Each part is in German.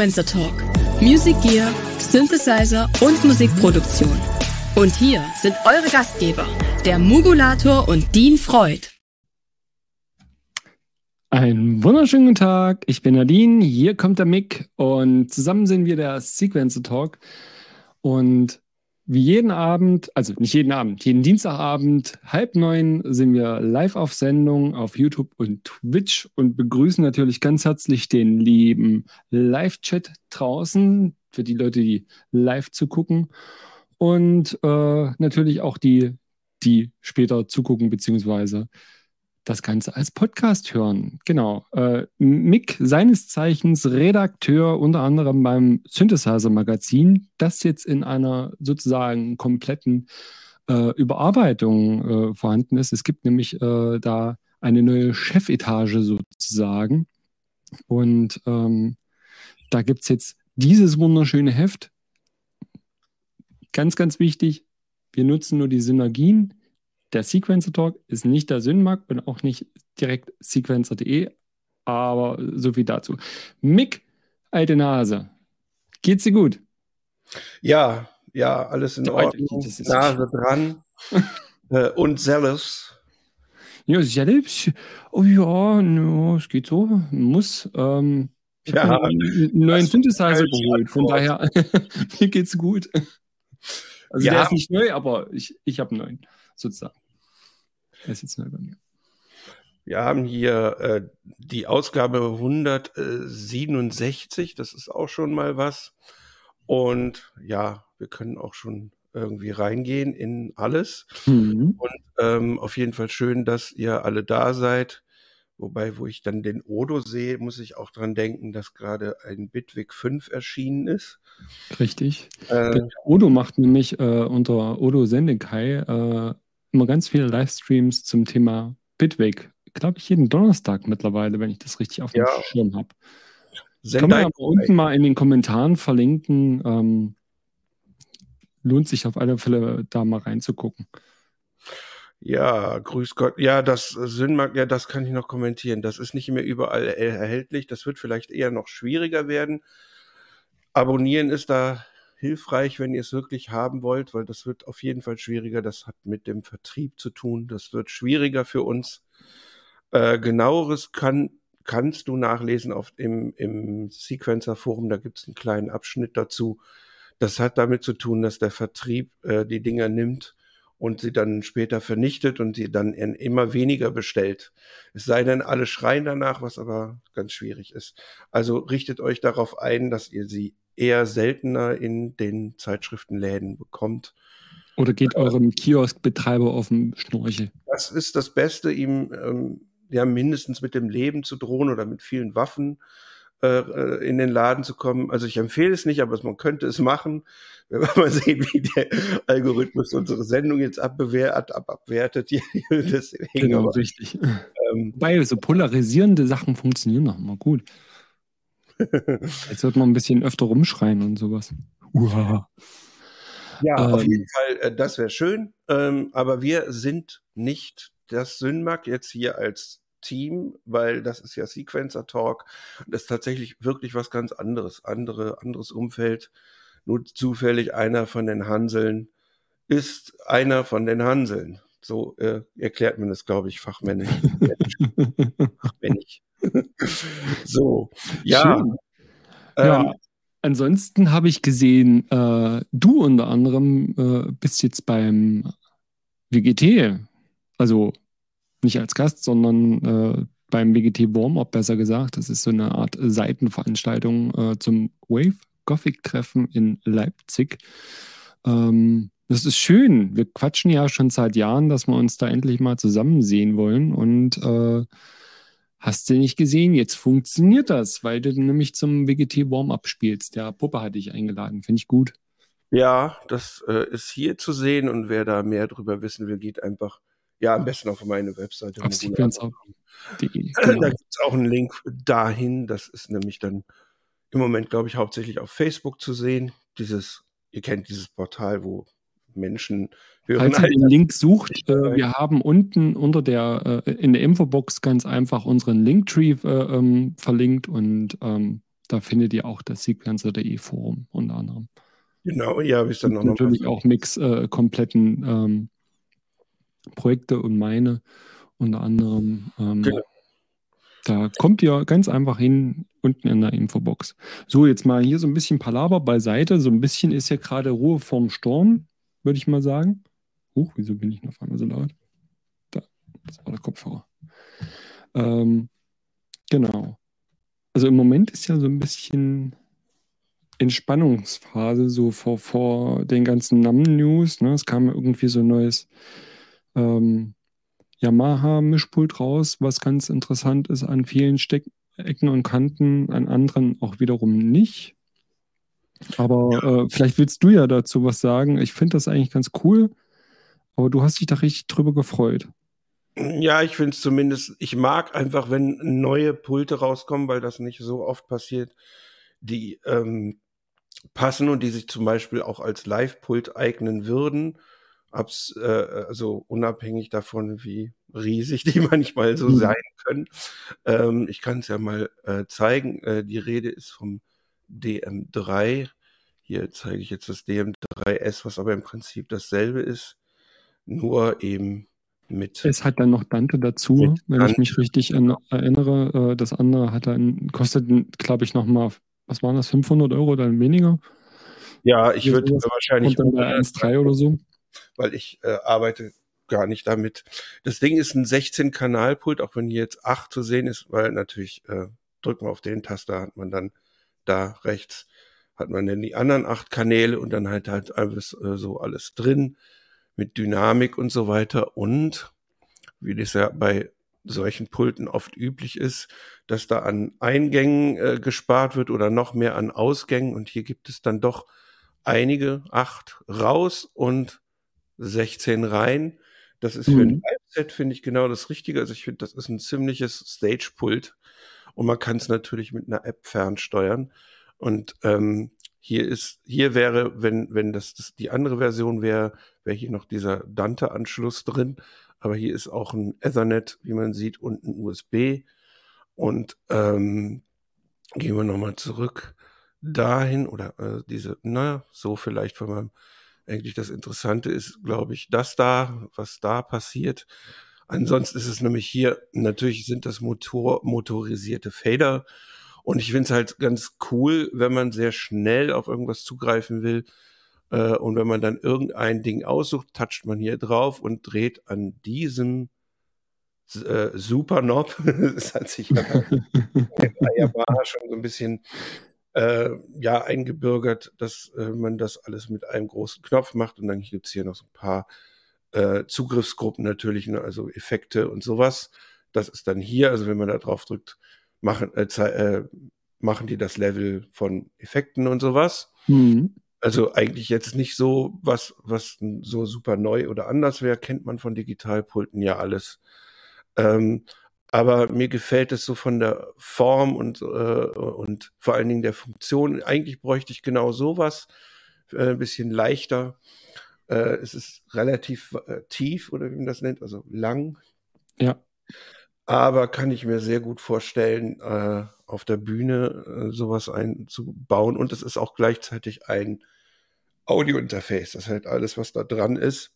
Sequencer Talk. Music Gear, Synthesizer und Musikproduktion. Und hier sind eure Gastgeber, der Mugulator und Dean Freud. Einen wunderschönen guten Tag, ich bin Nadine, hier kommt der Mick und zusammen sind wir der Sequencer Talk. Und wie jeden Abend, also nicht jeden Abend, jeden Dienstagabend, halb neun sind wir live auf Sendung auf YouTube und Twitch und begrüßen natürlich ganz herzlich den lieben Live-Chat draußen für die Leute, die live zugucken. Und äh, natürlich auch die, die später zugucken, beziehungsweise das Ganze als Podcast hören. Genau. Äh, Mick, seines Zeichens Redakteur unter anderem beim Synthesizer Magazin, das jetzt in einer sozusagen kompletten äh, Überarbeitung äh, vorhanden ist. Es gibt nämlich äh, da eine neue Chefetage sozusagen. Und ähm, da gibt es jetzt dieses wunderschöne Heft. Ganz, ganz wichtig, wir nutzen nur die Synergien der Sequencer Talk ist nicht der Synmark und auch nicht direkt sequencer.de, aber so viel dazu. Mick, alte Nase, geht's dir gut? Ja, ja, alles in Ordnung. Nase dran äh, und zealous. Ja, selbst. Oh ja, no, es geht so. Muss. Ähm, ich ja, habe einen neuen Synthesizer geholt. Von daher, mir geht's gut. Also ja. der ist nicht neu, aber ich, ich habe einen neuen, sozusagen. Er ist jetzt neu bei mir. Wir haben hier äh, die Ausgabe 167, das ist auch schon mal was. Und ja, wir können auch schon irgendwie reingehen in alles. Mhm. Und ähm, auf jeden Fall schön, dass ihr alle da seid. Wobei, wo ich dann den Odo sehe, muss ich auch dran denken, dass gerade ein Bitwig 5 erschienen ist. Richtig. Äh, Odo macht nämlich äh, unter Odo Sendekai äh, immer ganz viele Livestreams zum Thema Bitwig. Glaube ich, jeden Donnerstag mittlerweile, wenn ich das richtig auf dem ja. Schirm habe. Kann man aber unten mal in den Kommentaren verlinken. Ähm, lohnt sich auf alle Fälle, da mal reinzugucken. Ja, grüß Gott. Ja, das Synmark, ja, das kann ich noch kommentieren. Das ist nicht mehr überall erhältlich. Das wird vielleicht eher noch schwieriger werden. Abonnieren ist da hilfreich, wenn ihr es wirklich haben wollt, weil das wird auf jeden Fall schwieriger. Das hat mit dem Vertrieb zu tun. Das wird schwieriger für uns. Äh, genaueres kann, kannst du nachlesen auf dem, im Sequencer Forum. Da gibt es einen kleinen Abschnitt dazu. Das hat damit zu tun, dass der Vertrieb äh, die Dinger nimmt und sie dann später vernichtet und sie dann immer weniger bestellt. Es sei denn, alle schreien danach, was aber ganz schwierig ist. Also richtet euch darauf ein, dass ihr sie eher seltener in den Zeitschriftenläden bekommt. Oder geht eurem Kioskbetreiber auf den Schnorchel? Das ist das Beste, ihm ähm, ja mindestens mit dem Leben zu drohen oder mit vielen Waffen äh, äh in den Laden zu kommen. Also ich empfehle es nicht, aber man könnte es machen. Wenn wir mal sehen, wie der Algorithmus unsere Sendung jetzt abbewertet, ab, abwertet. Genau, aber, richtig. Ähm, Weil so polarisierende Sachen funktionieren noch immer gut. Jetzt wird man ein bisschen öfter rumschreien und sowas. Uha. Ja, ähm, auf jeden Fall, äh, das wäre schön. Ähm, aber wir sind nicht das Synmark jetzt hier als Team, weil das ist ja Sequencer Talk. Das ist tatsächlich wirklich was ganz anderes. Andere, anderes Umfeld. Nur zufällig einer von den Hanseln ist einer von den Hanseln. So äh, erklärt man das, glaube ich, fachmännisch. Fachmännisch. so, ja. ja. Ähm, ansonsten habe ich gesehen, äh, du unter anderem äh, bist jetzt beim WGT, also nicht als Gast, sondern äh, beim WGT Warm-Up besser gesagt. Das ist so eine Art Seitenveranstaltung äh, zum Wave Gothic Treffen in Leipzig. Ähm, das ist schön. Wir quatschen ja schon seit Jahren, dass wir uns da endlich mal zusammen sehen wollen. Und äh, hast du nicht gesehen, jetzt funktioniert das, weil du nämlich zum WGT Warm-Up spielst. Der Puppe hatte ich eingeladen. Finde ich gut. Ja, das äh, ist hier zu sehen und wer da mehr drüber wissen will, geht einfach, ja, am besten auf meine Webseite. Auf genau. Da gibt es auch einen Link dahin. Das ist nämlich dann im Moment, glaube ich, hauptsächlich auf Facebook zu sehen. Dieses, ihr kennt dieses Portal, wo Menschen hören. Falls ihr den Link sucht, äh, wir haben unten unter der, äh, in der Infobox ganz einfach unseren Linktree äh, ähm, verlinkt und ähm, da findet ihr auch das Sequencer.de Forum unter anderem. Genau, ja, habe ich dann noch Natürlich auch Mix äh, kompletten ähm, Projekte und meine unter anderem. Ähm, genau. Da kommt ihr ganz einfach hin, unten in der Infobox. So, jetzt mal hier so ein bisschen Palaver beiseite. So ein bisschen ist ja gerade Ruhe vorm Sturm, würde ich mal sagen. Huch, wieso bin ich noch einmal so laut? Da, das war der Kopfhörer. Ähm, genau. Also im Moment ist ja so ein bisschen Entspannungsphase, so vor, vor den ganzen NAM-News. Ne? Es kam irgendwie so ein neues ähm, Yamaha-Mischpult raus, was ganz interessant ist an vielen Steck Ecken und Kanten, an anderen auch wiederum nicht. Aber ja. äh, vielleicht willst du ja dazu was sagen. Ich finde das eigentlich ganz cool, aber du hast dich da richtig drüber gefreut. Ja, ich finde es zumindest, ich mag einfach, wenn neue Pulte rauskommen, weil das nicht so oft passiert, die ähm, passen und die sich zum Beispiel auch als Live-Pult eignen würden abs, äh, also unabhängig davon, wie riesig die manchmal so mhm. sein können. Ähm, ich kann es ja mal äh, zeigen. Äh, die Rede ist vom DM3. Hier zeige ich jetzt das DM3S, was aber im Prinzip dasselbe ist, nur eben mit. Es hat dann noch Dante dazu, wenn Dante. ich mich richtig erinnere. Äh, das andere hat dann, kostet, glaube ich, nochmal, was waren das, 500 Euro oder weniger? Ja, ich würde wahrscheinlich. Und dann bei 1,3 oder so weil ich äh, arbeite gar nicht damit. Das Ding ist ein 16-Kanal-Pult, auch wenn hier jetzt 8 zu sehen ist, weil natürlich äh, drückt man auf den Taster, hat man dann da rechts, hat man dann die anderen acht Kanäle und dann halt halt alles äh, so alles drin mit Dynamik und so weiter. Und wie das ja bei solchen Pulten oft üblich ist, dass da an Eingängen äh, gespart wird oder noch mehr an Ausgängen. Und hier gibt es dann doch einige, acht raus und 16 rein. Das ist für ein mhm. Live-Set, finde ich, genau das Richtige. Also ich finde, das ist ein ziemliches Stage-Pult. Und man kann es natürlich mit einer App fernsteuern. Und ähm, hier ist, hier wäre, wenn, wenn das, das die andere Version wäre, wäre hier noch dieser Dante-Anschluss drin. Aber hier ist auch ein Ethernet, wie man sieht, und ein USB. Und ähm, gehen wir nochmal zurück dahin oder äh, diese, naja, so vielleicht von meinem eigentlich das Interessante ist, glaube ich, das da, was da passiert. Ansonsten ist es nämlich hier, natürlich sind das Motor, motorisierte Fader. Und ich finde es halt ganz cool, wenn man sehr schnell auf irgendwas zugreifen will. Äh, und wenn man dann irgendein Ding aussucht, toucht man hier drauf und dreht an diesem äh, Super Knob. das hat sich ja schon so ein bisschen äh, ja eingebürgert, dass äh, man das alles mit einem großen Knopf macht und dann gibt es hier noch so ein paar äh, Zugriffsgruppen natürlich, ne, also Effekte und sowas. Das ist dann hier, also wenn man da drauf drückt, machen, äh, äh, machen die das Level von Effekten und sowas. Mhm. Also eigentlich jetzt nicht so was, was so super neu oder anders wäre, kennt man von Digitalpulten ja alles. Ähm, aber mir gefällt es so von der Form und, äh, und vor allen Dingen der Funktion. Eigentlich bräuchte ich genau sowas, äh, ein bisschen leichter. Äh, es ist relativ äh, tief oder wie man das nennt, also lang. Ja. Aber kann ich mir sehr gut vorstellen, äh, auf der Bühne äh, sowas einzubauen. Und es ist auch gleichzeitig ein Audio-Interface. Das heißt, alles, was da dran ist,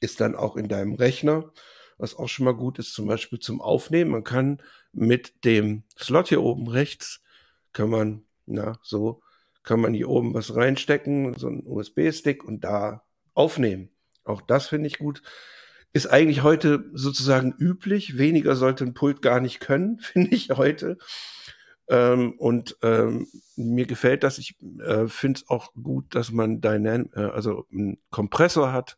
ist dann auch in deinem Rechner was auch schon mal gut ist, zum Beispiel zum Aufnehmen. Man kann mit dem Slot hier oben rechts, kann man, na, so, kann man hier oben was reinstecken, so ein USB-Stick und da aufnehmen. Auch das finde ich gut. Ist eigentlich heute sozusagen üblich. Weniger sollte ein Pult gar nicht können, finde ich heute. Ähm, und ähm, mir gefällt das. Ich äh, finde es auch gut, dass man Dynam äh, also einen Kompressor hat,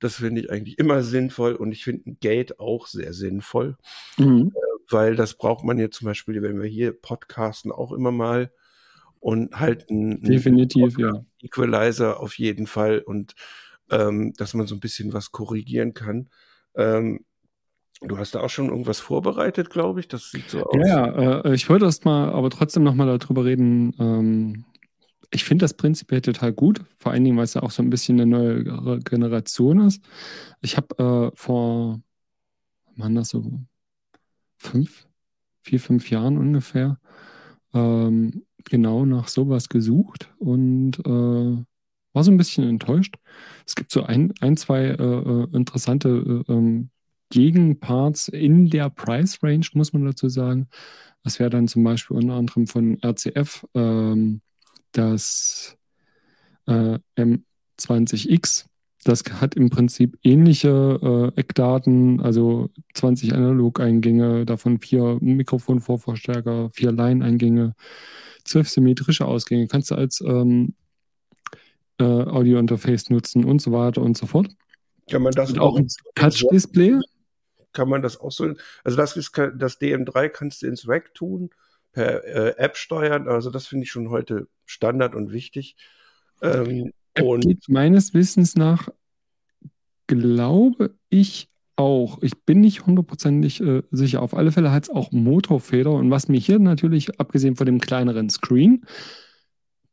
das finde ich eigentlich immer sinnvoll und ich finde ein Gate auch sehr sinnvoll, mhm. äh, weil das braucht man jetzt zum Beispiel, wenn wir hier podcasten, auch immer mal und halt ein, Definitiv, ja. Equalizer auf jeden Fall und ähm, dass man so ein bisschen was korrigieren kann. Ähm, Du hast da auch schon irgendwas vorbereitet, glaube ich. Das sieht so aus. Ja, äh, ich wollte erst mal, aber trotzdem noch mal darüber reden, ähm, ich finde das prinzipiell total gut, vor allen Dingen, weil es ja auch so ein bisschen eine neue Generation ist. Ich habe äh, vor, wann das so, fünf, vier, fünf Jahren ungefähr, ähm, genau nach sowas gesucht und äh, war so ein bisschen enttäuscht. Es gibt so ein, ein zwei äh, äh interessante äh, ähm, Gegenparts in der Price Range, muss man dazu sagen. Das wäre dann zum Beispiel unter anderem von RCF ähm, das äh, M20X. Das hat im Prinzip ähnliche äh, Eckdaten, also 20 Analog-Eingänge, davon vier Mikrofonvorverstärker, vier Line-Eingänge, zwölf symmetrische Ausgänge. Kannst du als ähm, äh, Audio-Interface nutzen und so weiter und so fort. Kann man das und auch ein Touch-Display? Kann man das auch so, also das ist das DM3 kannst du ins Rack tun, per äh, App steuern, also das finde ich schon heute Standard und wichtig. Ähm, und meines Wissens nach, glaube ich, auch. Ich bin nicht hundertprozentig äh, sicher. Auf alle Fälle hat es auch Motorfeder. Und was mir hier natürlich, abgesehen von dem kleineren Screen,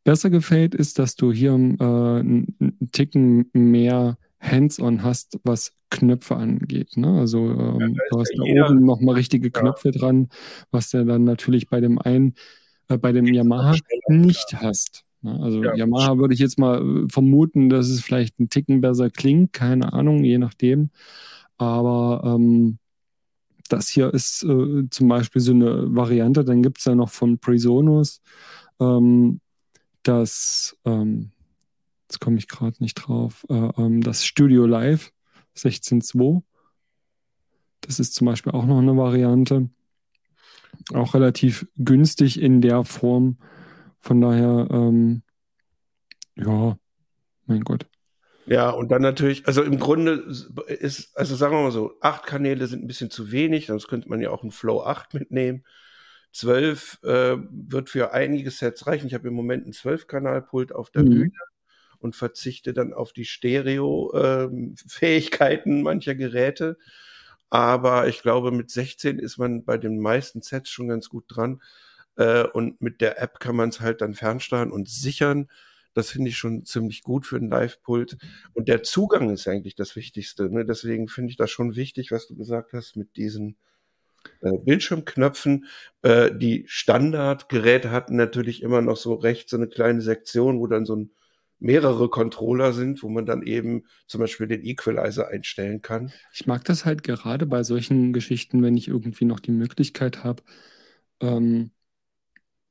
besser gefällt, ist, dass du hier äh, einen Ticken mehr Hands-on hast, was Knöpfe angeht. Ne? Also ähm, ja, du hast da jeder, oben nochmal richtige Knöpfe ja. dran, was du dann natürlich bei dem einen, äh, bei dem Yamaha nicht hast. Ne? Also ja. Yamaha würde ich jetzt mal äh, vermuten, dass es vielleicht einen Ticken besser klingt, keine Ahnung, je nachdem. Aber ähm, das hier ist äh, zum Beispiel so eine Variante. Dann gibt es ja noch von Presonus ähm, das, ähm, jetzt komme ich gerade nicht drauf, äh, ähm, das Studio Live 16.2. Das ist zum Beispiel auch noch eine Variante. Auch relativ günstig in der Form. Von daher, ähm, ja, mein Gott. Ja, und dann natürlich, also im Grunde ist, also sagen wir mal so, acht Kanäle sind ein bisschen zu wenig, sonst könnte man ja auch einen Flow 8 mitnehmen. 12 äh, wird für einige Sets reichen. Ich habe im Moment einen 12-Kanal-Pult auf der mhm. Bühne und verzichte dann auf die Stereo-Fähigkeiten ähm, mancher Geräte. Aber ich glaube, mit 16 ist man bei den meisten Sets schon ganz gut dran. Äh, und mit der App kann man es halt dann fernsteuern und sichern. Das finde ich schon ziemlich gut für einen Live-Pult. Und der Zugang ist eigentlich das Wichtigste. Ne? Deswegen finde ich das schon wichtig, was du gesagt hast mit diesen äh, Bildschirmknöpfen. Äh, die Standardgeräte hatten natürlich immer noch so rechts so eine kleine Sektion, wo dann so ein mehrere Controller sind, wo man dann eben zum Beispiel den Equalizer einstellen kann. Ich mag das halt gerade bei solchen Geschichten, wenn ich irgendwie noch die Möglichkeit habe, ähm,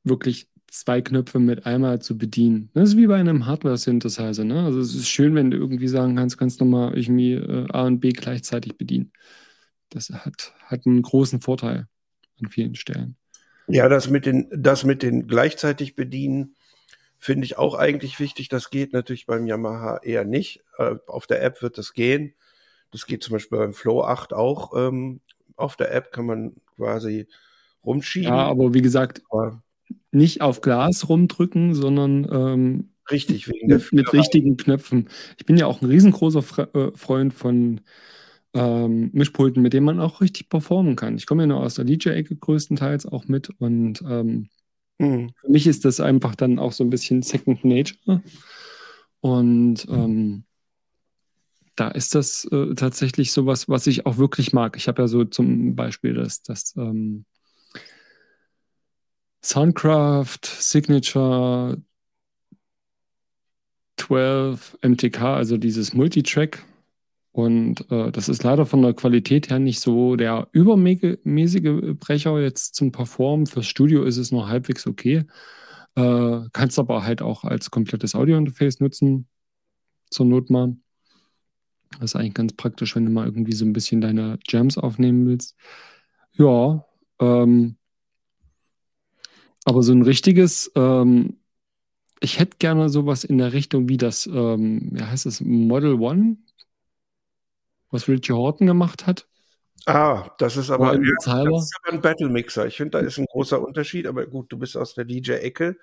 wirklich zwei Knöpfe mit einmal zu bedienen. Das ist wie bei einem Hardware-Synthesizer. Ne? Also es ist schön, wenn du irgendwie sagen kannst, kannst du mal irgendwie äh, A und B gleichzeitig bedienen. Das hat, hat einen großen Vorteil an vielen Stellen. Ja, das mit den, das mit den gleichzeitig bedienen finde ich auch eigentlich wichtig. Das geht natürlich beim Yamaha eher nicht. Äh, auf der App wird das gehen. Das geht zum Beispiel beim Flow 8 auch. Ähm, auf der App kann man quasi rumschieben. Ja, aber wie gesagt, aber nicht auf Glas rumdrücken, sondern ähm, richtig wegen mit, mit richtigen Knöpfen. Ich bin ja auch ein riesengroßer Fre äh, Freund von ähm, Mischpulten, mit denen man auch richtig performen kann. Ich komme ja nur aus der DJ-Ecke größtenteils auch mit und ähm, mhm. für mich ist das einfach dann auch so ein bisschen Second Nature. Und ähm, da ist das äh, tatsächlich sowas, was ich auch wirklich mag. Ich habe ja so zum Beispiel das, das ähm, Soundcraft Signature 12 MTK, also dieses Multitrack. Und äh, das ist leider von der Qualität her nicht so der übermäßige Brecher jetzt zum Performen. Fürs Studio ist es noch halbwegs okay. Äh, kannst aber halt auch als komplettes Audio-Interface nutzen, zur Not mal. Das ist eigentlich ganz praktisch, wenn du mal irgendwie so ein bisschen deine Jams aufnehmen willst. Ja, ähm, aber so ein richtiges, ähm, ich hätte gerne sowas in der Richtung wie das, ähm, wie heißt das, Model One, was Richie Horton gemacht hat. Ah, das ist aber, ja, das ist aber ein Battle Mixer. Ich finde, da ist ein großer Unterschied, aber gut, du bist aus der DJ-Ecke.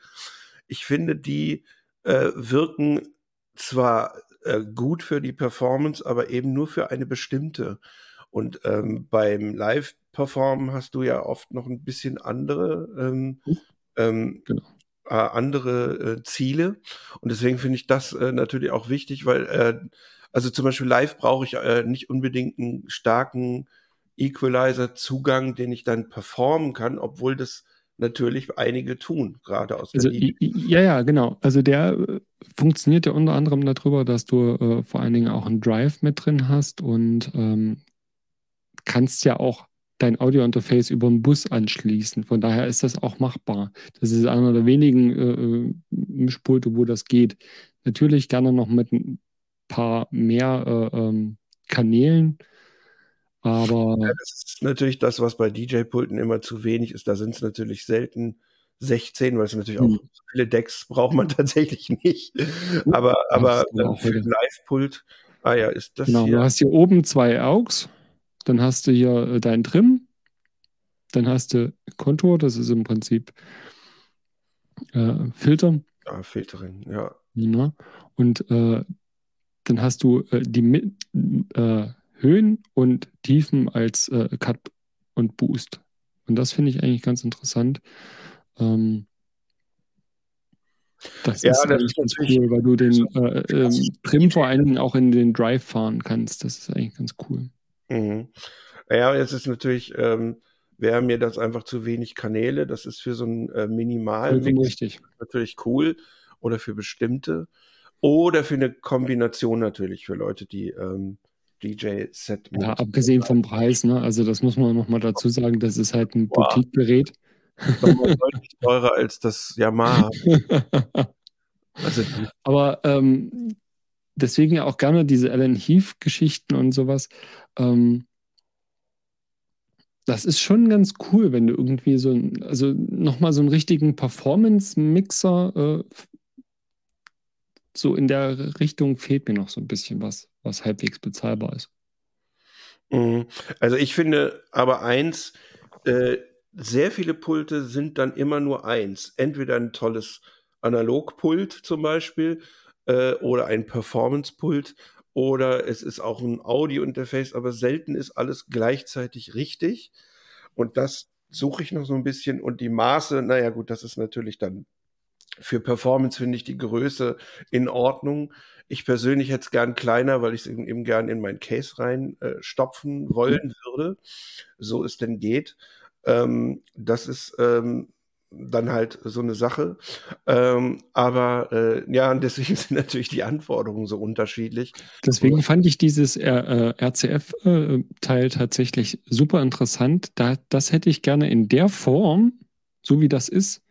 Ich finde, die äh, wirken zwar äh, gut für die Performance, aber eben nur für eine bestimmte. Und ähm, beim Live-Performen hast du ja oft noch ein bisschen andere, ähm, uh, ähm, genau. äh, andere äh, Ziele. Und deswegen finde ich das äh, natürlich auch wichtig, weil äh, also zum Beispiel live brauche ich äh, nicht unbedingt einen starken Equalizer-Zugang, den ich dann performen kann, obwohl das natürlich einige tun, gerade aus also, der Ja, ja, genau. Also der äh, funktioniert ja unter anderem darüber, dass du äh, vor allen Dingen auch einen Drive mit drin hast und ähm, kannst ja auch dein Audio-Interface über einen Bus anschließen. Von daher ist das auch machbar. Das ist einer der wenigen äh, äh Mischpulte, wo das geht. Natürlich gerne noch mit ein paar mehr äh, ähm, Kanälen. Aber ja, das ist natürlich das, was bei DJ-Pulten immer zu wenig ist. Da sind es natürlich selten 16, weil es natürlich auch hm. viele Decks braucht man tatsächlich nicht. Aber, aber für Live-Pult, ah ja, ist das genau, hier. Du hast hier oben zwei AUX, dann hast du hier äh, dein Trim, dann hast du Kontur, das ist im Prinzip äh, Filter. Ja, Filtering, ja. ja. Und äh, dann hast du äh, die äh, Höhen und Tiefen als äh, Cut und Boost. Und das finde ich eigentlich ganz interessant. Ähm, das ja, ist das eigentlich ganz cool, weil du den äh, ähm, Trim vor allen Dingen auch in den Drive fahren kannst. Das ist eigentlich ganz cool. Mhm. Ja, jetzt ist natürlich, ähm, wäre mir das einfach zu wenig Kanäle. Das ist für so ein äh, Minimal natürlich cool oder für bestimmte. Oder für eine Kombination natürlich für Leute, die ähm, DJ-Set. Ja, abgesehen vom Preis, ne? Also das muss man nochmal dazu sagen, das ist halt ein Boutique-Gerät. deutlich teurer als das Yamaha. also, Aber ähm, deswegen ja auch gerne diese Alan Heath-Geschichten und sowas. Ähm, das ist schon ganz cool, wenn du irgendwie so, also nochmal so einen richtigen Performance-Mixer äh, so in der Richtung fehlt mir noch so ein bisschen was, was halbwegs bezahlbar ist. Mhm. Also ich finde aber eins, äh, sehr viele Pulte sind dann immer nur eins. Entweder ein tolles Analogpult zum Beispiel äh, oder ein Performance-Pult oder es ist auch ein Audio-Interface, aber selten ist alles gleichzeitig richtig. Und das suche ich noch so ein bisschen. Und die Maße, naja gut, das ist natürlich dann für Performance finde ich die Größe in Ordnung. Ich persönlich hätte es gern kleiner, weil ich es eben gern in mein Case rein äh, stopfen wollen würde, so es denn geht. Ähm, das ist ähm, dann halt so eine Sache. Ähm, aber äh, ja, deswegen sind natürlich die Anforderungen so unterschiedlich. Deswegen fand ich dieses äh, RCF-Teil äh, tatsächlich super interessant. Da, das hätte ich gerne in der Form, so wie das ist,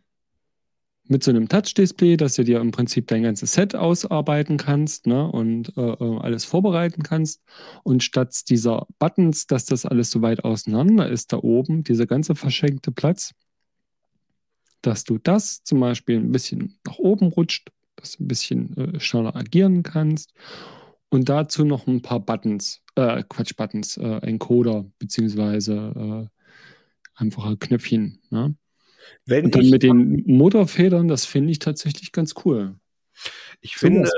mit so einem Touch-Display, dass du dir im Prinzip dein ganzes Set ausarbeiten kannst ne, und äh, äh, alles vorbereiten kannst. Und statt dieser Buttons, dass das alles so weit auseinander ist, da oben, dieser ganze verschenkte Platz, dass du das zum Beispiel ein bisschen nach oben rutscht, dass du ein bisschen äh, schneller agieren kannst. Und dazu noch ein paar Buttons, äh, Quatsch, Buttons, äh, Encoder, beziehungsweise äh, einfache Knöpfchen. Ne? Wenn und dann mit den Motorfedern, das finde ich tatsächlich ganz cool. Ich so finde,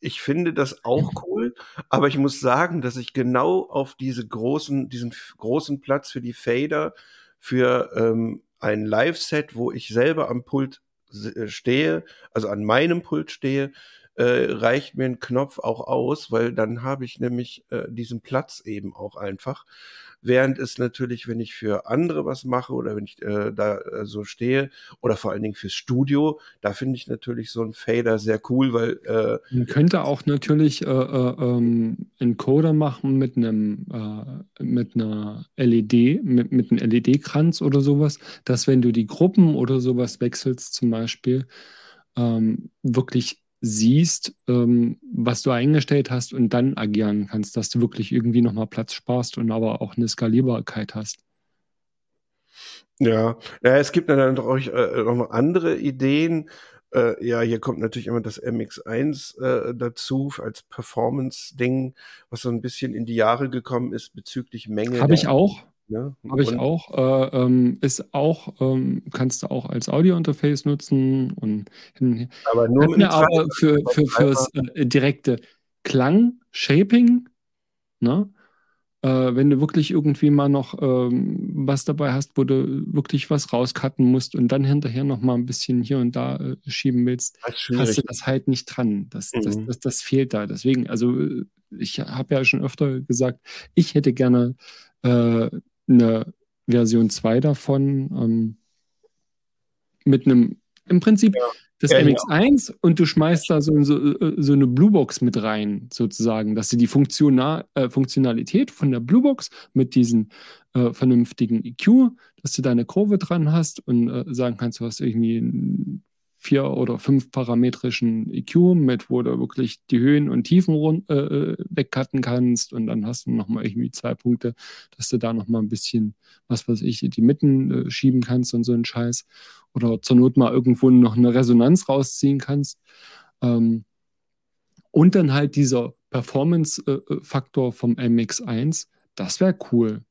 ich finde das auch cool, aber ich muss sagen, dass ich genau auf diese großen, diesen großen Platz für die Fader, für ähm, ein Live-Set, wo ich selber am Pult äh, stehe, also an meinem Pult stehe, äh, reicht mir ein Knopf auch aus, weil dann habe ich nämlich äh, diesen Platz eben auch einfach. Während es natürlich, wenn ich für andere was mache oder wenn ich äh, da äh, so stehe oder vor allen Dingen fürs Studio, da finde ich natürlich so ein Fader sehr cool, weil äh, man könnte auch natürlich äh, äh, ähm, Encoder machen mit einem äh, mit einer LED, mit, mit einem LED-Kranz oder sowas, dass wenn du die Gruppen oder sowas wechselst zum Beispiel, ähm, wirklich siehst, ähm, was du eingestellt hast und dann agieren kannst, dass du wirklich irgendwie nochmal Platz sparst und aber auch eine Skalierbarkeit hast. Ja, ja es gibt dann auch äh, noch andere Ideen. Äh, ja, hier kommt natürlich immer das MX1 äh, dazu als Performance-Ding, was so ein bisschen in die Jahre gekommen ist bezüglich Menge. Habe ich auch. Ne? Habe ich auch. Äh, ähm, ist auch, ähm, kannst du auch als Audio-Interface nutzen und aber nur mit aber für, für, fürs äh, direkte Klang-Shaping, ne? Äh, wenn du wirklich irgendwie mal noch ähm, was dabei hast, wo du wirklich was rauscutten musst und dann hinterher noch mal ein bisschen hier und da äh, schieben willst, hast du das halt nicht dran. Das, mhm. das, das, das, fehlt da. Deswegen, also äh, ich habe ja schon öfter gesagt, ich hätte gerne äh, eine Version 2 davon. Ähm, mit einem, im Prinzip ja. das ja, MX1 ja. und du schmeißt da so, so, so, eine Bluebox mit rein, sozusagen, dass du die Funktional, äh, Funktionalität von der Bluebox mit diesem äh, vernünftigen EQ, dass du da eine Kurve dran hast und äh, sagen kannst, du hast irgendwie vier oder fünf parametrischen EQ mit, wo du wirklich die Höhen und Tiefen äh, äh, wegcutten kannst und dann hast du nochmal irgendwie zwei Punkte, dass du da nochmal ein bisschen, was weiß ich, die Mitten äh, schieben kannst und so einen Scheiß oder zur Not mal irgendwo noch eine Resonanz rausziehen kannst. Ähm, und dann halt dieser Performance-Faktor äh, vom MX1, das wäre cool.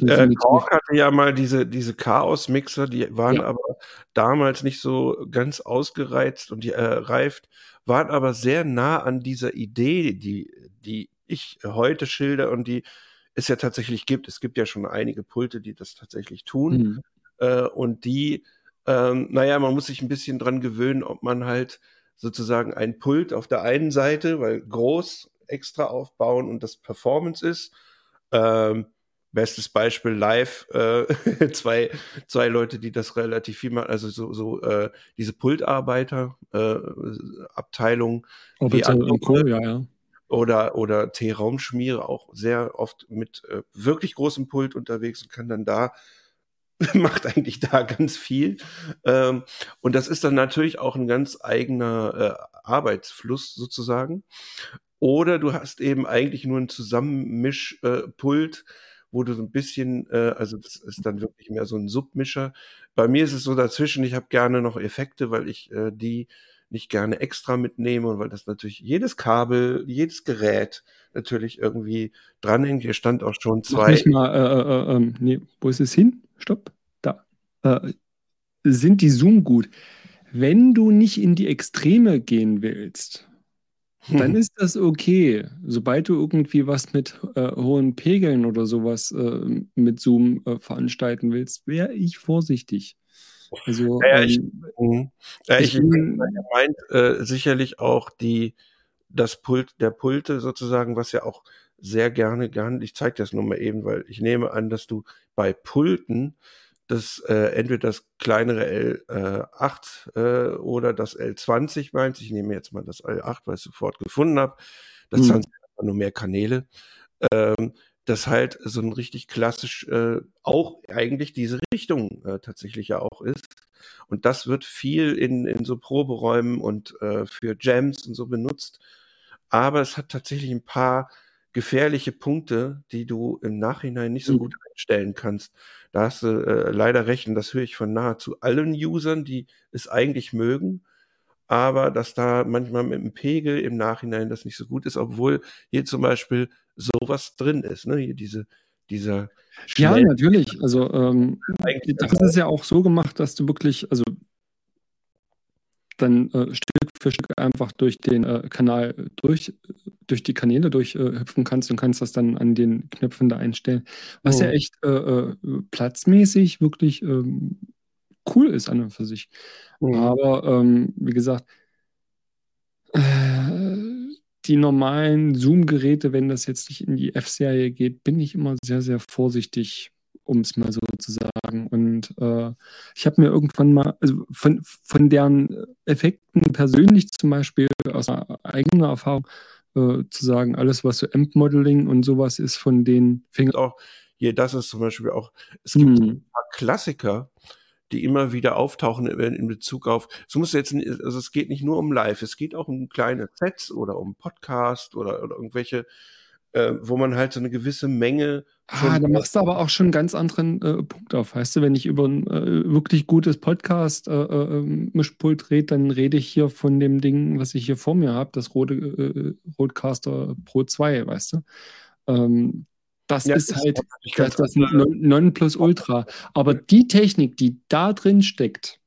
Äh, Korg hatte ja mal diese, diese Chaos-Mixer, die waren ja. aber damals nicht so ganz ausgereizt und die, äh, reift, waren aber sehr nah an dieser Idee, die, die ich heute schilder und die es ja tatsächlich gibt. Es gibt ja schon einige Pulte, die das tatsächlich tun. Mhm. Äh, und die, ähm, naja, man muss sich ein bisschen dran gewöhnen, ob man halt sozusagen ein Pult auf der einen Seite, weil groß extra aufbauen und das Performance ist. Ähm, Bestes Beispiel live, äh, zwei, zwei Leute, die das relativ viel machen, also so, so äh, diese Pultarbeiter, äh, Abteilung. Orbital Co, ja, ja. Oder, oder T-Raumschmiere auch sehr oft mit äh, wirklich großem Pult unterwegs und kann dann da, macht eigentlich da ganz viel. Ähm, und das ist dann natürlich auch ein ganz eigener äh, Arbeitsfluss sozusagen. Oder du hast eben eigentlich nur ein Zusammenmischpult, äh, wo du so ein bisschen, äh, also das ist dann wirklich mehr so ein Submischer. Bei mir ist es so dazwischen, ich habe gerne noch Effekte, weil ich äh, die nicht gerne extra mitnehme und weil das natürlich jedes Kabel, jedes Gerät natürlich irgendwie dranhängt. Hier stand auch schon zwei. Nicht mal, äh, äh, äh, ähm, nee, wo ist es hin? Stopp, da. Äh, sind die Zoom gut? Wenn du nicht in die Extreme gehen willst, dann ist das okay. Sobald du irgendwie was mit äh, hohen Pegeln oder sowas äh, mit Zoom äh, veranstalten willst, wäre ich vorsichtig. Also, ja, ich, ähm, ja, ich, ich meint äh, sicherlich auch die, das Pult, der Pulte sozusagen, was ja auch sehr gerne, gerne, ich zeige das nur mal eben, weil ich nehme an, dass du bei Pulten das äh, entweder das kleinere L8 äh, oder das L20 meinst. Ich nehme jetzt mal das L8, weil ich es sofort gefunden habe. Das mhm. 20 hat nur mehr Kanäle. Ähm, das halt so ein richtig klassisch äh, auch eigentlich diese Richtung äh, tatsächlich ja auch ist. Und das wird viel in, in so Proberäumen und äh, für Jams und so benutzt. Aber es hat tatsächlich ein paar gefährliche Punkte, die du im Nachhinein nicht so mhm. gut einstellen kannst. Da hast du äh, leider recht, und das höre ich von nahezu allen Usern, die es eigentlich mögen, aber dass da manchmal mit dem Pegel im Nachhinein das nicht so gut ist, obwohl hier zum Beispiel sowas drin ist, ne? Hier diese, dieser Ja, natürlich. Also ähm, das ist ja auch so gemacht, dass du wirklich, also dann äh, für Stück einfach durch den äh, Kanal durch, durch die Kanäle durchhüpfen äh, kannst und kannst das dann an den Knöpfen da einstellen. Was oh. ja echt äh, äh, platzmäßig wirklich ähm, cool ist an und für sich. Oh. Aber ähm, wie gesagt, äh, die normalen Zoom-Geräte, wenn das jetzt nicht in die F-Serie geht, bin ich immer sehr, sehr vorsichtig um es mal so zu sagen. Und äh, ich habe mir irgendwann mal, also von, von deren Effekten persönlich zum Beispiel aus eigener Erfahrung äh, zu sagen, alles was so Amp-Modeling und sowas ist von den Fingern. Auch hier, das ist zum Beispiel auch, es gibt hm. ein paar Klassiker, die immer wieder auftauchen in Bezug auf, es muss jetzt, also es geht nicht nur um Live, es geht auch um kleine Sets oder um Podcast oder, oder irgendwelche äh, wo man halt so eine gewisse Menge. Ah, da machst du aber auch schon einen ganz anderen äh, Punkt auf. Weißt du, wenn ich über ein äh, wirklich gutes Podcast-Mischpult äh, äh, rede, dann rede ich hier von dem Ding, was ich hier vor mir habe, das Rode, äh, Rodecaster Pro 2, weißt du? Ähm, das ja, ist halt das, das Nonplusultra. Aber die Technik, die da drin steckt,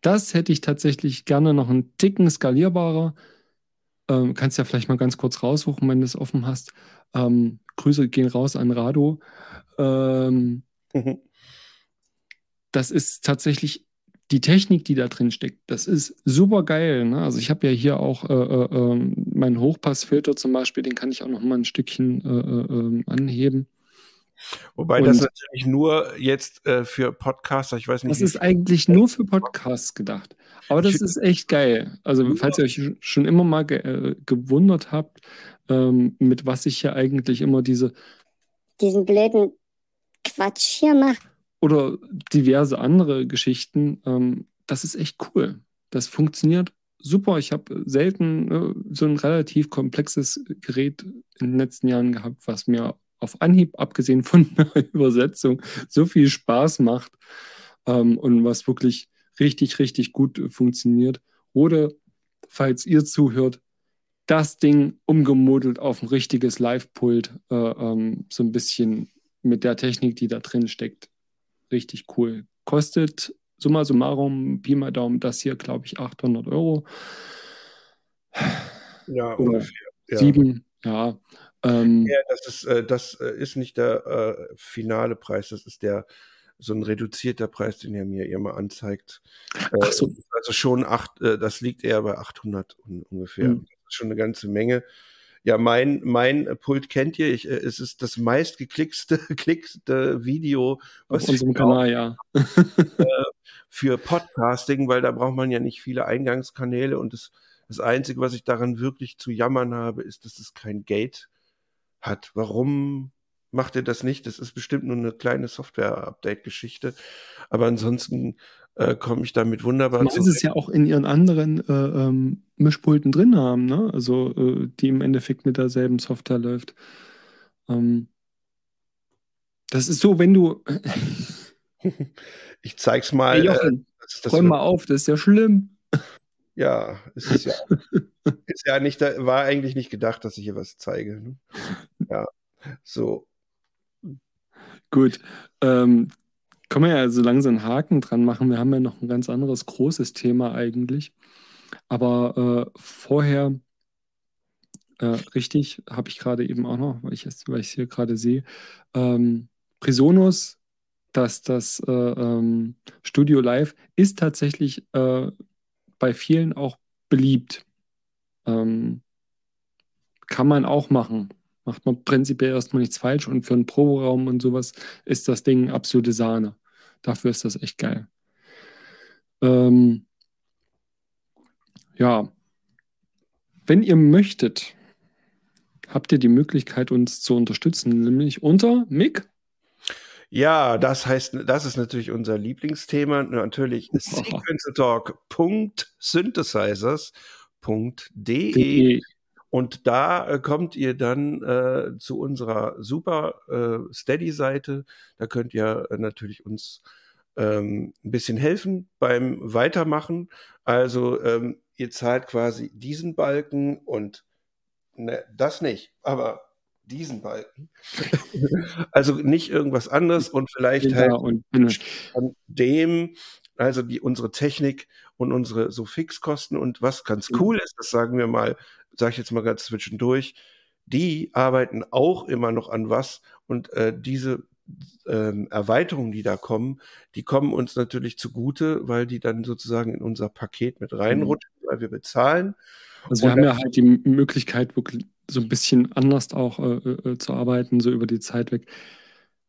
das hätte ich tatsächlich gerne noch einen Ticken skalierbarer. Ähm, kannst ja vielleicht mal ganz kurz raussuchen, wenn du es offen hast. Ähm, Grüße gehen raus an Rado. Ähm, mhm. Das ist tatsächlich die Technik, die da drin steckt. Das ist super geil. Ne? Also ich habe ja hier auch äh, äh, ähm, meinen Hochpassfilter zum Beispiel, den kann ich auch noch mal ein Stückchen äh, äh ähm, anheben. Wobei und das natürlich nur jetzt äh, für Podcaster, ich weiß nicht. Das ist eigentlich nur für Podcasts gedacht. Aber das ist echt geil. Also, falls ihr euch schon immer mal ge äh, gewundert habt, ähm, mit was ich hier eigentlich immer diese. diesen blöden Quatsch hier mache. Oder diverse andere Geschichten, ähm, das ist echt cool. Das funktioniert super. Ich habe selten äh, so ein relativ komplexes Gerät in den letzten Jahren gehabt, was mir auf Anhieb, abgesehen von der Übersetzung, so viel Spaß macht ähm, und was wirklich richtig, richtig gut funktioniert. Oder, falls ihr zuhört, das Ding umgemodelt auf ein richtiges Live-Pult, äh, ähm, so ein bisschen mit der Technik, die da drin steckt. Richtig cool. Kostet summa summarum, Pi mal Daumen, das hier, glaube ich, 800 Euro. Ja, ungefähr. Ja. Sieben, ja. Ähm, ja, das ist, äh, das äh, ist nicht der äh, finale Preis, das ist der so ein reduzierter Preis, den er mir immer anzeigt. Äh, so. Also schon acht, äh, das liegt eher bei 800 ungefähr. Mhm. Das ist schon eine ganze Menge. Ja, mein, mein Pult kennt ihr. Ich, äh, es ist das meistgeklickste klickste Video auf unserem Kanal, ja. für Podcasting, weil da braucht man ja nicht viele Eingangskanäle und das, das Einzige, was ich daran wirklich zu jammern habe, ist, dass es kein Gate hat. Warum macht ihr das nicht? Das ist bestimmt nur eine kleine Software-Update-Geschichte. Aber ansonsten äh, komme ich damit wunderbar Man ist es ja auch in ihren anderen äh, ähm, Mischpulten drin haben, ne? Also äh, die im Endeffekt mit derselben Software läuft. Ähm, das ist so, wenn du. ich zeig's mal. Hey Jochen, äh, räum mal auf, das ist ja schlimm. Ja, es ist ja, ist ja nicht, war eigentlich nicht gedacht, dass ich hier was zeige. Ne? Ja, so. Gut. Ähm, können wir ja so langsam einen Haken dran machen. Wir haben ja noch ein ganz anderes großes Thema eigentlich. Aber äh, vorher, äh, richtig, habe ich gerade eben auch noch, weil ich es hier gerade sehe, ähm, Prisonus, dass das äh, ähm, Studio Live ist tatsächlich äh, bei vielen auch beliebt. Ähm, kann man auch machen. Macht man prinzipiell erstmal nichts falsch und für einen Proberaum und sowas ist das Ding absolute Sahne. Dafür ist das echt geil. Ähm, ja, wenn ihr möchtet, habt ihr die Möglichkeit, uns zu unterstützen, nämlich unter Mick. Ja, das heißt, das ist natürlich unser Lieblingsthema. Natürlich sequencetalk.synthesizers.de. Und da äh, kommt ihr dann äh, zu unserer super äh, Steady-Seite. Da könnt ihr äh, natürlich uns ähm, ein bisschen helfen beim Weitermachen. Also ähm, ihr zahlt quasi diesen Balken und ne, das nicht, aber diesen Balken. also nicht irgendwas anderes und vielleicht ja, halt und, an dem, also die, unsere Technik und unsere so Fixkosten und was ganz mhm. cool ist, das sagen wir mal, sage ich jetzt mal ganz zwischendurch, die arbeiten auch immer noch an was und äh, diese ähm, Erweiterungen, die da kommen, die kommen uns natürlich zugute, weil die dann sozusagen in unser Paket mit reinrutschen, mhm. weil wir bezahlen. Also wir haben ja halt die Möglichkeit, wirklich so ein bisschen anders auch äh, äh, zu arbeiten, so über die Zeit weg.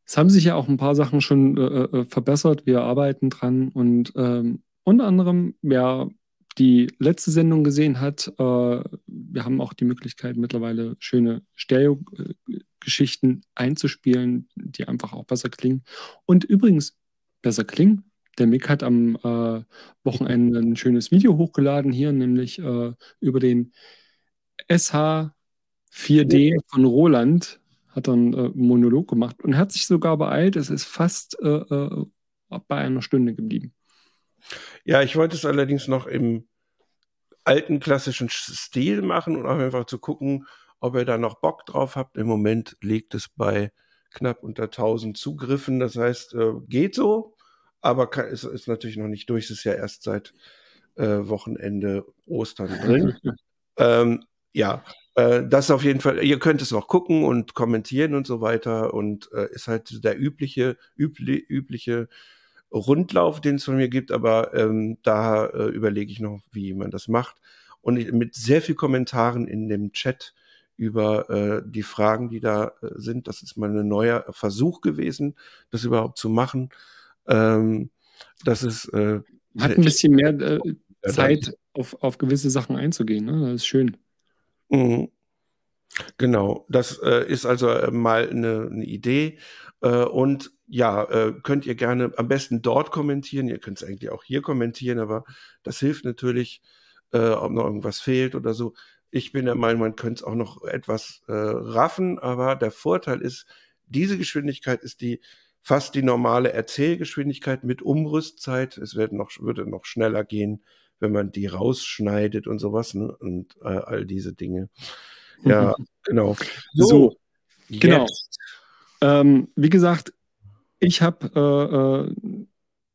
Es haben sich ja auch ein paar Sachen schon äh, äh verbessert. Wir arbeiten dran und ähm, unter anderem, wer die letzte Sendung gesehen hat, äh, wir haben auch die Möglichkeit, mittlerweile schöne Stereo-Geschichten einzuspielen, die einfach auch besser klingen. Und übrigens, besser klingen. Der Mick hat am äh, Wochenende ein schönes Video hochgeladen hier, nämlich äh, über den SH4D von Roland. Hat dann äh, einen Monolog gemacht und hat sich sogar beeilt. Es ist fast äh, äh, bei einer Stunde geblieben. Ja, ich wollte es allerdings noch im alten klassischen Stil machen und auch einfach zu gucken, ob ihr da noch Bock drauf habt. Im Moment liegt es bei knapp unter 1000 Zugriffen. Das heißt, äh, geht so, aber kann, ist, ist natürlich noch nicht durch. Es ist ja erst seit äh, Wochenende Ostern drin. ähm, ja, äh, das auf jeden Fall. Ihr könnt es noch gucken und kommentieren und so weiter und äh, ist halt der übliche, übli, übliche Rundlauf, den es von mir gibt, aber ähm, da äh, überlege ich noch, wie man das macht. Und mit sehr viel Kommentaren in dem Chat über äh, die Fragen, die da äh, sind. Das ist mal ein neuer Versuch gewesen, das überhaupt zu machen. Ähm, das ist äh, hat ein bisschen mehr äh, Zeit, auf, auf gewisse Sachen einzugehen. Ne? Das ist schön. Mhm. Genau, das äh, ist also äh, mal eine, eine Idee. Und ja, äh, könnt ihr gerne am besten dort kommentieren. Ihr könnt es eigentlich auch hier kommentieren, aber das hilft natürlich, äh, ob noch irgendwas fehlt oder so. Ich bin der Meinung, man könnte es auch noch etwas äh, raffen, aber der Vorteil ist, diese Geschwindigkeit ist die fast die normale Erzählgeschwindigkeit mit Umrüstzeit. Es wird noch, würde noch schneller gehen, wenn man die rausschneidet und sowas ne? und äh, all diese Dinge. Ja, genau. So, so genau. Ähm, wie gesagt, ich habe äh, äh,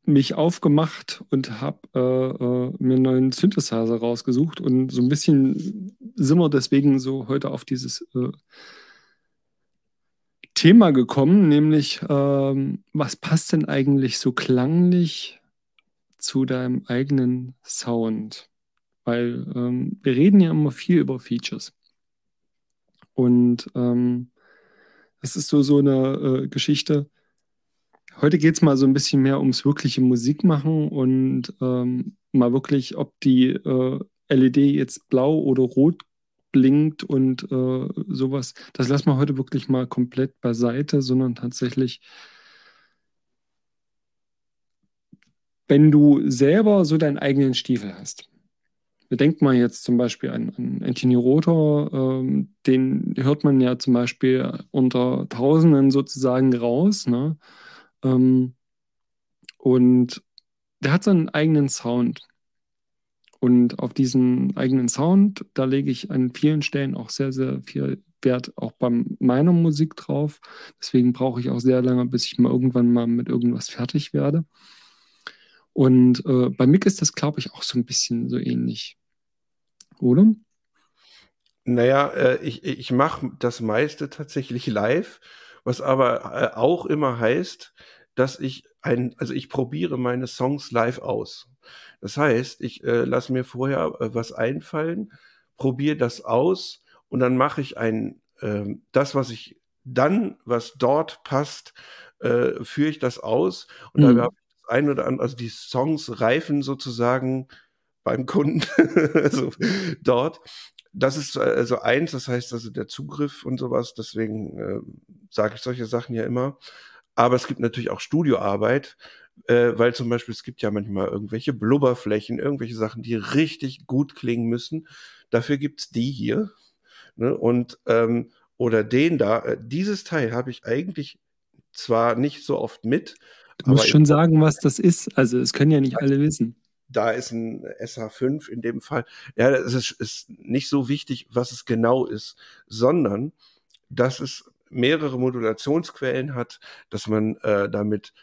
mich aufgemacht und habe äh, äh, mir einen neuen Synthesizer rausgesucht und so ein bisschen sind wir deswegen so heute auf dieses äh, Thema gekommen, nämlich ähm, was passt denn eigentlich so klanglich zu deinem eigenen Sound? Weil ähm, wir reden ja immer viel über Features. Und ähm, das ist so, so eine äh, Geschichte. Heute geht es mal so ein bisschen mehr ums wirkliche Musikmachen und ähm, mal wirklich, ob die äh, LED jetzt blau oder rot blinkt und äh, sowas. Das lassen wir heute wirklich mal komplett beiseite, sondern tatsächlich, wenn du selber so deinen eigenen Stiefel hast. Bedenkt man jetzt zum Beispiel an, an Anthony Rother, ähm, den hört man ja zum Beispiel unter Tausenden sozusagen raus. Ne? Ähm, und der hat seinen eigenen Sound. Und auf diesen eigenen Sound, da lege ich an vielen Stellen auch sehr, sehr viel Wert auch bei meiner Musik drauf. Deswegen brauche ich auch sehr lange, bis ich mal irgendwann mal mit irgendwas fertig werde. Und äh, bei Mick ist das, glaube ich, auch so ein bisschen so ähnlich. Oder? Naja, äh, ich, ich mache das meiste tatsächlich live, was aber äh, auch immer heißt, dass ich ein, also ich probiere meine Songs live aus. Das heißt, ich äh, lasse mir vorher äh, was einfallen, probiere das aus und dann mache ich ein, äh, das, was ich dann, was dort passt, äh, führe ich das aus und mhm. da habe ich das ein oder andere, also die Songs reifen sozusagen beim Kunden, also dort. Das ist also eins, das heißt also der Zugriff und sowas, deswegen äh, sage ich solche Sachen ja immer. Aber es gibt natürlich auch Studioarbeit, äh, weil zum Beispiel es gibt ja manchmal irgendwelche Blubberflächen, irgendwelche Sachen, die richtig gut klingen müssen. Dafür gibt's die hier. Ne? Und ähm, oder den da. Äh, dieses Teil habe ich eigentlich zwar nicht so oft mit. Du musst schon sagen, was das ist. Also es können ja nicht alle wissen. Da ist ein SH5 in dem Fall. Ja, es ist, ist nicht so wichtig, was es genau ist, sondern dass es mehrere Modulationsquellen hat, dass man äh, damit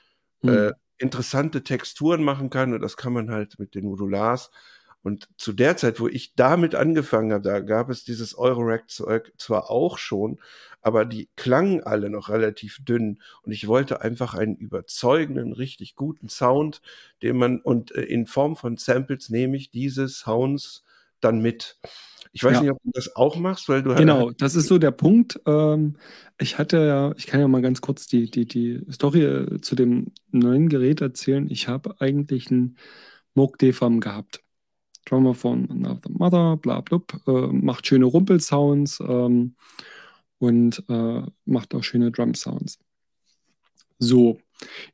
hm. äh, interessante Texturen machen kann und das kann man halt mit den Modulars. Und zu der Zeit, wo ich damit angefangen habe, da gab es dieses Eurorack-Zeug zwar auch schon, aber die klangen alle noch relativ dünn. Und ich wollte einfach einen überzeugenden, richtig guten Sound, den man, und äh, in Form von Samples nehme ich diese Sounds dann mit. Ich weiß ja. nicht, ob du das auch machst, weil du Genau, halt das ist so der Punkt. Ähm, ich hatte ja, ich kann ja mal ganz kurz die, die, die Story äh, zu dem neuen Gerät erzählen. Ich habe eigentlich einen Moog DFAM gehabt. Drummer von Another Mother, bla blub, äh, macht schöne Rumpelsounds ähm, und äh, macht auch schöne Drum-Sounds. So,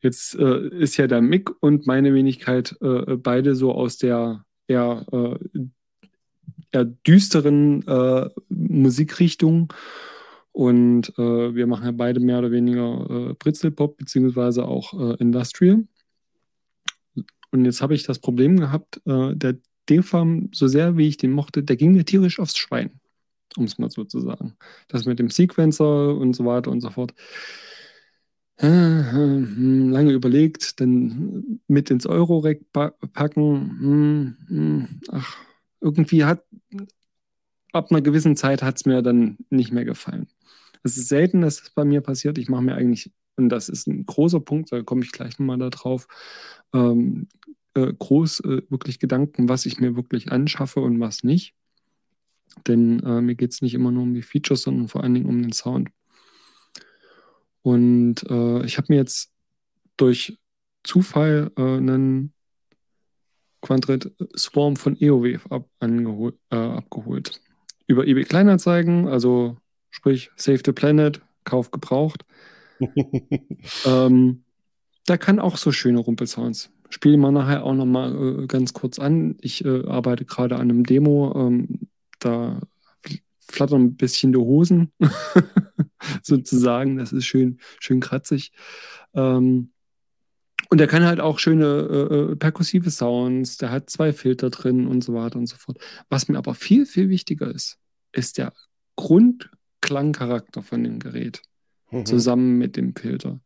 jetzt äh, ist ja der Mick und meine Wenigkeit äh, beide so aus der eher äh, eher düsteren äh, Musikrichtung. Und wir machen ja beide mehr oder weniger äh, Britzelpop beziehungsweise auch Industrial. Und jetzt habe ich das Problem gehabt, äh, der Defam, so sehr wie ich den mochte, der ging mir tierisch aufs Schwein, um es mal so zu sagen. Das mit dem Sequencer und so weiter und so fort. Äh, hm, lange überlegt, dann mit ins Euro-Rack packen. Hm, hm, ach, irgendwie hat, ab einer gewissen Zeit hat es mir dann nicht mehr gefallen. Es ist selten, dass es bei mir passiert. Ich mache mir eigentlich, und das ist ein großer Punkt, da komme ich gleich nochmal darauf, ähm, äh, groß äh, wirklich Gedanken, was ich mir wirklich anschaffe und was nicht. Denn äh, mir geht es nicht immer nur um die Features, sondern vor allen Dingen um den Sound. Und äh, ich habe mir jetzt durch Zufall äh, einen Quantret Swarm von EOWave ab, äh, abgeholt. Über eBay Kleinanzeigen, also sprich Save the Planet, Kauf gebraucht. ähm, da kann auch so schöne Rumpelsounds. Spiele mal nachher auch nochmal äh, ganz kurz an. Ich äh, arbeite gerade an einem Demo. Ähm, da flattern ein bisschen die Hosen, sozusagen. Das ist schön, schön kratzig. Ähm, und der kann halt auch schöne äh, äh, perkussive Sounds, der hat zwei Filter drin und so weiter und so fort. Was mir aber viel, viel wichtiger ist, ist der Grundklangcharakter von dem Gerät mhm. zusammen mit dem Filter.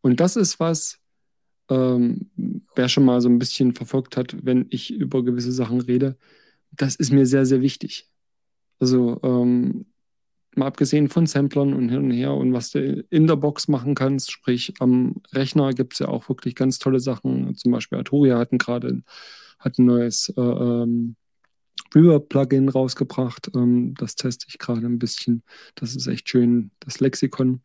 Und das ist was, ähm, wer schon mal so ein bisschen verfolgt hat, wenn ich über gewisse Sachen rede, das ist mir sehr, sehr wichtig. Also ähm, mal abgesehen von Samplern und hin und her und was du in der Box machen kannst, sprich am Rechner gibt es ja auch wirklich ganz tolle Sachen. Zum Beispiel Arturia hatten gerade hat ein neues äh, ähm, Reverb-Plugin rausgebracht. Ähm, das teste ich gerade ein bisschen. Das ist echt schön, das Lexikon.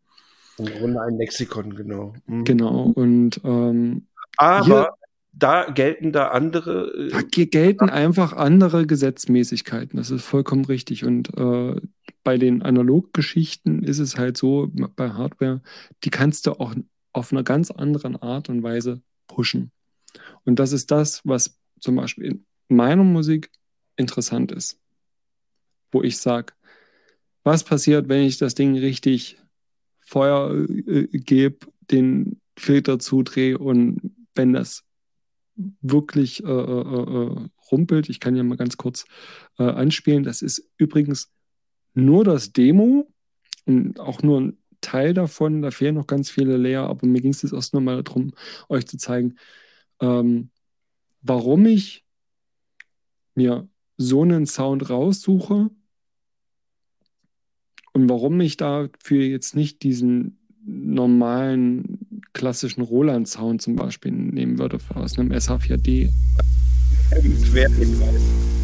Im Grunde ein Lexikon, genau. Mhm. Genau, und ähm, aber hier, da gelten da andere. Äh, da gelten einfach andere Gesetzmäßigkeiten. Das ist vollkommen richtig. Und äh, bei den Analoggeschichten ist es halt so, bei Hardware, die kannst du auch auf einer ganz anderen Art und Weise pushen. Und das ist das, was zum Beispiel in meiner Musik interessant ist. Wo ich sage, was passiert, wenn ich das Ding richtig Feuer äh, gebe, den Filter zudrehe und wenn das wirklich äh, äh, äh, rumpelt, ich kann ja mal ganz kurz äh, anspielen, das ist übrigens nur das Demo und auch nur ein Teil davon, da fehlen noch ganz viele Layer, aber mir ging es jetzt erst nur mal darum, euch zu zeigen, ähm, warum ich mir so einen Sound raussuche und warum ich dafür jetzt nicht diesen normalen klassischen Roland-Sound zum Beispiel nehmen würde aus einem SH4D. Schwer, ich weiß.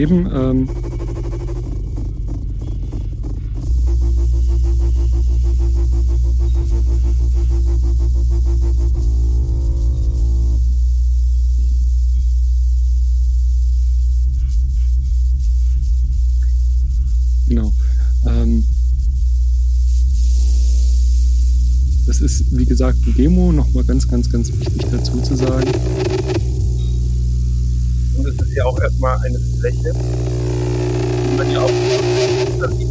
Eben. Ähm, genau. Ähm, das ist, wie gesagt, ein Demo, nochmal ganz, ganz, ganz wichtig dazu zu sagen auch erstmal eine Fläche, die man ja auch das nicht.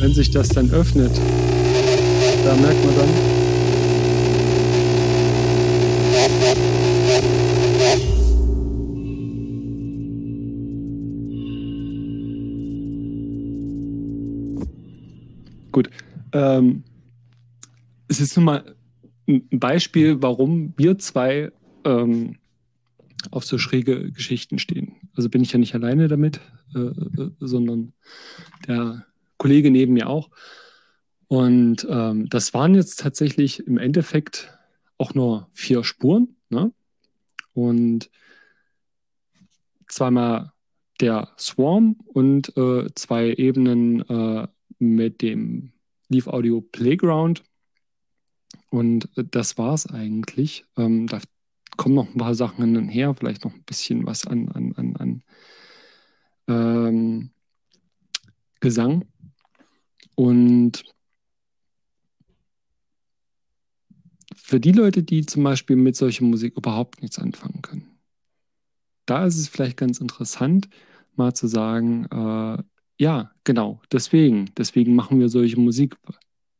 Wenn sich das dann öffnet, da merkt man dann, Ähm, es ist nun mal ein Beispiel, warum wir zwei ähm, auf so schräge Geschichten stehen. Also bin ich ja nicht alleine damit, äh, äh, sondern der Kollege neben mir auch. Und ähm, das waren jetzt tatsächlich im Endeffekt auch nur vier Spuren. Ne? Und zweimal der Swarm und äh, zwei Ebenen äh, mit dem Leaf Audio Playground. Und das war es eigentlich. Ähm, da kommen noch ein paar Sachen her, vielleicht noch ein bisschen was an, an, an, an ähm, Gesang. Und für die Leute, die zum Beispiel mit solcher Musik überhaupt nichts anfangen können, da ist es vielleicht ganz interessant, mal zu sagen, äh, ja, genau, deswegen, deswegen machen wir solche Musik.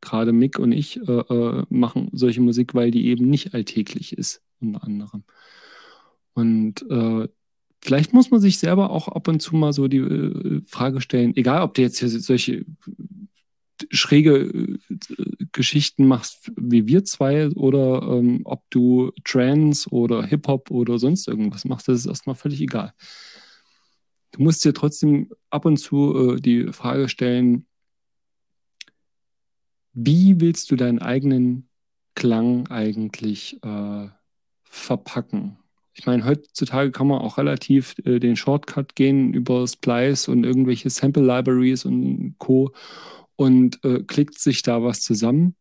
Gerade Mick und ich äh, äh, machen solche Musik, weil die eben nicht alltäglich ist, unter anderem. Und äh, vielleicht muss man sich selber auch ab und zu mal so die äh, Frage stellen, egal ob du jetzt hier solche schräge äh, Geschichten machst wie wir zwei oder ähm, ob du Trance oder Hip-Hop oder sonst irgendwas machst, das ist erstmal völlig egal. Du musst dir trotzdem ab und zu äh, die Frage stellen, wie willst du deinen eigenen Klang eigentlich äh, verpacken? Ich meine, heutzutage kann man auch relativ äh, den Shortcut gehen über Splice und irgendwelche Sample Libraries und Co. und äh, klickt sich da was zusammen.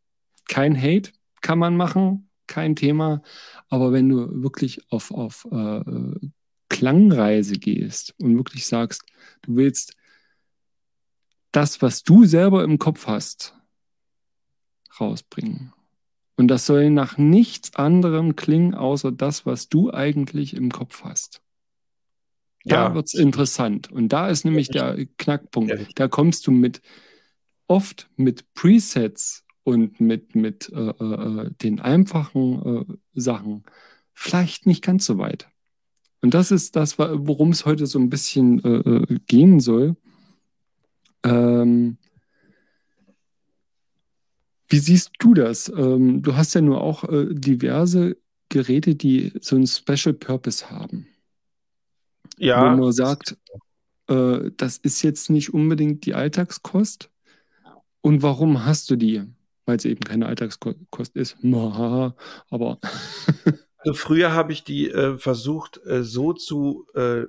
Kein Hate kann man machen, kein Thema. Aber wenn du wirklich auf, auf äh, Klangreise gehst und wirklich sagst, du willst das, was du selber im Kopf hast, rausbringen. Und das soll nach nichts anderem klingen, außer das, was du eigentlich im Kopf hast. Da ja. wird es interessant. Und da ist nämlich der Knackpunkt. Ja. Da kommst du mit oft mit Presets und mit, mit äh, äh, den einfachen äh, Sachen vielleicht nicht ganz so weit. Und das ist das, worum es heute so ein bisschen äh, äh, gehen soll. Ähm, wie siehst du das? Ähm, du hast ja nur auch äh, diverse Geräte, die so einen Special Purpose haben. Ja. Wo man sagt, äh, das ist jetzt nicht unbedingt die Alltagskost. Und warum hast du die? Weil es eben keine Alltagskost ist. aber Also früher habe ich die äh, versucht äh, so zu äh,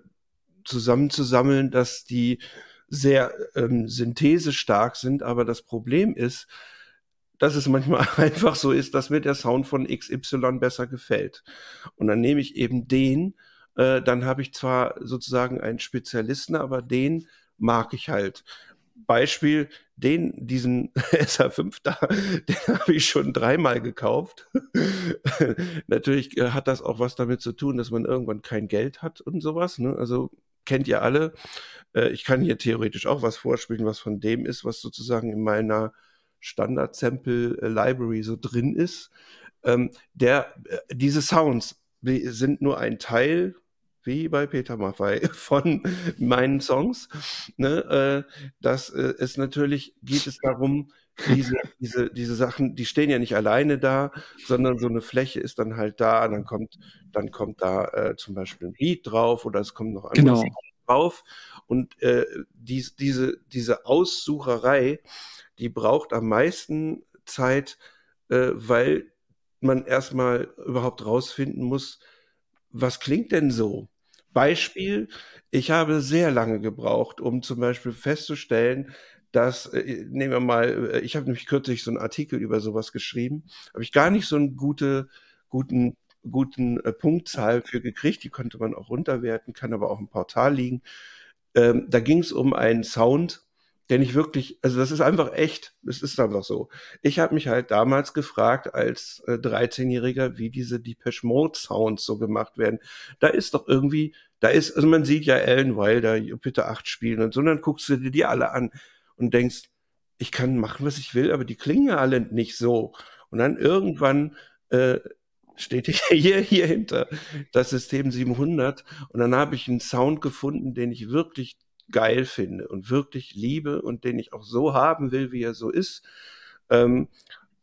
zusammenzusammeln, dass die sehr ähm, synthesestark sind, aber das Problem ist, dass es manchmal einfach so ist, dass mir der Sound von XY besser gefällt. Und dann nehme ich eben den, äh, dann habe ich zwar sozusagen einen Spezialisten, aber den mag ich halt. Beispiel, den, diesen SR5 da, den habe ich schon dreimal gekauft. Natürlich äh, hat das auch was damit zu tun, dass man irgendwann kein Geld hat und sowas. Ne? Also kennt ihr alle. Äh, ich kann hier theoretisch auch was vorspielen, was von dem ist, was sozusagen in meiner Standard-Sample-Library so drin ist. Ähm, der, äh, diese Sounds sind nur ein Teil wie bei Peter Maffei von meinen Songs. Ne, äh, das äh, ist natürlich, geht es darum, diese, diese, diese Sachen, die stehen ja nicht alleine da, sondern so eine Fläche ist dann halt da, dann kommt, dann kommt da äh, zum Beispiel ein Lied drauf oder es kommt noch ein genau. drauf. Und äh, dies, diese, diese Aussucherei, die braucht am meisten Zeit, äh, weil man erstmal überhaupt rausfinden muss, was klingt denn so? Beispiel, ich habe sehr lange gebraucht, um zum Beispiel festzustellen, dass, äh, nehmen wir mal, äh, ich habe nämlich kürzlich so einen Artikel über sowas geschrieben, habe ich gar nicht so einen gute, guten, guten äh, Punktzahl für gekriegt, die konnte man auch runterwerten, kann aber auch im Portal liegen. Ähm, da ging es um einen Sound, den ich wirklich, also das ist einfach echt, es ist einfach so. Ich habe mich halt damals gefragt als äh, 13-Jähriger, wie diese Depeche Mode Sounds so gemacht werden. Da ist doch irgendwie, da ist, also man sieht ja Ellen Wilder, Jupiter 8 spielen und so, und dann guckst du dir die alle an und denkst, ich kann machen, was ich will, aber die klingen ja alle nicht so. Und dann irgendwann äh, steht hier, hier hinter das System 700 und dann habe ich einen Sound gefunden, den ich wirklich geil finde und wirklich liebe und den ich auch so haben will, wie er so ist. Ähm,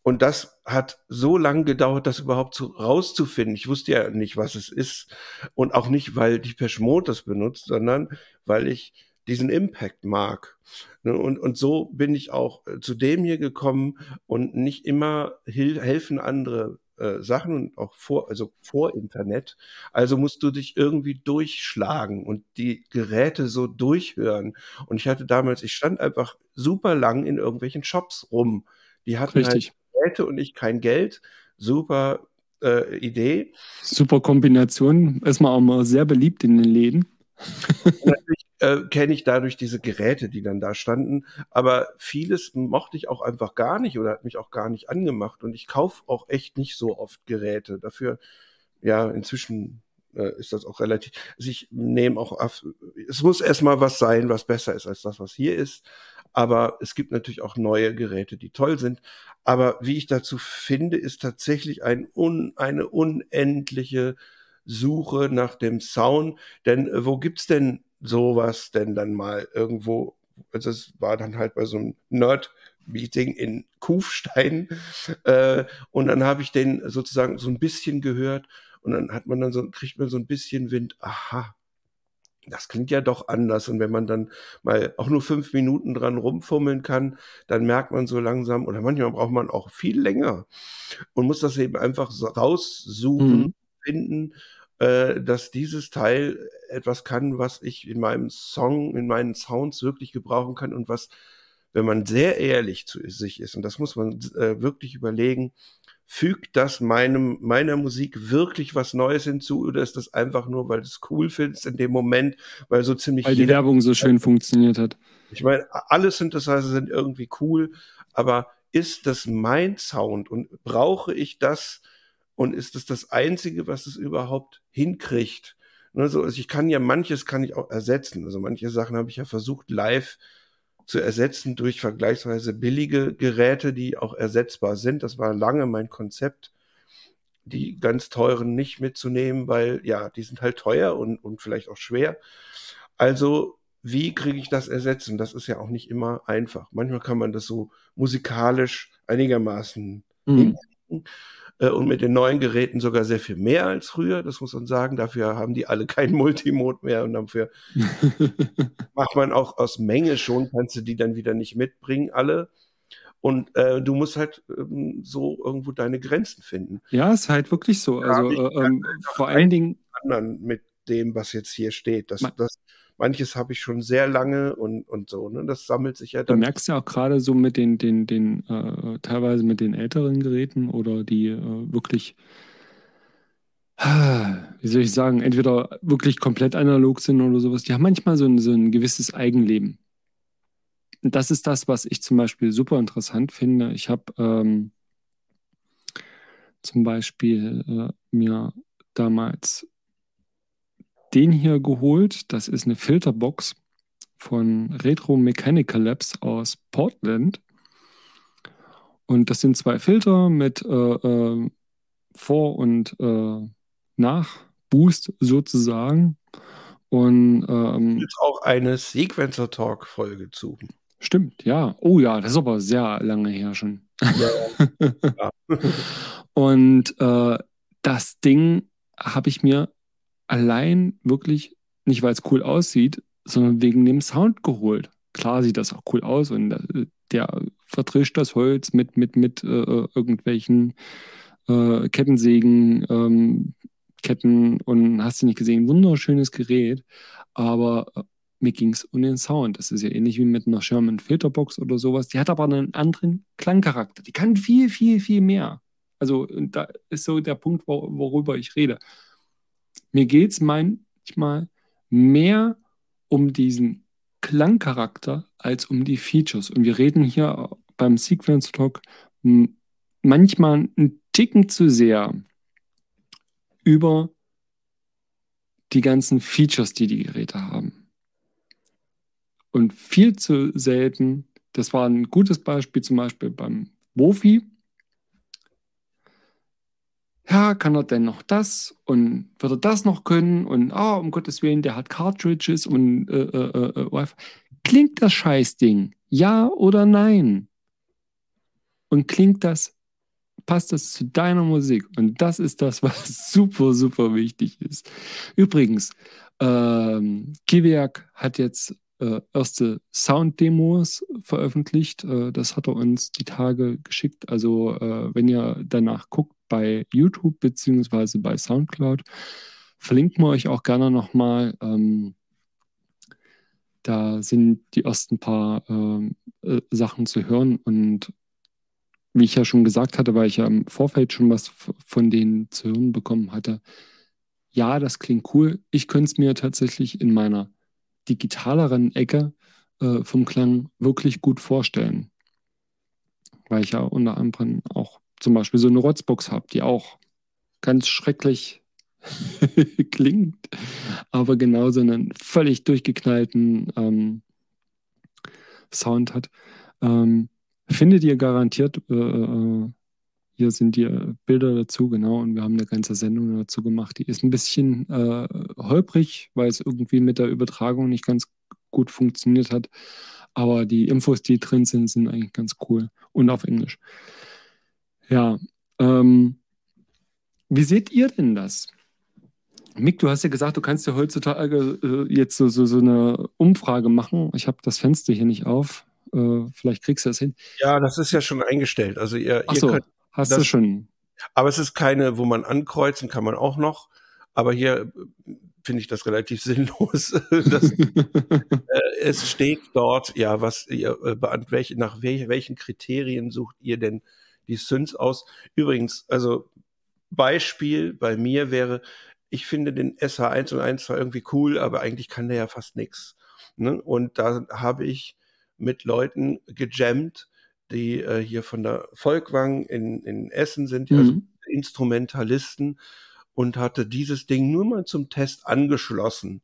und das hat so lange gedauert, das überhaupt zu, rauszufinden. Ich wusste ja nicht, was es ist. Und auch nicht, weil die Peschmod das benutzt, sondern weil ich diesen Impact mag. Ne, und, und so bin ich auch äh, zu dem hier gekommen und nicht immer helfen andere äh, Sachen und auch vor, also vor Internet. Also musst du dich irgendwie durchschlagen und die Geräte so durchhören. Und ich hatte damals, ich stand einfach super lang in irgendwelchen Shops rum. Die hatten halt Richtig. halt Geräte und ich kein Geld. Super äh, Idee. Super Kombination. Erstmal auch mal sehr beliebt in den Läden. Äh, kenne ich dadurch diese Geräte, die dann da standen, aber vieles mochte ich auch einfach gar nicht oder hat mich auch gar nicht angemacht und ich kaufe auch echt nicht so oft Geräte. Dafür, ja, inzwischen äh, ist das auch relativ. Also ich nehme auch es muss erstmal was sein, was besser ist als das, was hier ist. Aber es gibt natürlich auch neue Geräte, die toll sind. Aber wie ich dazu finde, ist tatsächlich ein un, eine unendliche Suche nach dem Sound. Denn äh, wo gibt's denn sowas denn dann mal irgendwo? Also es war dann halt bei so einem Nerd Meeting in Kufstein äh, und dann habe ich den sozusagen so ein bisschen gehört und dann hat man dann so kriegt man so ein bisschen Wind. Aha, das klingt ja doch anders. Und wenn man dann mal auch nur fünf Minuten dran rumfummeln kann, dann merkt man so langsam, oder manchmal braucht man auch viel länger und muss das eben einfach so raussuchen, mhm. finden, äh, dass dieses Teil etwas kann, was ich in meinem Song, in meinen Sounds wirklich gebrauchen kann und was, wenn man sehr ehrlich zu sich ist, und das muss man äh, wirklich überlegen, fügt das meinem, meiner Musik wirklich was Neues hinzu oder ist das einfach nur, weil du es cool findest in dem Moment, weil so ziemlich. Weil die Werbung so schön funktioniert hat. Ich meine, alle Synthesizer sind irgendwie cool, aber ist das mein Sound und brauche ich das und ist das das Einzige, was es überhaupt hinkriegt? Also ich kann ja manches kann ich auch ersetzen. Also manche Sachen habe ich ja versucht live zu ersetzen durch vergleichsweise billige Geräte, die auch ersetzbar sind. Das war lange mein Konzept, die ganz teuren nicht mitzunehmen, weil ja, die sind halt teuer und, und vielleicht auch schwer. Also, wie kriege ich das ersetzt? Und das ist ja auch nicht immer einfach. Manchmal kann man das so musikalisch einigermaßen mhm. Äh, und mit den neuen Geräten sogar sehr viel mehr als früher, das muss man sagen. Dafür haben die alle keinen Multimode mehr und dafür macht man auch aus Menge schon, kannst du die dann wieder nicht mitbringen, alle. Und äh, du musst halt ähm, so irgendwo deine Grenzen finden. Ja, ist halt wirklich so. Also äh, ähm, vor allen Dingen anderen mit dem, was jetzt hier steht. Das, das, manches habe ich schon sehr lange und, und so. Ne? Das sammelt sich ja dann. Du merkst ja auch gerade so mit den, den, den äh, teilweise mit den älteren Geräten oder die äh, wirklich, wie soll ich sagen, entweder wirklich komplett analog sind oder sowas, die haben manchmal so ein, so ein gewisses Eigenleben. Und das ist das, was ich zum Beispiel super interessant finde. Ich habe ähm, zum Beispiel äh, mir damals den hier geholt. Das ist eine Filterbox von Retro Mechanical Labs aus Portland. Und das sind zwei Filter mit äh, äh, Vor- und äh, Nach-Boost sozusagen. Und ähm, jetzt auch eine Sequencer Talk Folge zu. Stimmt, ja. Oh ja, das ist aber sehr lange her schon. Ja. ja. und äh, das Ding habe ich mir allein wirklich nicht, weil es cool aussieht, sondern wegen dem Sound geholt. Klar sieht das auch cool aus und äh, der vertrischt das Holz mit, mit, mit äh, irgendwelchen äh, Kettensägen, ähm, Ketten und hast du nicht gesehen, wunderschönes Gerät, aber äh, mir ging es um den Sound. Das ist ja ähnlich wie mit einer Sherman Filterbox oder sowas. Die hat aber einen anderen Klangcharakter. Die kann viel, viel, viel mehr. Also da ist so der Punkt, worüber ich rede. Mir geht es manchmal mehr um diesen Klangcharakter als um die Features. Und wir reden hier beim Sequence Talk manchmal einen Ticken zu sehr über die ganzen Features, die die Geräte haben. Und viel zu selten, das war ein gutes Beispiel zum Beispiel beim Wofi, ja, kann er denn noch das und wird er das noch können und ah, um Gottes Willen, der hat Cartridges und äh, äh, äh, Wi-Fi. Klingt das Scheißding? Ja oder nein? Und klingt das, passt das zu deiner Musik? Und das ist das, was super, super wichtig ist. Übrigens, ähm, Kiviak hat jetzt äh, erste Sound-Demos veröffentlicht. Äh, das hat er uns die Tage geschickt. Also äh, wenn ihr danach guckt bei YouTube beziehungsweise bei SoundCloud, verlinken wir euch auch gerne nochmal. Ähm, da sind die ersten paar ähm, äh, Sachen zu hören und wie ich ja schon gesagt hatte, weil ich ja im Vorfeld schon was von denen zu hören bekommen hatte, ja, das klingt cool. Ich könnte es mir tatsächlich in meiner digitaleren Ecke äh, vom Klang wirklich gut vorstellen. Weil ich ja unter anderem auch zum Beispiel so eine Rotzbox habe, die auch ganz schrecklich klingt, aber genauso einen völlig durchgeknallten ähm, Sound hat. Ähm, findet ihr garantiert, äh, äh hier sind die äh, Bilder dazu, genau, und wir haben eine ganze Sendung dazu gemacht. Die ist ein bisschen äh, holprig, weil es irgendwie mit der Übertragung nicht ganz gut funktioniert hat. Aber die Infos, die drin sind, sind eigentlich ganz cool. Und auf Englisch. Ja. Ähm, wie seht ihr denn das? Mick, du hast ja gesagt, du kannst ja heutzutage äh, jetzt so, so, so eine Umfrage machen. Ich habe das Fenster hier nicht auf. Äh, vielleicht kriegst du das hin. Ja, das ist ja schon eingestellt. Also ihr, Ach so. ihr könnt Hast das, du schon. Aber es ist keine, wo man ankreuzen kann man auch noch. Aber hier äh, finde ich das relativ sinnlos. das, äh, es steht dort, ja, was ihr, äh, welche, nach wel, welchen Kriterien sucht ihr denn die Synths aus? Übrigens, also Beispiel bei mir wäre, ich finde den SH1 und 1 zwar irgendwie cool, aber eigentlich kann der ja fast nichts. Ne? Und da habe ich mit Leuten gejammt, die äh, hier von der Volkwang in, in Essen sind, also mhm. also Instrumentalisten, und hatte dieses Ding nur mal zum Test angeschlossen.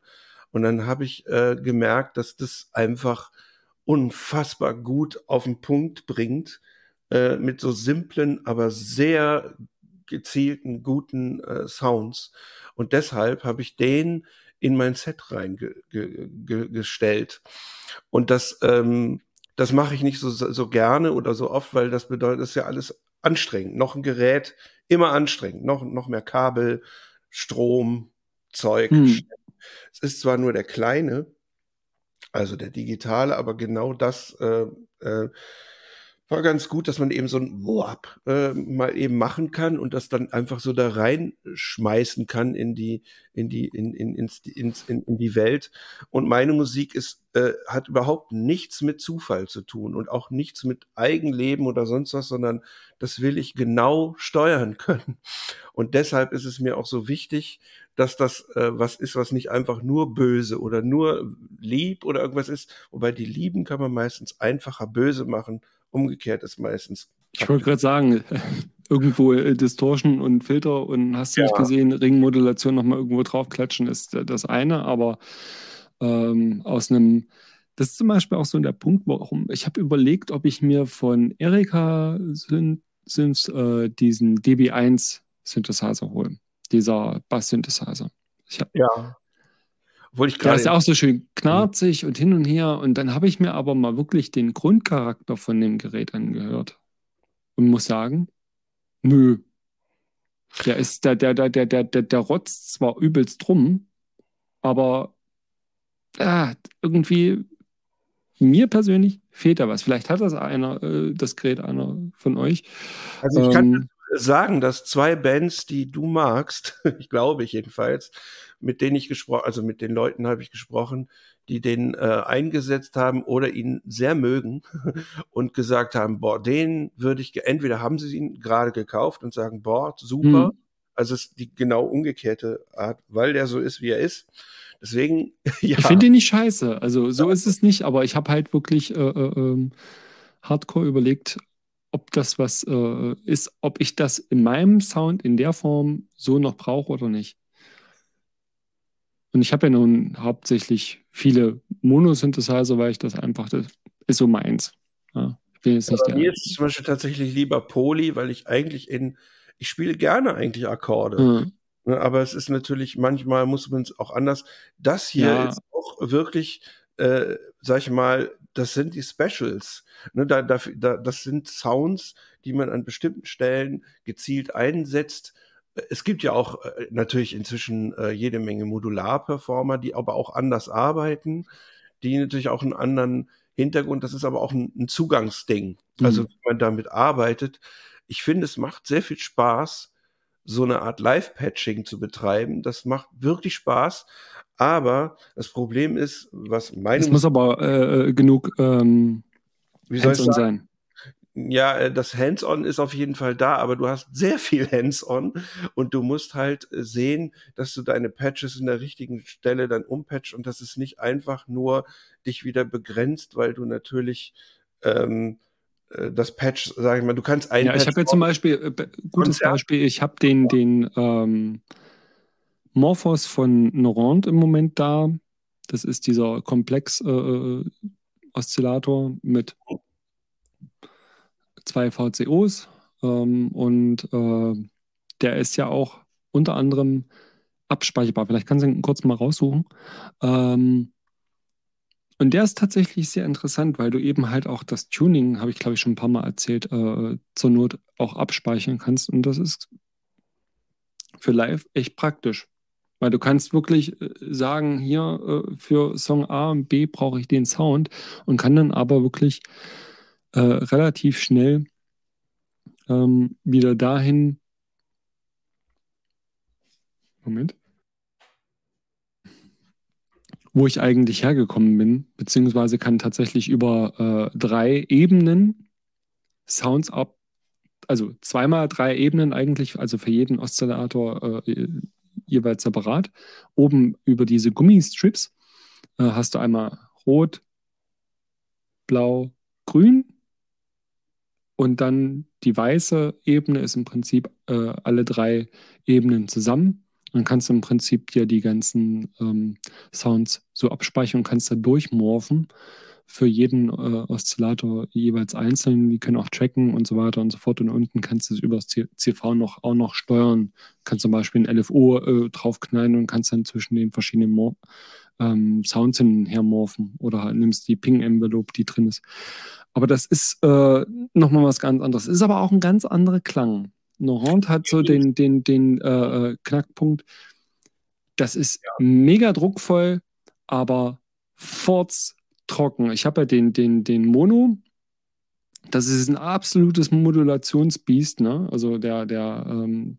Und dann habe ich äh, gemerkt, dass das einfach unfassbar gut auf den Punkt bringt, äh, mit so simplen, aber sehr gezielten, guten äh, Sounds. Und deshalb habe ich den in mein Set reingestellt. Und das ähm, das mache ich nicht so, so gerne oder so oft, weil das bedeutet, das ist ja alles anstrengend. Noch ein Gerät, immer anstrengend. Noch, noch mehr Kabel, Strom, Zeug. Hm. Es ist zwar nur der kleine, also der digitale, aber genau das äh, äh, war ganz gut, dass man eben so ein Warp äh, mal eben machen kann und das dann einfach so da reinschmeißen kann in die in die in in, ins, ins, in, in die Welt. Und meine Musik ist äh, hat überhaupt nichts mit Zufall zu tun und auch nichts mit Eigenleben oder sonst was, sondern das will ich genau steuern können. Und deshalb ist es mir auch so wichtig, dass das äh, was ist, was nicht einfach nur böse oder nur lieb oder irgendwas ist, wobei die Lieben kann man meistens einfacher böse machen Umgekehrt ist meistens. Ich wollte gerade sagen, irgendwo äh, Distortion und Filter und hast du ja. nicht gesehen, Ringmodulation nochmal irgendwo draufklatschen ist äh, das eine, aber ähm, aus einem, das ist zum Beispiel auch so der Punkt, warum ich habe überlegt, ob ich mir von Erika Synths äh, diesen DB1 Synthesizer hole, dieser Bass-Synthesizer. Ja. Obwohl ich gerade. ist ja auch so schön knarzig und hin und her. Und dann habe ich mir aber mal wirklich den Grundcharakter von dem Gerät angehört. Und muss sagen, nö. Der ist, der, der, der, der, der, der, der rotzt zwar übelst drum, aber ah, irgendwie mir persönlich fehlt da was. Vielleicht hat das einer, äh, das Gerät einer von euch. Also ich kann ähm, sagen, dass zwei Bands, die du magst, ich glaube ich jedenfalls, mit denen ich gesprochen, also mit den Leuten habe ich gesprochen, die den äh, eingesetzt haben oder ihn sehr mögen und gesagt haben, boah, den würde ich, entweder haben sie ihn gerade gekauft und sagen, boah, super, mhm. also es ist die genau umgekehrte Art, weil der so ist, wie er ist. Deswegen, ja. Ich finde ihn nicht scheiße, also so ja. ist es nicht, aber ich habe halt wirklich äh, äh, ähm, hardcore überlegt, ob das was äh, ist, ob ich das in meinem Sound in der Form so noch brauche oder nicht. Und ich habe ja nun hauptsächlich viele Monosynthesizer, weil ich das einfach, das ist so meins. Ja, ich bin jetzt nicht ja, mir ist zum Beispiel tatsächlich lieber Poly, weil ich eigentlich in, ich spiele gerne eigentlich Akkorde. Mhm. Ne, aber es ist natürlich, manchmal muss man es auch anders. Das hier Ja. ist auch wirklich, äh, sag ich mal, das sind die Specials. Ne, da, da, da, das sind Sounds, die man an bestimmten Stellen gezielt einsetzt. Es gibt ja auch äh, natürlich inzwischen äh, jede Menge Modular-Performer, die aber auch anders arbeiten, die natürlich auch einen anderen Hintergrund, das ist aber auch ein, ein Zugangsding. Also, Mhm. wie man damit arbeitet. Ich finde, es macht sehr viel Spaß, so eine Art Live-Patching zu betreiben. Das macht wirklich Spaß. Aber das Problem ist, was meine Es muss aber äh, äh, genug ähm, wie soll ich sagen? sein. Ja, äh, das Hands-on ist auf jeden Fall da, aber du hast sehr viel Hands-on und du musst halt äh, sehen, dass du deine Patches in der richtigen Stelle dann umpatcht und dass es nicht einfach nur dich wieder begrenzt, weil du natürlich ähm, äh, das Patch, sag ich mal, du kannst ein Ja, ich Patch habe jetzt zum Beispiel, äh, gutes. Beispiel, ich habe den, den ähm, Morphos von Norand im Moment da. Das ist dieser Komplex-Oszillator mit zwei VCOs. Ähm, und äh, der ist ja auch unter anderem abspeicherbar. Vielleicht kannst du ihn kurz mal raussuchen. Ähm, und der ist tatsächlich sehr interessant, weil du eben halt auch das Tuning, habe ich glaube ich schon ein paar Mal erzählt, äh, zur Not auch abspeichern kannst. Und das ist für live echt praktisch. Weil du kannst wirklich äh, sagen, hier äh, für Song A und B brauche ich den Sound und kann dann aber wirklich äh, relativ schnell ähm, wieder dahin. Moment. Wo ich eigentlich hergekommen bin, beziehungsweise kann tatsächlich über äh, drei Ebenen Sounds ab, also zweimal drei Ebenen eigentlich, also für jeden Oszillator äh, jeweils separat. Oben über diese Gummistrips äh, hast du einmal rot, blau, grün und dann die weiße Ebene ist im Prinzip äh, alle drei Ebenen zusammen. Dann kannst du im Prinzip dir die ganzen ähm, Sounds so abspeichern und kannst da durchmorphen für jeden äh, Oszillator jeweils einzeln. Die können auch tracken und so weiter und so fort. Und unten kannst du es über das CV noch, auch noch steuern. Kannst zum Beispiel ein LFO äh, draufknallen und kannst dann zwischen den verschiedenen Mor ähm, Sounds hin und her morphen. Oder halt nimmst die Ping-Envelope, die drin ist. Aber das ist äh, nochmal was ganz anderes. Ist aber auch ein ganz anderer Klang. Norand hat so den, den, den äh, äh, Knackpunkt. Das ist mega druckvoll, aber forts trocken. Ich habe ja den, den, den Mono. Das ist ein absolutes Modulationsbiest. Ne? Also der, der ähm,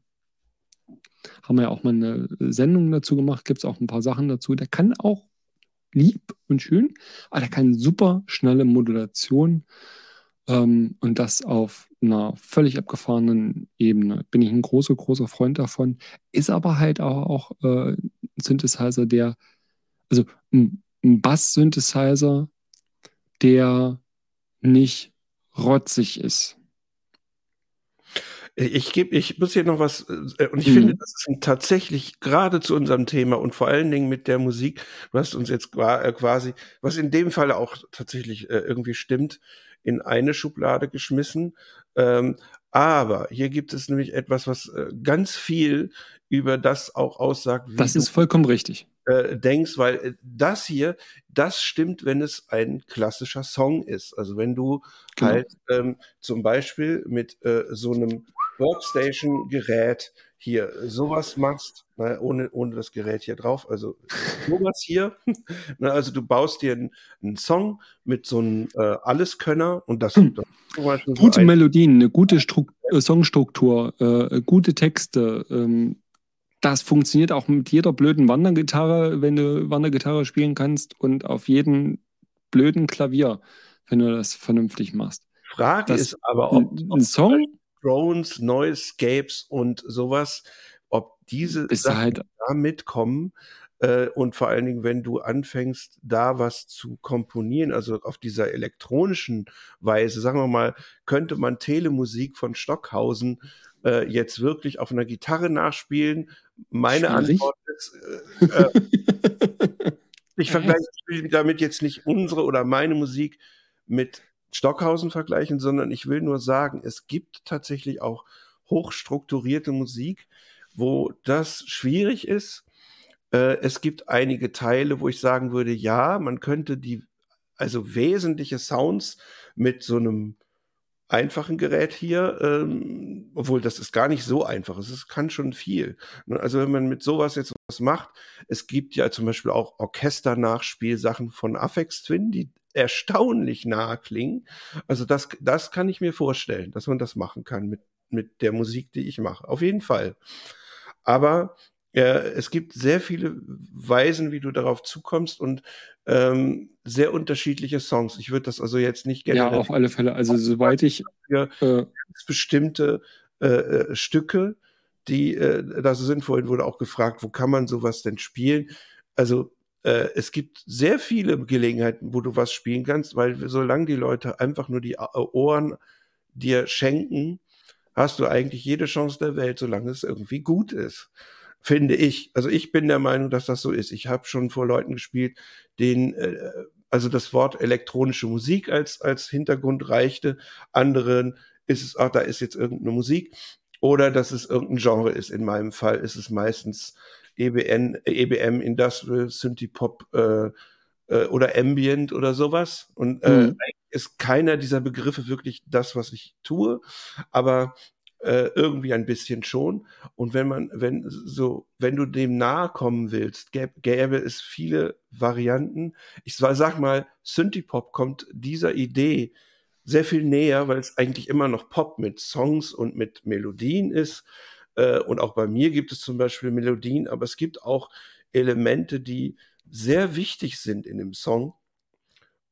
haben wir ja auch mal eine Sendung dazu gemacht, gibt es auch ein paar Sachen dazu. Der kann auch lieb und schön, aber der kann super schnelle Modulation ähm, und das auf einer völlig abgefahrenen Ebene. Bin ich ein großer, großer Freund davon. Ist aber halt auch, auch äh, ein Synthesizer, der, also ein, ein Bass-Synthesizer, der nicht rotzig ist. Ich gebe, ich muss hier noch was, äh, und ich Mhm. finde, das ist tatsächlich gerade zu unserem Thema und vor allen Dingen mit der Musik, du hast uns jetzt äh, quasi, was in dem Fall auch tatsächlich äh, irgendwie stimmt, in eine Schublade geschmissen. Ähm, aber hier gibt es nämlich etwas, was ganz viel über das auch aussagt, Das ist vollkommen richtig. Äh, denkst, weil äh, das hier, das stimmt, wenn es ein klassischer Song ist. Also wenn du Genau. halt ähm, zum Beispiel mit äh, so einem Workstation-Gerät hier sowas machst, ne, ohne, ohne das Gerät hier drauf, also sowas hier, ne, also du baust dir einen, einen Song mit so einem äh, Alleskönner und das, Hm. das zum Beispiel so Gute ein- Melodien, eine gute Struk äh, Songstruktur, äh, gute Texte. Ähm, das funktioniert auch mit jeder blöden Wandergitarre, wenn du Wandergitarre spielen kannst und auf jedem blöden Klavier, wenn du das vernünftig machst. Frage das- ist aber, ob, ob ein Song Drones, Noisescapes und sowas, ob diese Sachen halt, da mitkommen äh, und vor allen Dingen, wenn du anfängst, da was zu komponieren, also auf dieser elektronischen Weise, sagen wir mal, könnte man Telemusik von Stockhausen äh, jetzt wirklich auf einer Gitarre nachspielen? Meine Schwierig. Antwort ist, äh, äh, ich vergleiche damit jetzt nicht unsere oder meine Musik mit Stockhausen vergleichen, sondern ich will nur sagen, es gibt tatsächlich auch hochstrukturierte Musik, wo das schwierig ist. Äh, es gibt einige Teile, wo ich sagen würde, ja, man könnte die, also wesentliche Sounds mit so einem einfachen Gerät hier, ähm, obwohl das ist gar nicht so einfach. Es kann schon viel. Ne? Also wenn man mit sowas jetzt was macht, es gibt ja zum Beispiel auch Orchesternachspielsachen von Afex Twin, die erstaunlich nah klingen. Also das, das kann ich mir vorstellen, dass man das machen kann mit, mit der Musik, die ich mache. Auf jeden Fall. Aber ja, es gibt sehr viele Weisen, wie du darauf zukommst und ähm, sehr unterschiedliche Songs. Ich würde das also jetzt nicht gerne. Ja, auf alle Fälle. Also soweit ich äh, bestimmte äh, äh, Stücke, die äh, da so sind. Vorhin wurde auch gefragt, wo kann man sowas denn spielen? Also äh, es gibt sehr viele Gelegenheiten, wo du was spielen kannst, weil solange die Leute einfach nur die Ohren dir schenken, hast du eigentlich jede Chance der Welt, solange es irgendwie gut ist finde ich. Also ich bin der Meinung, dass das so ist. Ich habe schon vor Leuten gespielt, denen äh, also das Wort elektronische Musik als als Hintergrund reichte. Anderen ist es, ach, da ist jetzt irgendeine Musik oder dass es irgendein Genre ist. In meinem Fall ist es meistens EBN, EBM, Industrial, Synthie-Pop äh, äh, oder Ambient oder sowas. Und äh, mhm. ist keiner dieser Begriffe wirklich das, was ich tue. Aber äh, irgendwie ein bisschen schon. Und wenn man, wenn so, wenn du dem nahe kommen willst, gäbe, gäbe es viele Varianten. Ich sag mal, Synthie-Pop kommt dieser Idee sehr viel näher, weil es eigentlich immer noch Pop mit Songs und mit Melodien ist. Äh, und auch bei mir gibt es zum Beispiel Melodien, aber es gibt auch Elemente, die sehr wichtig sind in dem Song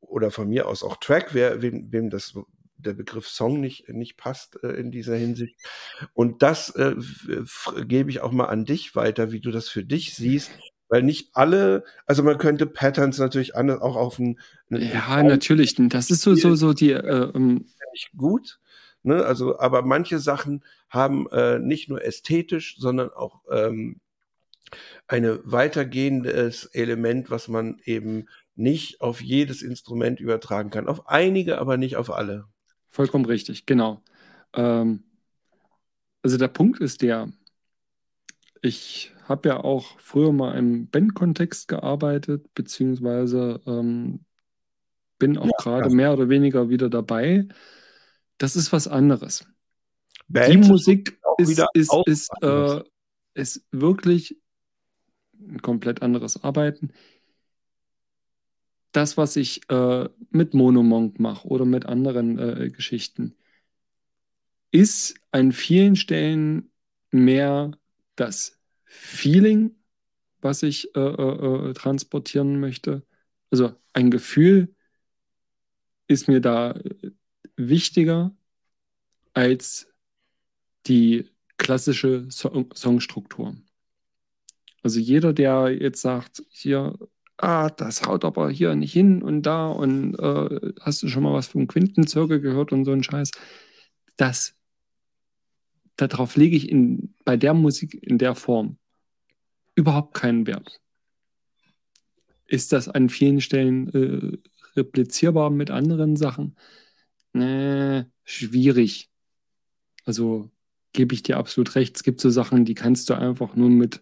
oder von mir aus auch Track, wer, wem, wem das der Begriff Song nicht, nicht passt äh, in dieser Hinsicht. Und das äh, gebe ich auch mal an dich weiter, wie du das für dich siehst. Weil nicht alle, also man könnte Patterns natürlich anders auch auf ein. Ja, natürlich. Das ist so, so, so die. Äh, ähm nicht gut. Ne? Also, aber manche Sachen haben äh, nicht nur ästhetisch, sondern auch ähm, eine weitergehendes Element, was man eben nicht auf jedes Instrument übertragen kann. Auf einige, aber nicht auf alle. Vollkommen richtig, genau. Ähm, also der Punkt ist der, ich habe ja auch früher mal im Band-Kontext gearbeitet, beziehungsweise ähm, bin auch ja, gerade mehr oder weniger wieder dabei. Das ist was anderes. Band Die Musik ist, ist, ist, äh, ist wirklich ein komplett anderes Arbeiten das, was ich äh, mit Monomonk mache oder mit anderen äh, Geschichten, ist an vielen Stellen mehr das Feeling, was ich äh, äh, äh transportieren möchte. Also ein Gefühl ist mir da äh, wichtiger als die klassische so Songstruktur. Also jeder, der jetzt sagt, hier ah, das haut aber hier nicht hin und da und äh, hast du schon mal was vom Quintenzirkel gehört und so ein Scheiß. Das, darauf lege ich in, bei der Musik in der Form überhaupt keinen Wert. Ist das an vielen Stellen äh, replizierbar mit anderen Sachen? Nee, schwierig. Also gebe ich dir absolut recht. Es gibt so Sachen, die kannst du einfach nur mit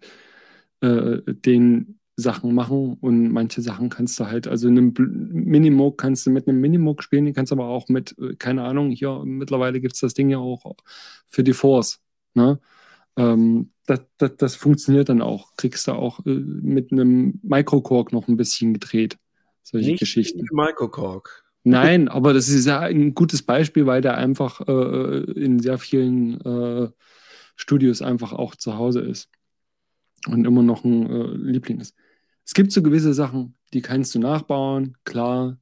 äh, den Sachen machen und manche Sachen kannst du halt, also einen Minimoog kannst du mit einem Minimoog spielen, die kannst du aber auch mit, äh, keine Ahnung, hier mittlerweile gibt es das Ding ja auch für die Force. Ne? Ähm, das, das, das, funktioniert dann auch. Kriegst du auch äh, mit einem Microcork noch ein bisschen gedreht. Solche Nicht Geschichten. Microcork. Nein, aber das ist ja ein gutes Beispiel, weil der einfach äh, in sehr vielen äh, Studios einfach auch zu Hause ist und immer noch ein äh, Liebling ist. Es gibt so gewisse Sachen, die kannst du nachbauen, klar.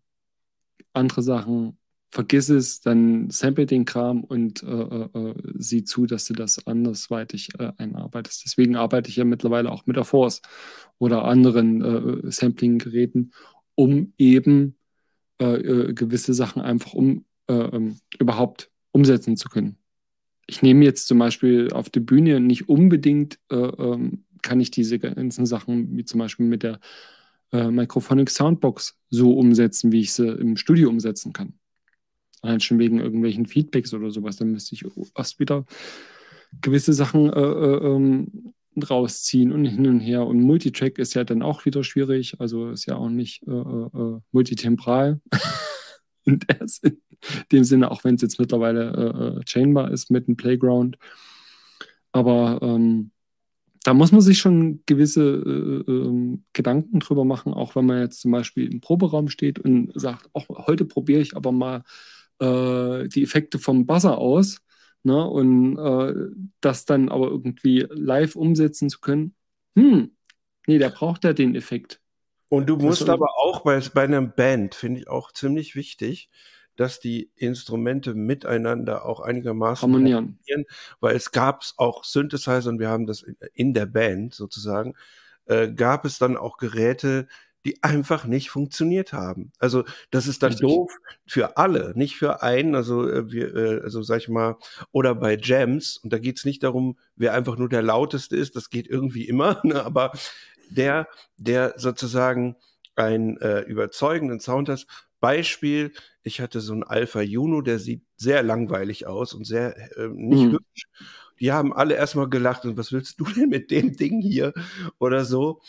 Andere Sachen, vergiss es, dann sample den Kram und äh, äh, äh, sieh zu, dass du das andersweitig äh, einarbeitest. Deswegen arbeite ich ja mittlerweile auch mit der Force oder anderen äh, Sampling-Geräten, um eben äh, gewisse Sachen einfach um ähm, überhaupt umsetzen zu können. Ich nehme jetzt zum Beispiel auf der Bühne nicht unbedingt ähm, kann ich diese ganzen Sachen, wie zum Beispiel mit der äh, Microphonic Soundbox, so umsetzen, wie ich sie im Studio umsetzen kann. Allein schon wegen irgendwelchen Feedbacks oder sowas, dann müsste ich erst wieder gewisse Sachen äh, äh, ähm, rausziehen und hin und her. Und Multitrack ist ja dann auch wieder schwierig, also ist ja auch nicht äh, äh, äh multitempral in Sinn, dem Sinne, auch wenn es jetzt mittlerweile äh, chainbar ist mit einem Playground. Aber ähm, da muss man sich schon gewisse äh, äh, Gedanken drüber machen, auch wenn man jetzt zum Beispiel im Proberaum steht und sagt, auch heute probiere ich aber mal äh, die Effekte vom Buzzer aus ne, und äh, das dann aber irgendwie live umsetzen zu können. Hm, nee, der braucht ja den Effekt. Und du musst also, aber auch bei, bei einer Band, finde ich auch ziemlich wichtig, dass die Instrumente miteinander auch einigermaßen harmonieren. Weil es gab auch Synthesizer und wir haben das in der Band sozusagen, äh, gab es dann auch Geräte, die einfach nicht funktioniert haben. Also das ist dann Richtig. doof für alle, nicht für einen. Also äh, wir, äh, also sag ich mal, oder bei Jams und da geht es nicht darum, wer einfach nur der lauteste ist. Das geht irgendwie immer, ne? aber der, der sozusagen einen äh, überzeugenden Sound hat Beispiel, ich hatte so einen Alpha Juno, der sieht sehr langweilig aus und sehr äh, nicht mhm. hübsch. Die haben alle erstmal gelacht und was willst du denn mit dem Ding hier oder so.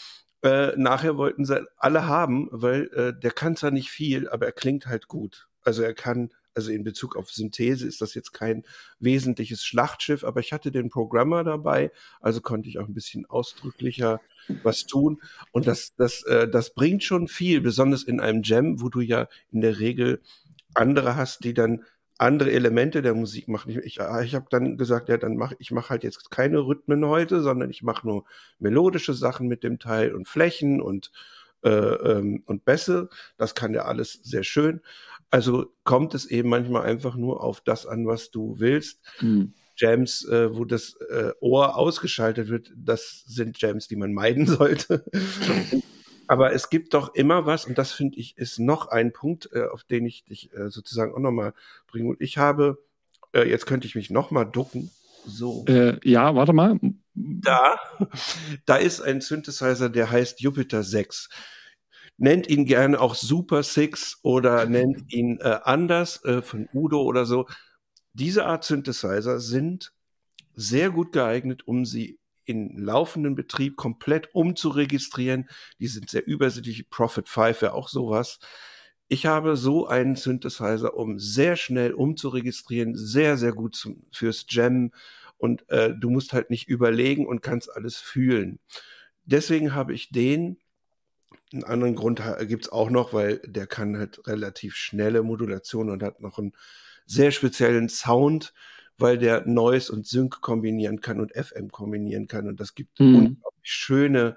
Äh, nachher wollten sie alle haben, weil äh, der kann zwar nicht viel, aber er klingt halt gut. Also er kann, also in Bezug auf Synthese ist das jetzt kein wesentliches Schlachtschiff, aber ich hatte den Programmer dabei, also konnte ich auch ein bisschen ausdrücklicher was tun. Und das, das, äh, das bringt schon viel, besonders in einem Jam, wo du ja in der Regel andere hast, die dann andere Elemente der Musik machen. Ich, ich, ich habe dann gesagt, ja, dann mach ich mache halt jetzt keine Rhythmen heute, sondern ich mache nur melodische Sachen mit dem Teil und Flächen und äh, ähm, und Bässe. Das kann ja alles sehr schön. Also kommt es eben manchmal einfach nur auf das an, was du willst. Mhm. Jams, äh, wo das äh, Ohr ausgeschaltet wird, das sind Jams, die man meiden sollte. Aber es gibt doch immer was, und das finde ich ist noch ein Punkt, äh, auf den ich dich äh, sozusagen auch nochmal bringe. Und ich habe, äh, jetzt könnte ich mich nochmal ducken. So. Äh, ja, warte mal. Da, da ist ein Synthesizer, der heißt Jupiter 6 nennt ihn gerne auch Super Six oder nennt ihn äh, anders äh, von Udo oder so diese Art Synthesizer sind sehr gut geeignet, um sie in laufenden Betrieb komplett umzuregistrieren. Die sind sehr übersichtlich. Profit 5 wäre auch sowas. Ich habe so einen Synthesizer, um sehr schnell umzuregistrieren, sehr, sehr gut zum, fürs Jam. Und äh, du musst halt nicht überlegen und kannst alles fühlen. Deswegen habe ich den. Einen anderen Grund gibt es auch noch, weil der kann halt relativ schnelle Modulation und hat noch einen sehr speziellen Sound, weil der Noise und Sync kombinieren kann und FM kombinieren kann. Und das gibt mhm. unglaublich schöne,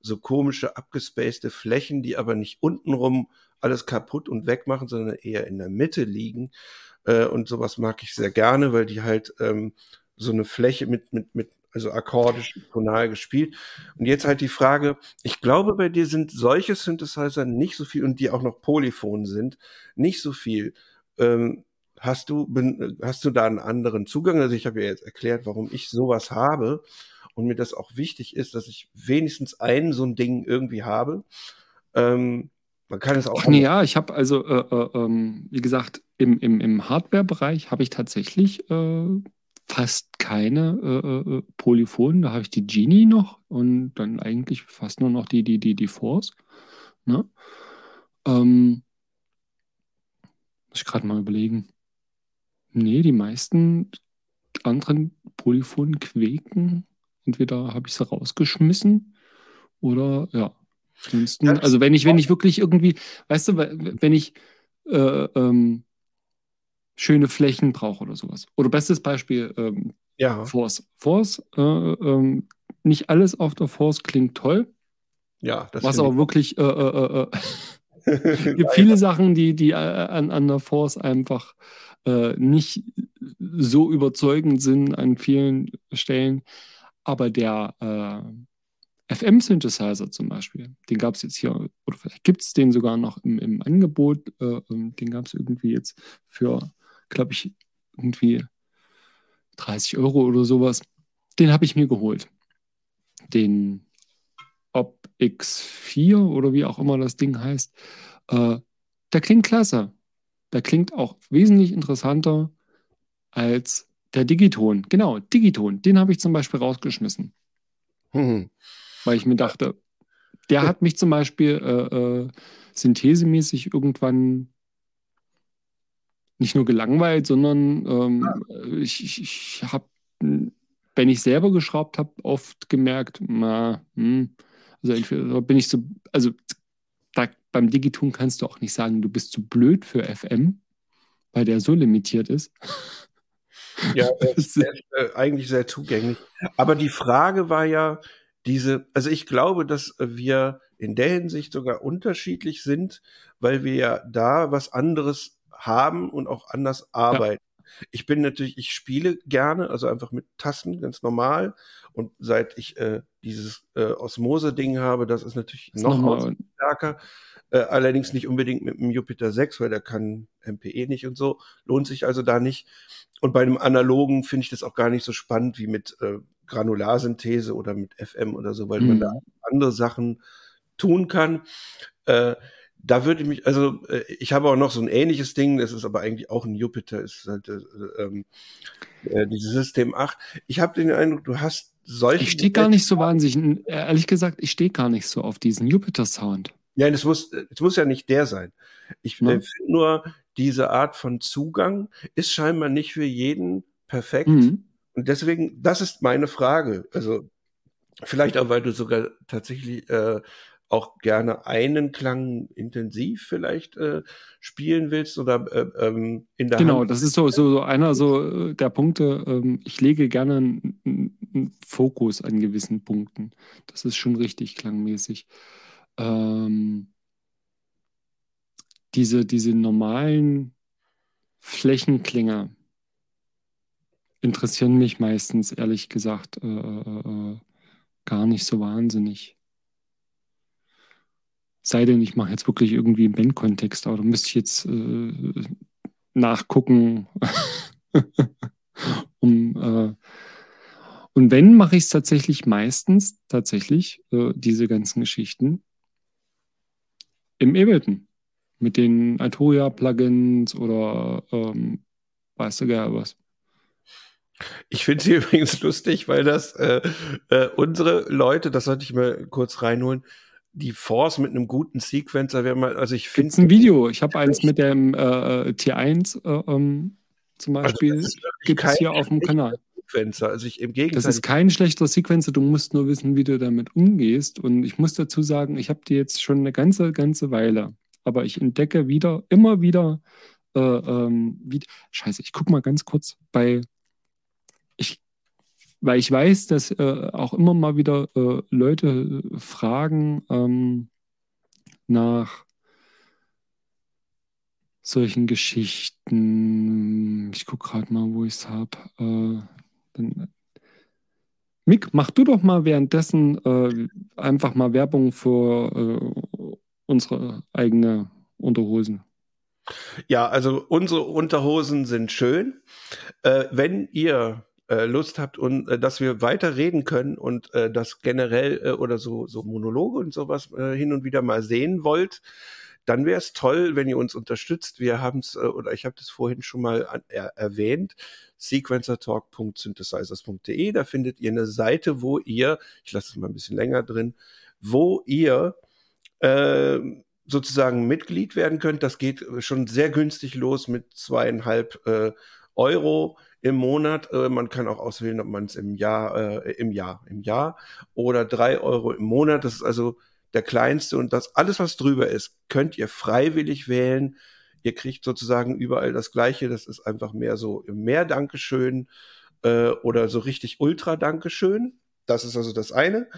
so komische, abgespacede Flächen, die aber nicht untenrum alles kaputt und wegmachen, sondern eher in der Mitte liegen. Äh, und sowas mag ich sehr gerne, weil die halt ähm, so eine Fläche mit, mit, mit, also akkordisch, tonal gespielt. Und jetzt halt die Frage, ich glaube, bei dir sind solche Synthesizer nicht so viel und die auch noch polyphon sind, nicht so viel. Ähm, Hast du, hast du da einen anderen Zugang? Also ich habe ja jetzt erklärt, warum ich sowas habe und mir das auch wichtig ist, dass ich wenigstens ein so ein Ding irgendwie habe. Ähm, man kann es auch. Ja, ich habe also, äh, äh, ähm, wie gesagt, im, im, im Hardware-Bereich habe ich tatsächlich äh, fast keine äh, äh, Polyphonen. Da habe ich die Genie noch und dann eigentlich fast nur noch die, die, die, die Force. Ne? Ähm, muss ich gerade mal überlegen. Nee, die meisten anderen Polyphonen quäken. Entweder habe ich sie rausgeschmissen oder ja. Ansonsten, also wenn ich, wenn ich wirklich irgendwie, weißt du, wenn ich äh, ähm, schöne Flächen brauche oder sowas. Oder bestes Beispiel, ähm, ja. Force. Force, äh, ähm, nicht alles auf der Force klingt toll. Ja, das Was aber wirklich äh, äh, äh gibt viele Sachen, die, die an, an der Force einfach äh, nicht so überzeugend sind an vielen Stellen. Aber der äh, FM-Synthesizer zum Beispiel, den gab es jetzt hier, oder vielleicht gibt es den sogar noch im, im Angebot. Äh, den gab es irgendwie jetzt für, glaube ich, irgendwie 30 Euro oder sowas. Den habe ich mir geholt. Den Op X4 oder wie auch immer das Ding heißt. Äh, der klingt klasse der klingt auch wesentlich interessanter als Der Digiton, genau, Digiton, den habe ich zum Beispiel rausgeschmissen. Hm. Weil ich mir dachte, der hat mich zum Beispiel äh, äh, synthesemäßig irgendwann nicht nur gelangweilt, sondern ähm, ich, ich, ich habe, wenn ich selber geschraubt habe, oft gemerkt, na, hm, also entweder bin ich so, also da, beim Digiton kannst du auch nicht sagen, du bist zu blöd für FM, weil der so limitiert ist. Ja, er ist, er ist äh, eigentlich sehr zugänglich. Aber die Frage war ja, diese, also ich glaube, dass wir in der Hinsicht sogar unterschiedlich sind, weil wir ja da was anderes haben und auch anders arbeiten. Ja. Ich bin natürlich, ich spiele gerne, also einfach mit Tasten, ganz normal. Und seit ich äh, dieses äh, Osmose-Ding habe, das ist natürlich das noch, noch stärker. Äh, allerdings nicht unbedingt mit dem Jupiter 6, weil der kann MPE nicht und so. Lohnt sich also da nicht. Und bei einem analogen finde ich das auch gar nicht so spannend wie mit äh, Granularsynthese oder mit FM oder so, weil mhm. man da mhm. andere Sachen tun kann. Äh, da würde ich mich, also äh, ich habe auch noch so ein ähnliches Ding, das ist aber eigentlich auch ein Jupiter, ist halt äh, ähm, äh, dieses System 8. Ich habe den Eindruck, du hast solche. Ich stehe gar nicht so wahnsinnig, ehrlich gesagt, ich stehe gar nicht so auf diesen Jupiter-Sound. Ja, es muss, es muss ja nicht der sein. Ich ja. äh, finde nur, diese Art von Zugang ist scheinbar nicht für jeden perfekt. Mhm. Und deswegen, das ist meine Frage. Also vielleicht auch, weil du sogar tatsächlich äh, auch gerne einen Klang intensiv vielleicht äh, spielen willst oder äh, ähm, in der Genau, Hand. das ist so, so, so einer so äh, der Punkte. Ähm, ich lege gerne einen, einen, Fokus an gewissen Punkten. Das ist schon richtig klangmäßig. Ähm, diese, diese normalen Flächenklinger, interessieren mich meistens, ehrlich gesagt, äh, äh, gar nicht so wahnsinnig. Sei denn, ich mache jetzt wirklich irgendwie im Bandkontext, aber da müsste ich jetzt äh, nachgucken. um, äh, und wenn, mache ich es tatsächlich meistens, tatsächlich, äh, diese ganzen Geschichten im Ableton. Mit den Altoria-Plugins oder ähm, weißt du gar was. Ich finde sie übrigens lustig, weil das äh, äh, unsere Leute, das sollte ich mal kurz reinholen, die Force mit einem guten Sequencer wäre mal, also ich finde. ein Video. Ich habe eins mit dem äh, T1 äh, ähm, zum also Beispiel. Also Gibt es hier auf dem Kanal. Sequencer. Also ich im Gegenteil. Das ist kein schlechter Sequencer, du musst nur wissen, wie du damit umgehst. Und ich muss dazu sagen, ich habe die jetzt schon eine ganze, ganze Weile. Aber ich entdecke wieder, immer wieder, äh, ähm, wie, Scheiße, ich gucke mal ganz kurz bei weil ich weiß, dass äh, auch immer mal wieder äh, Leute äh, fragen ähm, nach solchen Geschichten. Ich gucke gerade mal, wo ich es habe. Äh, Mick, mach du doch mal währenddessen äh, einfach mal Werbung für äh, unsere eigene Unterhosen. Ja, also unsere Unterhosen sind schön. Äh, wenn ihr äh, Lust habt und äh, dass wir weiter reden können und äh, das generell äh, oder so, so Monologe und sowas äh, hin und wieder mal sehen wollt, dann wäre es toll, wenn ihr uns unterstützt. Wir haben es, äh, oder ich habe das vorhin schon mal an, er, erwähnt, sequencertalk.synthesizers.de. Da findet ihr eine Seite, wo ihr, ich lasse es mal ein bisschen länger drin, wo ihr äh, sozusagen Mitglied werden könnt. Das geht schon sehr günstig los mit zweieinhalb Euro im Monat. Äh, man kann auch auswählen, ob man es im Jahr, äh, im Jahr, im Jahr oder drei Euro im Monat. Das ist also der kleinste und das alles, was drüber ist, könnt ihr freiwillig wählen. Ihr kriegt sozusagen überall das Gleiche. Das ist einfach mehr so mehr Dankeschön äh, oder so richtig Ultra Dankeschön. Das ist also das eine.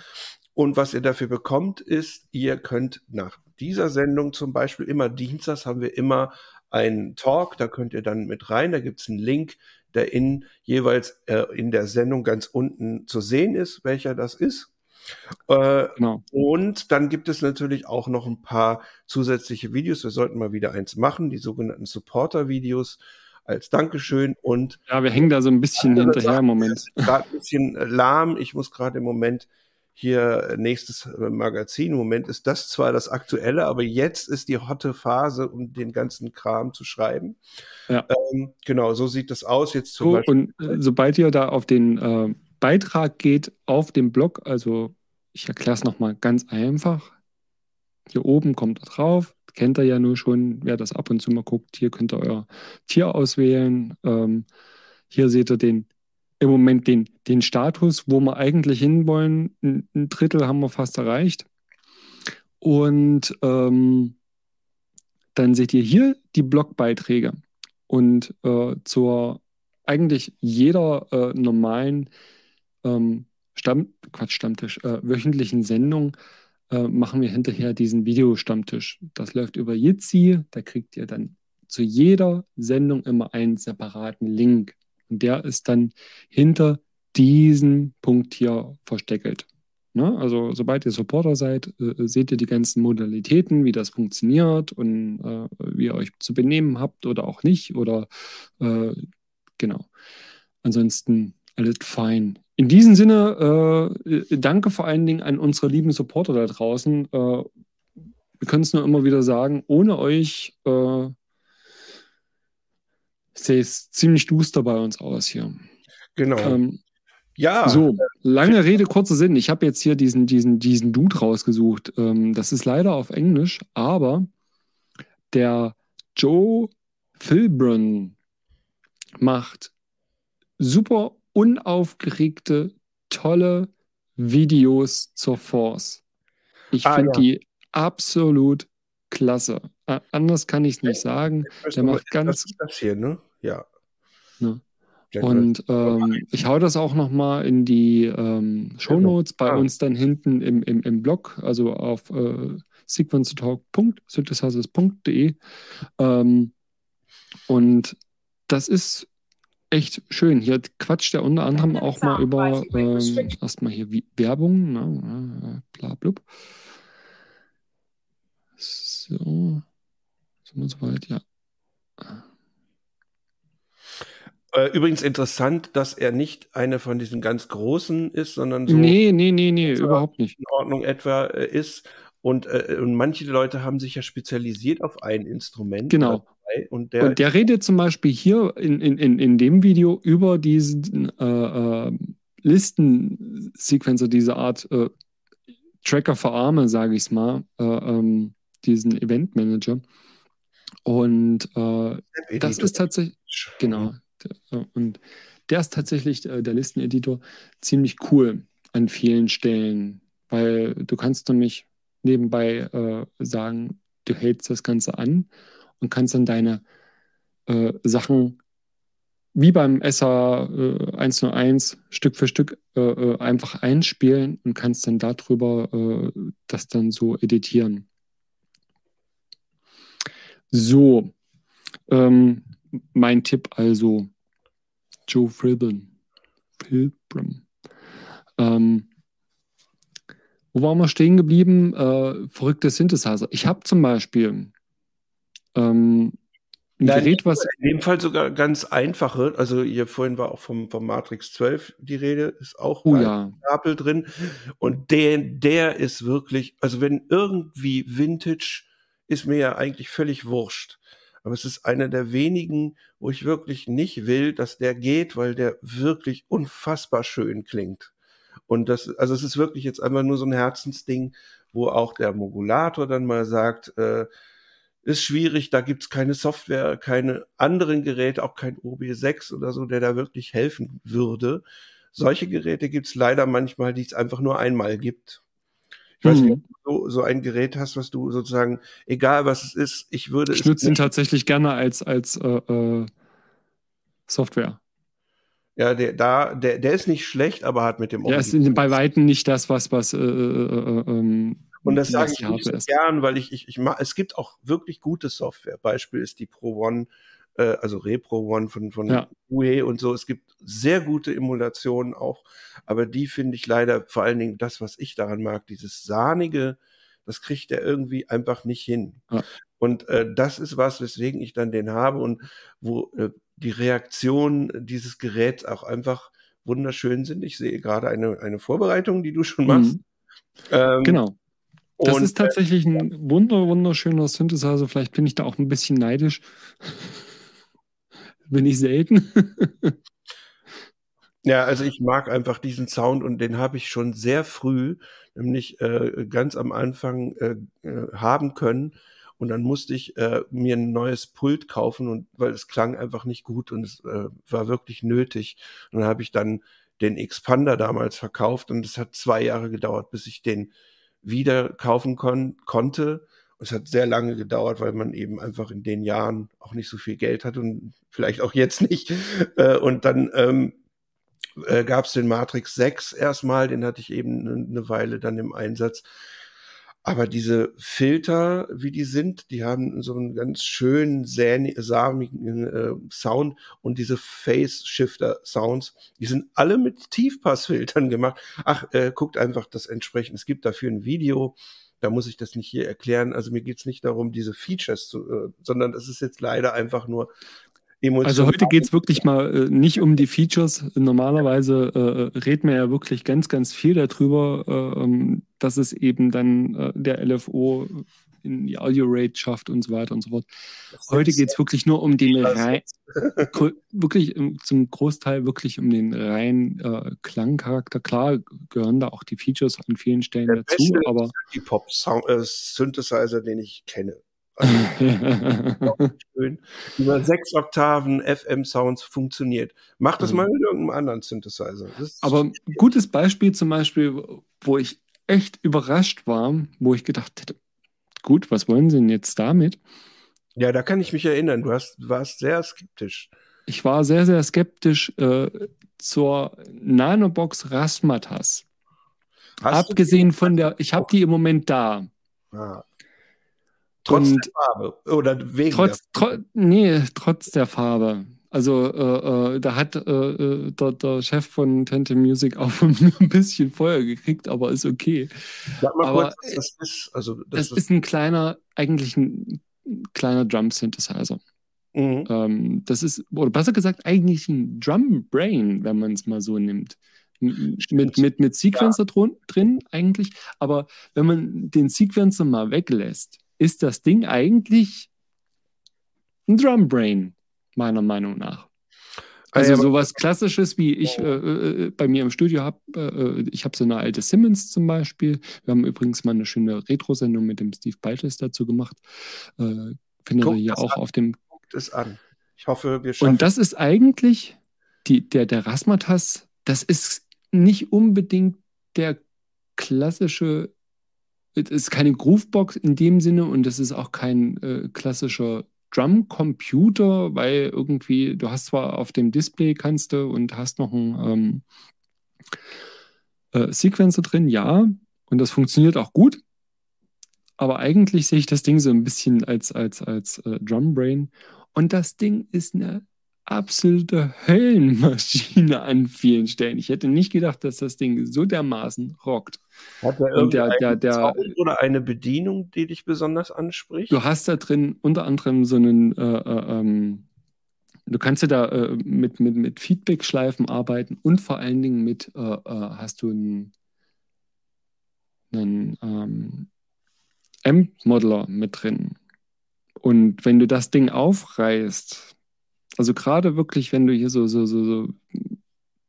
Und was ihr dafür bekommt, ist, ihr könnt nach dieser Sendung zum Beispiel immer Dienstags haben wir immer einen Talk, da könnt ihr dann mit rein, da gibt es einen Link, der in jeweils äh, in der Sendung ganz unten zu sehen ist, welcher das ist. Äh, genau. Und dann gibt es natürlich auch noch ein paar zusätzliche Videos. Wir sollten mal wieder eins machen, die sogenannten Supporter-Videos als Dankeschön. Und ja, wir hängen da so ein bisschen hinterher im Moment. Gerade ein bisschen lahm. Ich muss gerade im Moment hier nächstes Magazin. Im Moment ist das zwar das aktuelle, aber jetzt ist die hotte Phase, um den ganzen Kram zu schreiben. Ja. Ähm, genau, so sieht das aus jetzt zum So, Beispiel. und äh, sobald ihr da auf den äh, Beitrag geht, auf dem Blog, also ich erkläre es nochmal ganz einfach. Hier oben kommt er drauf, kennt ihr ja nur schon, wer das ab und zu mal guckt. Hier könnt ihr euer Tier auswählen. Ähm, hier seht ihr den, im Moment den, den Status, wo wir eigentlich hinwollen. Ein, ein Drittel haben wir fast erreicht. Und ähm, dann seht ihr hier die Blogbeiträge. Und äh, zur eigentlich jeder äh, normalen ähm, Stamm, Quatsch, Stammtisch, äh, wöchentlichen Sendung äh, machen wir hinterher diesen Videostammtisch. Das läuft über Jitsi, da kriegt ihr dann zu jeder Sendung immer einen separaten Link. Und der ist dann hinter diesem Punkt hier versteckelt. Ne? Also sobald ihr Supporter seid, äh, seht ihr die ganzen Modalitäten, wie das funktioniert und äh, wie ihr euch zu benehmen habt oder auch nicht. Oder äh, genau. Ansonsten alles fein. In diesem Sinne, äh, danke vor allen Dingen an unsere lieben Supporter da draußen. Äh, wir können es nur immer wieder sagen, ohne euch äh, sähe es ziemlich duster bei uns aus hier. Genau. Ähm, ja, so, lange Rede, kurzer Sinn. Ich habe jetzt hier diesen, diesen, diesen Dude rausgesucht. Ähm, das ist leider auf Englisch, aber der Joe Filbron macht super unaufgeregte, tolle Videos zur Force. Ich Ah, finde ja. die absolut klasse. Anders kann ich es nicht sagen. Ich der macht ganz- Das ist das hier, ne? Ja. Ne. Und ähm, ich hau das auch nochmal in die ähm, Shownotes bei Ah. uns dann hinten im, im, im Blog, also auf äh, sequencetalk.synthesizers.de. Ähm, und das ist echt schön. Hier quatscht er unter anderem auch mal über ähm, erstmal hier wie Werbung, ne, bla blub. So. Sind wir soweit? Ja. Äh, Übrigens interessant, dass er nicht eine von diesen ganz großen ist, sondern so Nee, nee, nee, nee, überhaupt nicht. in Ordnung etwa äh, ist. Und, äh, und manche Leute haben sich ja spezialisiert auf ein Instrument. Genau. Und der, Und der redet zum Beispiel hier in, in, in, in dem Video über diesen äh, äh, Listensequencer, diese Art äh, Tracker für Arme, sage ich es mal, äh, ähm, diesen Event Manager. Und äh, das ist tatsächlich, genau, der, äh, und der ist tatsächlich, äh, der Listeneditor, ziemlich cool an vielen Stellen, weil du kannst nämlich nebenbei äh, sagen, du hältst das Ganze an und kannst dann deine äh, Sachen wie beim SA äh, 101 Stück für Stück äh, einfach einspielen und kannst dann darüber das dann so editieren. So, ähm, mein Tipp also, Joe Philbin. Philbin. Ähm, wo waren wir stehen geblieben? Äh, verrückte Synthesizer. Ich habe zum Beispiel ähm, ein Nein, Gerät, was. In dem Fall sogar ganz einfache. Also hier vorhin war auch vom, vom Matrix 12 die Rede, ist auch Oh ja, Stapel drin. Und der, der ist wirklich, also wenn irgendwie Vintage, ist mir ja eigentlich völlig wurscht. Aber es ist einer der wenigen, wo ich wirklich nicht will, dass der geht, weil der wirklich unfassbar schön klingt. Und das, also es ist wirklich jetzt einfach nur so ein Herzensding, wo auch der Modulator dann mal sagt, äh, ist schwierig, da gibt's keine Software, keine anderen Geräte, auch kein OB6 oder so, der da wirklich helfen würde. Solche Geräte gibt's leider manchmal, die es einfach nur einmal gibt. Ich weiß Mhm. nicht, ob du so, ein Gerät hast, was du sozusagen, egal was es ist, ich würde ich nutze ihn tatsächlich gerne als, als äh, äh, Software. Ja, der, da, der, der ist nicht schlecht, aber hat mit dem Der ist bei Weitem nicht das, was, was äh, äh, äh, ähm, Und das sage ich nicht so gern, weil ich, ich, ich mag, es gibt auch wirklich gute Software. Beispiel ist die Pro One, äh, also Repro One von, von Ja. UE und so. Es gibt sehr gute Emulationen auch, aber die finde ich leider vor allen Dingen das, was ich daran mag, dieses sahnige, das kriegt er irgendwie einfach nicht hin. Ja. Und äh, das ist was, weswegen ich dann den habe und wo äh, die Reaktion dieses Geräts auch einfach wunderschön sind. Ich sehe gerade eine, eine Vorbereitung, die du schon machst. Mhm. Ähm, genau. Das ist tatsächlich ein wunder, wunderschöner Synthesizer. Vielleicht bin ich da auch ein bisschen neidisch. Bin ich selten. ja, also ich mag einfach diesen Sound und den habe ich schon sehr früh, nämlich äh, ganz am Anfang äh, äh haben können. Und dann musste ich äh, mir ein neues Pult kaufen und weil es klang einfach nicht gut und es äh, war wirklich nötig. Und dann habe ich dann den Expander damals verkauft und es hat zwei Jahre gedauert, bis ich den wieder kaufen kon konnte. Es hat sehr lange gedauert, weil man eben einfach in den Jahren auch nicht so viel Geld hat und vielleicht auch jetzt nicht. Äh, und dann ähm, äh, gab es den Matrix 6 erstmal, den hatte ich eben eine Weile dann im Einsatz. Aber diese Filter, wie die sind, die haben so einen ganz schönen, samigen äh, Sound und diese Phase-Shifter-Sounds, die sind alle mit Tiefpassfiltern gemacht. Ach, äh, guckt einfach das entsprechend. Es gibt dafür ein Video, da muss ich das nicht hier erklären. Also mir geht's nicht darum, diese Features zu, äh, sondern das ist jetzt leider einfach nur Emotionen. Also heute geht es wirklich mal äh, nicht um die Features. Normalerweise äh, reden wir ja wirklich ganz, ganz viel darüber, äh, ähm, dass es eben dann äh, der LFO in die Audio-Rate schafft und so weiter und so fort. Heute geht es wirklich nur um den rein, wirklich zum Großteil wirklich um den reinen äh, Klangcharakter. Klar gehören da auch die Features an vielen Stellen der dazu, aber die Pop äh, Synthesizer, den ich kenne. Also, schön. Über sechs Oktaven FM-Sounds funktioniert. Mach das mhm. mal mit irgendeinem anderen Synthesizer. Aber ein gutes Beispiel zum Beispiel, wo ich echt überrascht war, wo ich gedacht hätte, gut, was wollen sie denn jetzt damit? Ja, da kann ich mich erinnern. Du hast, warst sehr skeptisch. Ich war sehr, sehr skeptisch äh, zur Nanobox Rasmatas. Hast Abgesehen von der, ich habe die im Moment da. Ah. Trotz und der Farbe oder wegen trotz, der Farbe? Tro nee, trotz der Farbe. Also äh, äh, da hat äh, äh der, der, Chef von Tente Music auch ein bisschen Feuer gekriegt, aber ist okay. Sag mal aber kurz, das ist. Also, das, das ist ein kleiner, eigentlich ein kleiner Drum Synthesizer. Mhm. Ähm, das ist, oder besser gesagt, eigentlich ein Drum Brain, wenn man es mal so nimmt. Mit, mit, mit Sequencer ja. drin eigentlich, aber wenn man den Sequencer mal weglässt, ist das Ding eigentlich ein Drum Brain, meiner Meinung nach. Ah, also ja, sowas Klassisches, wie ich äh, äh, bei mir im Studio habe. Äh, ich habe so eine alte Simmons zum Beispiel. Wir haben übrigens mal eine schöne Retro-Sendung mit dem Steve Baltes dazu gemacht. Äh, findet ihr hier auch an. auf dem. Guckt es an. Ich hoffe, wir schaffen Und das ist eigentlich die, der, der Rasmatas, das ist nicht unbedingt der klassische es ist keine Groovebox in dem Sinne und es ist auch kein äh, klassischer Drum-Computer, weil irgendwie, du hast zwar auf dem Display kannst du und hast noch einen ähm, äh, Sequencer drin, ja, und das funktioniert auch gut. Aber eigentlich sehe ich das Ding so ein bisschen als, als, als äh, Drum Brain. Und das Ding ist eine absolute Höllenmaschine an vielen Stellen. Ich hätte nicht gedacht, dass das Ding so dermaßen rockt. Hat er Und der, der, der, oder eine Bedienung, die dich besonders anspricht? Du hast da drin unter anderem so einen, äh, äh, ähm, du kannst ja da äh, mit, mit, mit Feedback-Schleifen arbeiten und vor allen Dingen mit, äh, äh, hast du einen, einen ähm, Amp-Modeler mit drin. Und wenn du das Ding aufreißt, also gerade wirklich, wenn du hier so, so, so, so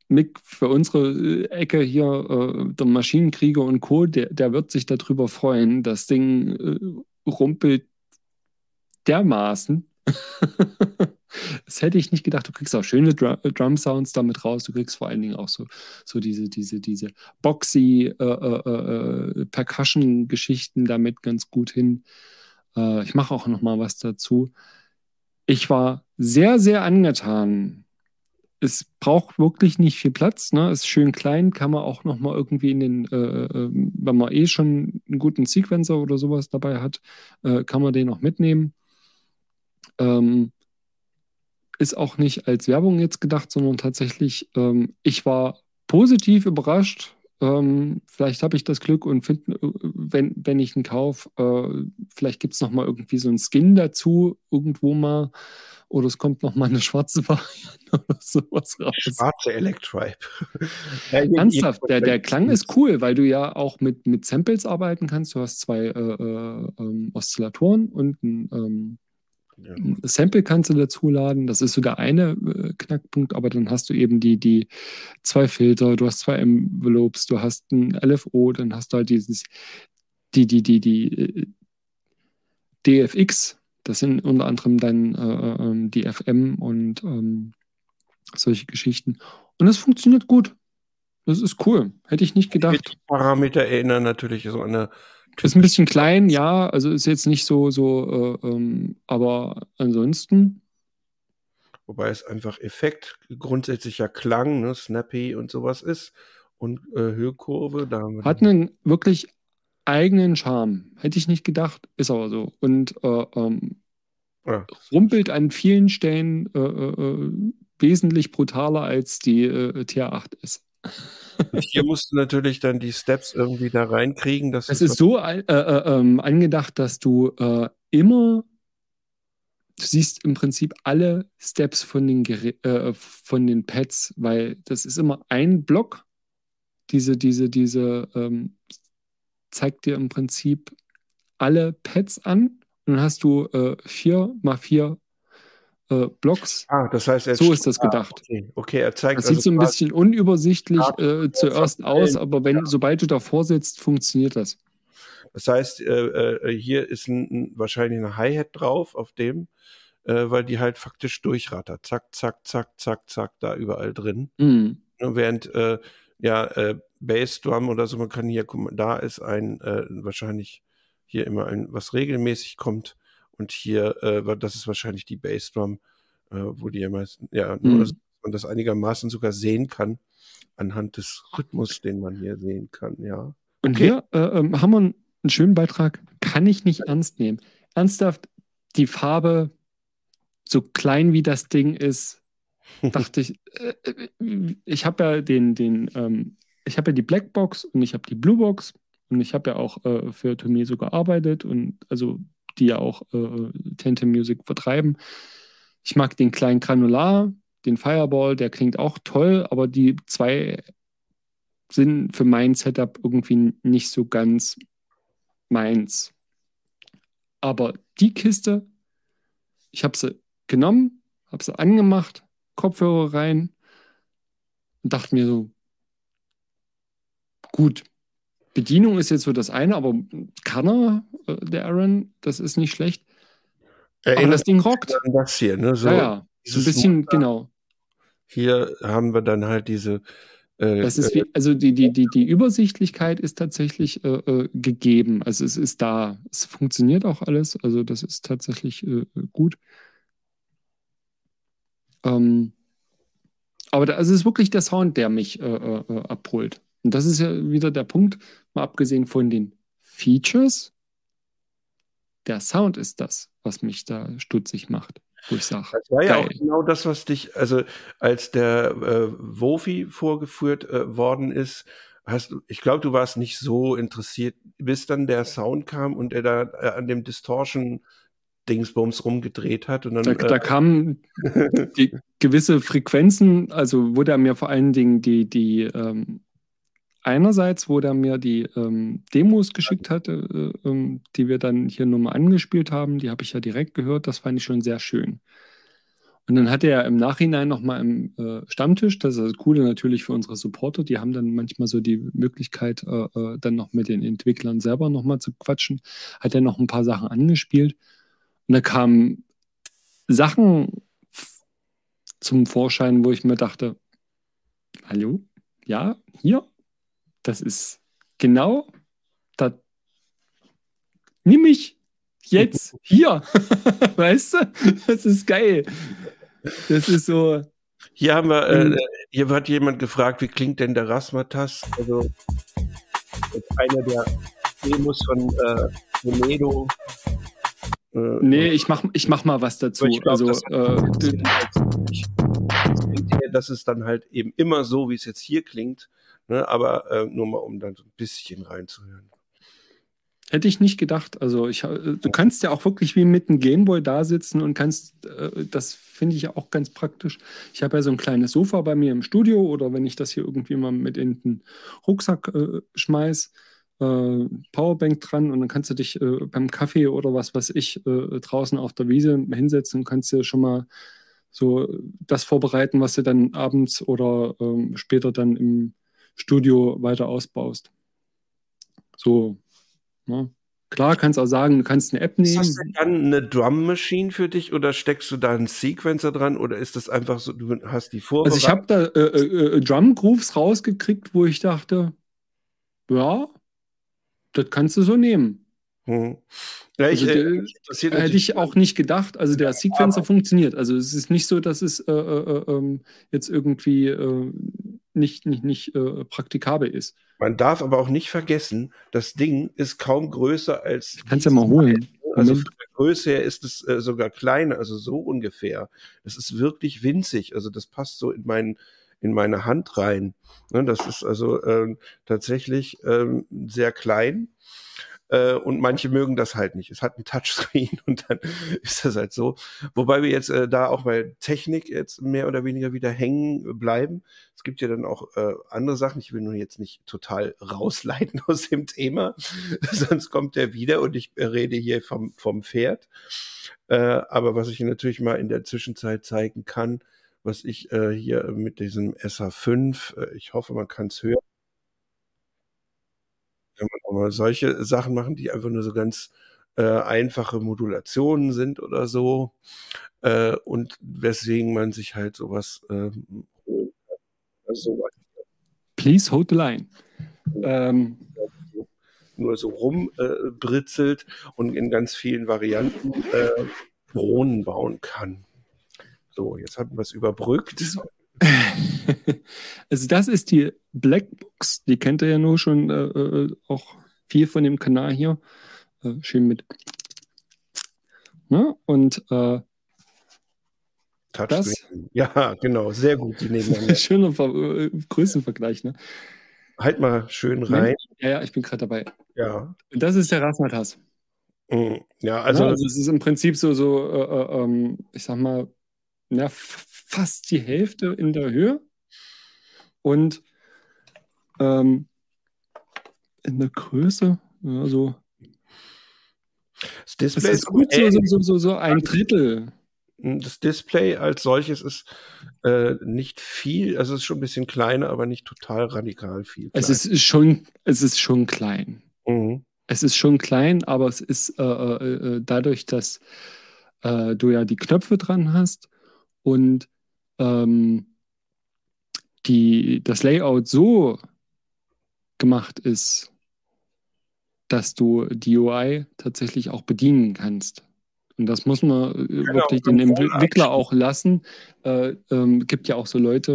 Mick für unsere äh, Ecke hier, äh, der Maschinenkrieger und Co., der, der wird sich darüber freuen. Das Ding äh, rumpelt dermaßen. das hätte ich nicht gedacht. Du kriegst auch schöne Drum, äh, Drum Sounds damit raus. Du kriegst vor allen Dingen auch so, so diese, diese, diese boxy äh, äh, Percussion-Geschichten damit ganz gut hin. ich mache auch noch mal was dazu. Ich war sehr, sehr angetan. Es braucht wirklich nicht viel Platz, ne? Ist schön klein, kann man auch noch mal irgendwie in den, äh, äh, wenn man eh schon einen guten Sequencer oder sowas dabei hat, äh, kann man den auch mitnehmen. Ähm, ist auch nicht als Werbung jetzt gedacht, sondern tatsächlich, ähm, ich war positiv überrascht. Ähm, vielleicht habe ich das Glück und finde, äh, wenn, wenn ich ihn kaufe, äh, vielleicht gibt es noch mal irgendwie so einen Skin dazu, irgendwo mal oder es kommt noch mal eine schwarze Variante oder sowas raus. Schwarze Electribe. Ernsthaft, der, der Klang ist cool, weil du ja auch mit, mit Samples arbeiten kannst. Du hast zwei äh, äh, ähm, Oszillatoren und ein ähm, ja. Sample kannst du dazuladen. Das ist so der eine äh, Knackpunkt, aber dann hast du eben die, die zwei Filter, du hast zwei Envelopes, du hast ein LFO, dann hast du halt dieses, die, die, die, die äh, DFX, das sind unter anderem dann äh, äh ähm, die FM und ähm, solche Geschichten. Und das funktioniert gut. Das ist cool. Hätte ich nicht gedacht. Die Parameter erinnern natürlich so an eine ist ein bisschen klein, ja, also ist jetzt nicht so, so, äh, ähm, aber ansonsten. Wobei es einfach Effekt, grundsätzlicher Klang, ne, snappy und sowas ist. Und äh, Höhekurve, da haben wir Hat einen wirklich eigenen Charme. Hätte ich nicht gedacht, ist aber so. Und äh, ähm, ja. rumpelt an vielen Stellen äh, äh, äh, wesentlich brutaler als die äh, TR8 ist. Hier musst du natürlich dann die Steps irgendwie da reinkriegen. Dass es ist so äh, äh, ähm, angedacht, dass du äh, immer, du siehst im Prinzip alle Steps von den, äh, von den Pads, weil das ist immer ein Block. Diese, diese, diese ähm, zeigt dir im Prinzip alle Pads an. Und dann hast du äh, vier mal vier äh, Blocks. Ah, das heißt, so ist das gedacht. Ah, okay. okay. er zeigt. Das also sieht so ein bisschen unübersichtlich äh, zuerst aus, aber wenn, ja. sobald du davor sitzt, funktioniert das. Das heißt, äh, äh, hier ist ein, ein, wahrscheinlich eine Hi-Hat drauf auf dem, äh, weil die halt faktisch durchrattert. Zack, zack, zack, zack, zack, da überall drin. Mhm. Während äh, ja Bassdrum oder so, man kann hier, guck mal, da ist ein wahrscheinlich hier immer ein, was regelmäßig kommt und hier, äh, das ist wahrscheinlich die Bassdrum, äh, wo die ja meisten, ja, nur, mhm. dass man das einigermaßen sogar sehen kann, anhand des Rhythmus, den man hier sehen kann, ja. Und okay. hier äh, ähm, haben wir einen, einen schönen Beitrag, kann ich nicht ernst nehmen. Ernsthaft, die Farbe, so klein wie das Ding ist, dachte ich, äh, äh, ich habe ja den, den, ähm, ich habe ja die Blackbox und ich habe die Bluebox und ich habe ja auch äh, für Tomie gearbeitet und also die ja auch äh, Tente Music vertreiben. Ich mag den kleinen Granular, den Fireball, der klingt auch toll, aber die zwei sind für mein Setup irgendwie nicht so ganz meins. Aber die Kiste, ich habe sie genommen, habe sie angemacht, Kopfhörer rein und dachte mir so, gut, Bedienung ist jetzt so das eine, aber kann er, äh, der Aaron, das ist nicht schlecht. Erinnert aber das Ding rockt. Das hier, ne? So ja, ja. So ein bisschen, Muster. genau. Hier haben wir dann halt diese. Äh, das ist wie, also die, die, die, die Übersichtlichkeit ist tatsächlich äh, äh, gegeben. Also es ist da. Es funktioniert auch alles. Also das ist tatsächlich äh, gut. Ähm, aber da, also es ist wirklich der Sound, der mich äh, abholt. Und das ist ja wieder der Punkt, mal abgesehen von den Features, der Sound ist das, was mich da stutzig macht. Wo ich sage, das war ja auch genau das, was dich, also als der äh, Wofi vorgeführt äh, worden ist, hast du, ich glaube, du warst nicht so interessiert, bis dann der Sound kam und er da äh, an dem Distortion Dingsbums rumgedreht hat. Und dann, da, da äh, kamen die gewisse Frequenzen, also wurde er mir vor allen Dingen die, die ähm, einerseits, wo der mir die ähm, Demos geschickt hatte, äh, ähm, die wir dann hier nur mal angespielt haben, die habe ich ja direkt gehört, das fand ich schon sehr schön. Und dann hat er im Nachhinein nochmal im äh, Stammtisch, das ist das Coole natürlich für unsere Supporter, die haben dann manchmal so die Möglichkeit, äh, äh dann noch mit den Entwicklern selber nochmal zu quatschen, hat er noch ein paar Sachen angespielt. Und da kamen Sachen zum Vorschein, wo ich mir dachte, hallo, ja, hier, das ist genau das. Nimm mich jetzt hier. weißt du? Das ist geil. Das ist so. Hier haben wir, äh, hier hat jemand gefragt, wie klingt denn der Rasmatas? Also einer der Demos von äh, Toledo. Äh, nee, ich mach, ich mach mal was dazu. Glaub, also, das, äh, das ist dann halt eben immer so, wie es jetzt hier klingt. Ne? Aber äh, nur mal, um dann so ein bisschen reinzuhören. Hätte ich nicht gedacht. Also ich, äh, du kannst ja auch wirklich wie mit einem Gameboy da sitzen und kannst, äh, das finde ich auch ganz praktisch. Ich habe ja so ein kleines Sofa bei mir im Studio oder wenn ich das hier irgendwie mal mit in den Rucksack äh, schmeiß, äh, Powerbank dran und dann kannst du dich äh, beim Kaffee oder was weiß ich äh, draußen auf der Wiese hinsetzen und kannst dir schon mal so das vorbereiten, was du dann abends oder ähm, später dann im Studio weiter ausbaust. So Ne? Klar, kannst auch sagen, du kannst eine App nehmen. Ist das dann eine Drum Machine für dich oder steckst du da einen Sequencer dran oder ist das einfach so, du hast die Vorbereitung? Also ich habe da äh, äh, äh, Drum Grooves rausgekriegt, wo ich dachte, ja, das kannst du so nehmen. Hm. Ja, ich, also äh, der, hätte ich auch nicht gedacht. Also der Sequencer funktioniert. Also es ist nicht so, dass es äh, äh, ähm, jetzt irgendwie nicht, nicht, nicht praktikabel ist. Man darf aber auch nicht vergessen, das Ding ist kaum größer als. Kannst ja mal holen. Also von der Größe her ist es äh, sogar kleiner, also so ungefähr. Das ist wirklich winzig. Also das passt so in meinen in meine Hand rein. Ne, das ist also ähm, tatsächlich ähm, sehr klein äh, und manche mögen das halt nicht. Es hat ein Touchscreen und dann ist das halt so. Wobei wir jetzt äh, da auch bei Technik jetzt mehr oder weniger wieder hängen bleiben. Es gibt ja dann auch äh, andere Sachen. Ich will nun jetzt nicht total rausleiten aus dem Thema, sonst kommt der wieder und ich rede hier vom, vom Pferd. Äh, aber was ich natürlich mal in der Zwischenzeit zeigen kann, was ich äh, hier mit diesem SA5, äh, ich hoffe, man kann es hören, kann man auch mal solche Sachen machen, die einfach nur so ganz äh, einfache Modulationen sind oder so. Äh, und weswegen man sich halt sowas äh, holen kann. Also. Please hold the line. Ähm. Nur so rumbritzelt und in ganz vielen Varianten äh, Drohnen bauen kann. So, jetzt haben wir es überbrückt. also das ist die Blackbox, die kennt ihr ja nur schon äh, äh, auch viel von dem Kanal hier. Äh, schön mit. Ne? Und äh, das, ja, genau, sehr gut. Schöner Ver äh, Größenvergleich, ne? Halt mal schön rein. Ja, ja, ich bin gerade dabei. Ja. Und das ist der Rasmatas. Mhm. Ja, also, ja, also es ist im Prinzip so, so äh ähm, ich sag mal, ja, fast die Hälfte in der Höhe und ähm, in der Größe, ja, so. Das Display ist gut, so, so, so, so ein Drittel. Das Display als solches ist äh, nicht viel, also es ist schon ein bisschen kleiner, aber nicht total radikal viel. Es ist schon, es ist schon klein. Mhm. Es ist schon klein, aber es ist äh, äh, äh dadurch, dass äh, du ja die Knöpfe dran hast und ähm, die, das Layout so gemacht ist, dass du die UI tatsächlich auch bedienen kannst. Und das muss man äh, genau, wirklich den Entwickler auch lassen. Äh, ähm, gibt ja auch so Leute,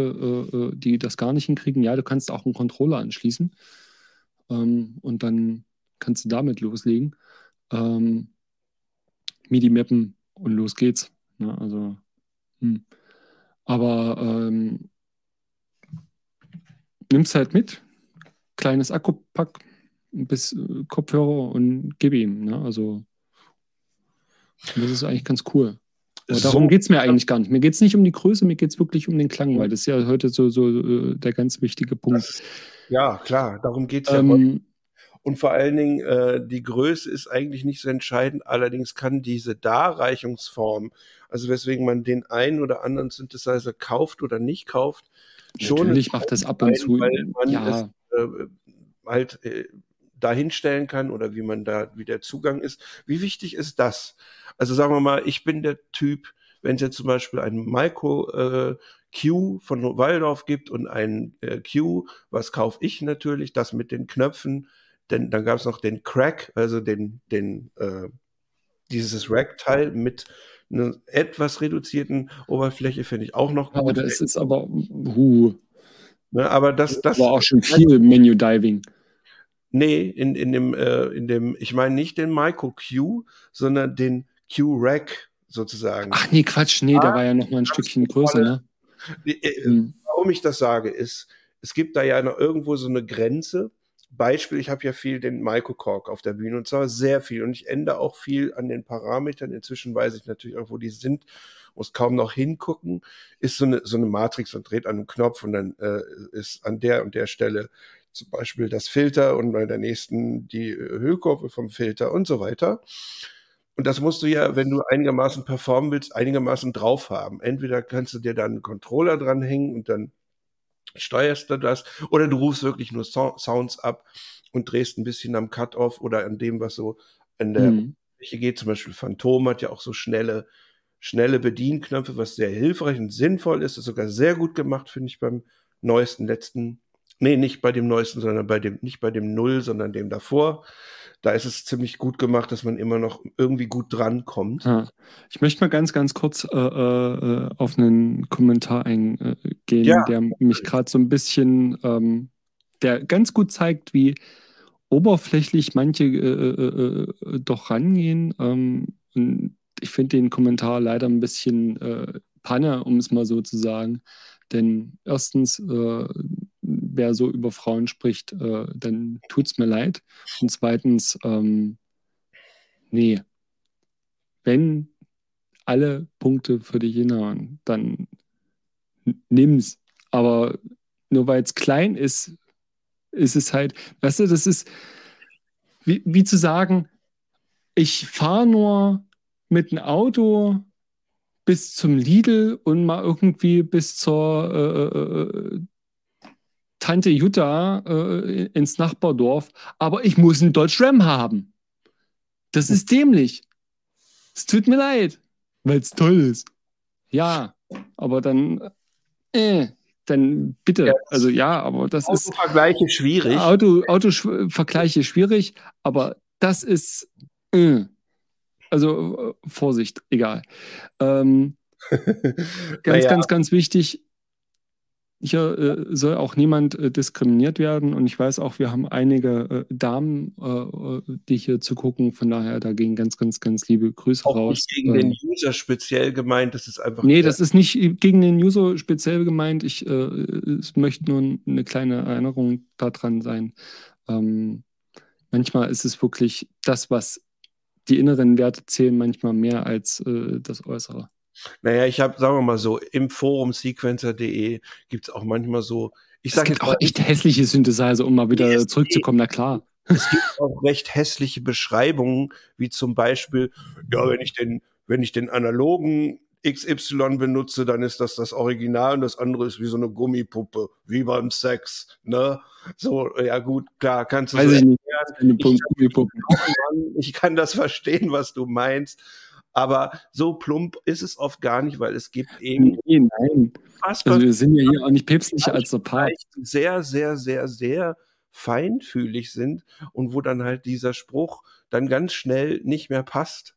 äh, äh, die das gar nicht hinkriegen. Ja, du kannst auch einen Controller anschließen ähm, und dann kannst du damit loslegen. Ähm, MIDI mappen und los geht's. Ja, also hm. Aber ähm, nimm's halt mit, kleines Akkupack, bis äh, Kopfhörer und gib ihm. Ne? Also das ist eigentlich ganz cool. Aber so, darum geht es mir eigentlich gar nicht. Mir geht es nicht um die Größe, mir geht es wirklich um den Klang, weil das ist ja heute so, so äh, der ganz wichtige Punkt. Das, ja, klar, darum geht es ja. Ähm, und vor allen Dingen, äh, die Größe ist eigentlich nicht so entscheidend. Allerdings kann diese Darreichungsform, also weswegen man den einen oder anderen Synthesizer kauft oder nicht kauft, schon. Natürlich macht das ab und zu. Weil man ja. es äh, halt äh, dahinstellen kann oder wie man da, wie der Zugang ist. Wie wichtig ist das? Also sagen wir mal, ich bin der Typ, wenn es jetzt zum Beispiel ein Micro äh, Q von Waldorf gibt und ein äh, Q, was kaufe ich natürlich? Das mit den Knöpfen, denn dann gab es noch den Crack, also den, den, äh, dieses Rack-Teil mit einer etwas reduzierten Oberfläche, finde ich auch noch gut. Aber das ist aber, huh. Ne, aber das, das war auch schon viel Menu-Diving. Nee, in, in dem, äh, in dem, ich meine nicht den Micro Q, sondern den Q-Rack sozusagen. Ach nee, Quatsch, nee, ah, der war ja noch mal ein Stückchen größer, ne? Äh, hm. Warum ich das sage, ist, es gibt da ja noch irgendwo so eine Grenze, Beispiel, ich habe ja viel den Maiko Kork auf der Bühne und zwar sehr viel und ich ändere auch viel an den Parametern. Inzwischen weiß ich natürlich auch, wo die sind, muss kaum noch hingucken. Ist so eine, so eine Matrix und dreht an einem Knopf und dann äh, ist an der und der Stelle zum Beispiel das Filter und bei der nächsten die äh, Höhekurve vom Filter und so weiter. Und das musst du ja, wenn du einigermaßen performen willst, einigermaßen drauf haben. Entweder kannst du dir dann einen Controller dranhängen und dann steuerst du das, oder du rufst wirklich nur so Sounds ab und drehst ein bisschen am Cut-Off oder an dem, was so an der mhm. geht. Zum Beispiel Phantom hat ja auch so schnelle, schnelle Bedienknöpfe, was sehr hilfreich und sinnvoll ist. Das ist sogar sehr gut gemacht, finde ich, beim neuesten, letzten Nee, nicht bei dem neuesten, sondern bei dem, nicht bei dem Null, sondern dem davor. Da ist es ziemlich gut gemacht, dass man immer noch irgendwie gut drankommt. Ja. Ich möchte mal ganz, ganz kurz äh, äh, auf einen Kommentar eingehen, ja. der mich gerade so ein bisschen, ähm, der ganz gut zeigt, wie oberflächlich manche äh, äh, äh doch rangehen. Ähm, und ich finde den Kommentar leider ein bisschen äh, Panne, um es mal so zu sagen. Denn erstens, äh, wer so über Frauen spricht, äh, dann es mir leid. Und zweitens, ähm, nee, wenn alle Punkte für dich hinhauen, dann nimm's. Aber nur weil es klein ist, ist es halt, weißt du, das ist wie, wie zu sagen, ich fahre nur mit dem Auto bis zum Lidl und mal irgendwie bis zur äh, äh, äh Tante Jutta äh, ins Nachbardorf, aber ich muss einen Dodge Ram haben. Das ist dämlich. Es tut mir leid, weil es toll ist. Ja, aber dann, äh, dann bitte. Ja, also ja, aber das Auto ist. Autovergleiche schwierig. Auto, Autovergleiche schwierig, aber das ist. Äh, also äh, Vorsicht, egal. Ähm, ganz, naja. ganz, ganz wichtig hier äh, soll auch niemand äh, diskriminiert werden und ich weiß auch, wir haben einige äh, Damen, äh, äh, die hier zu gucken. Von daher, da gehen ganz, ganz, ganz liebe Grüße auch raus. Nicht gegen den User speziell gemeint, das ist einfach. Nee, das ist nicht gegen den User speziell gemeint. Ich äh, es möchte nur eine kleine Erinnerung daran sein. Ähm, manchmal ist es wirklich das, was die inneren Werte zählen, manchmal mehr als das Äußere. Naja, ich habe, sagen wir mal so, im Forum sequencer.de gibt es auch manchmal so. Ich es gibt auch echt hässliche Synthesizer, um mal wieder ESP, zurückzukommen, na klar. Es gibt auch recht hässliche Beschreibungen, wie zum Beispiel, ja, wenn ich den, wenn ich den analogen XY benutze, dann ist das das Original und das andere ist wie so eine Gummipuppe, wie beim Sex, ne? So, ja gut, klar, kannst du Weiß so ich, nicht. Ich, ich kann das verstehen, was du meinst. Aber so plump ist es oft gar nicht, weil es gibt eben. Nee, nein. Also wir sind ja hier auch nicht päpstlicher als der Papst. Sehr, sehr, sehr, sehr feinfühlig sind und wo dann halt dieser Spruch dann ganz schnell nicht mehr passt.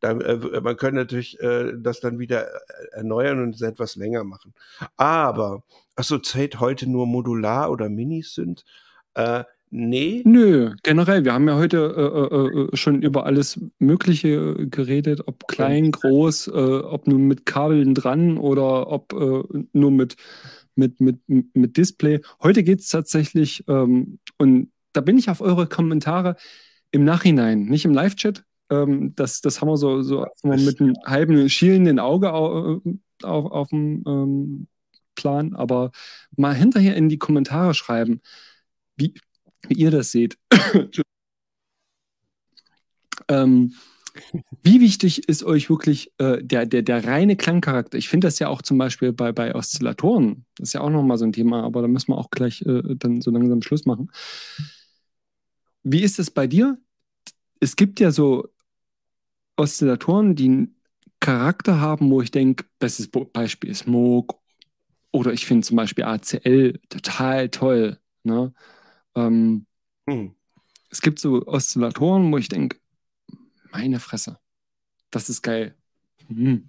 Da, äh, man könnte natürlich äh, das dann wieder äh, erneuern und es etwas länger machen. Aber, achso, zählt heute nur modular oder Minis sind. Äh, Nee. Nö, generell. Wir haben ja heute äh, äh, äh schon über alles Mögliche äh, geredet, ob klein, groß, äh, ob nur mit Kabeln dran oder ob äh, nur mit, mit, mit, mit Display. Heute geht es tatsächlich, ähm, und da bin ich auf eure Kommentare im Nachhinein, nicht im Live-Chat. Ähm, das, das haben wir so, so mit einem halben schielenden Auge auf, auf, auf dem ähm, Plan, aber mal hinterher in die Kommentare schreiben. Wie, wie ihr das seht. ähm, wie wichtig ist euch wirklich äh, der, der, der reine Klangcharakter? Ich finde das ja auch zum Beispiel bei, bei Oszillatoren. Das ist ja auch nochmal so ein Thema, aber da müssen wir auch gleich äh, dann so langsam Schluss machen. Wie ist es bei dir? Es gibt ja so Oszillatoren, die einen Charakter haben, wo ich denke, bestes Beispiel ist Moog oder ich finde zum Beispiel ACL total toll. Ne? Ähm, hm. Es gibt so Oszillatoren, wo ich denke, meine Fresse, das ist geil. Hm.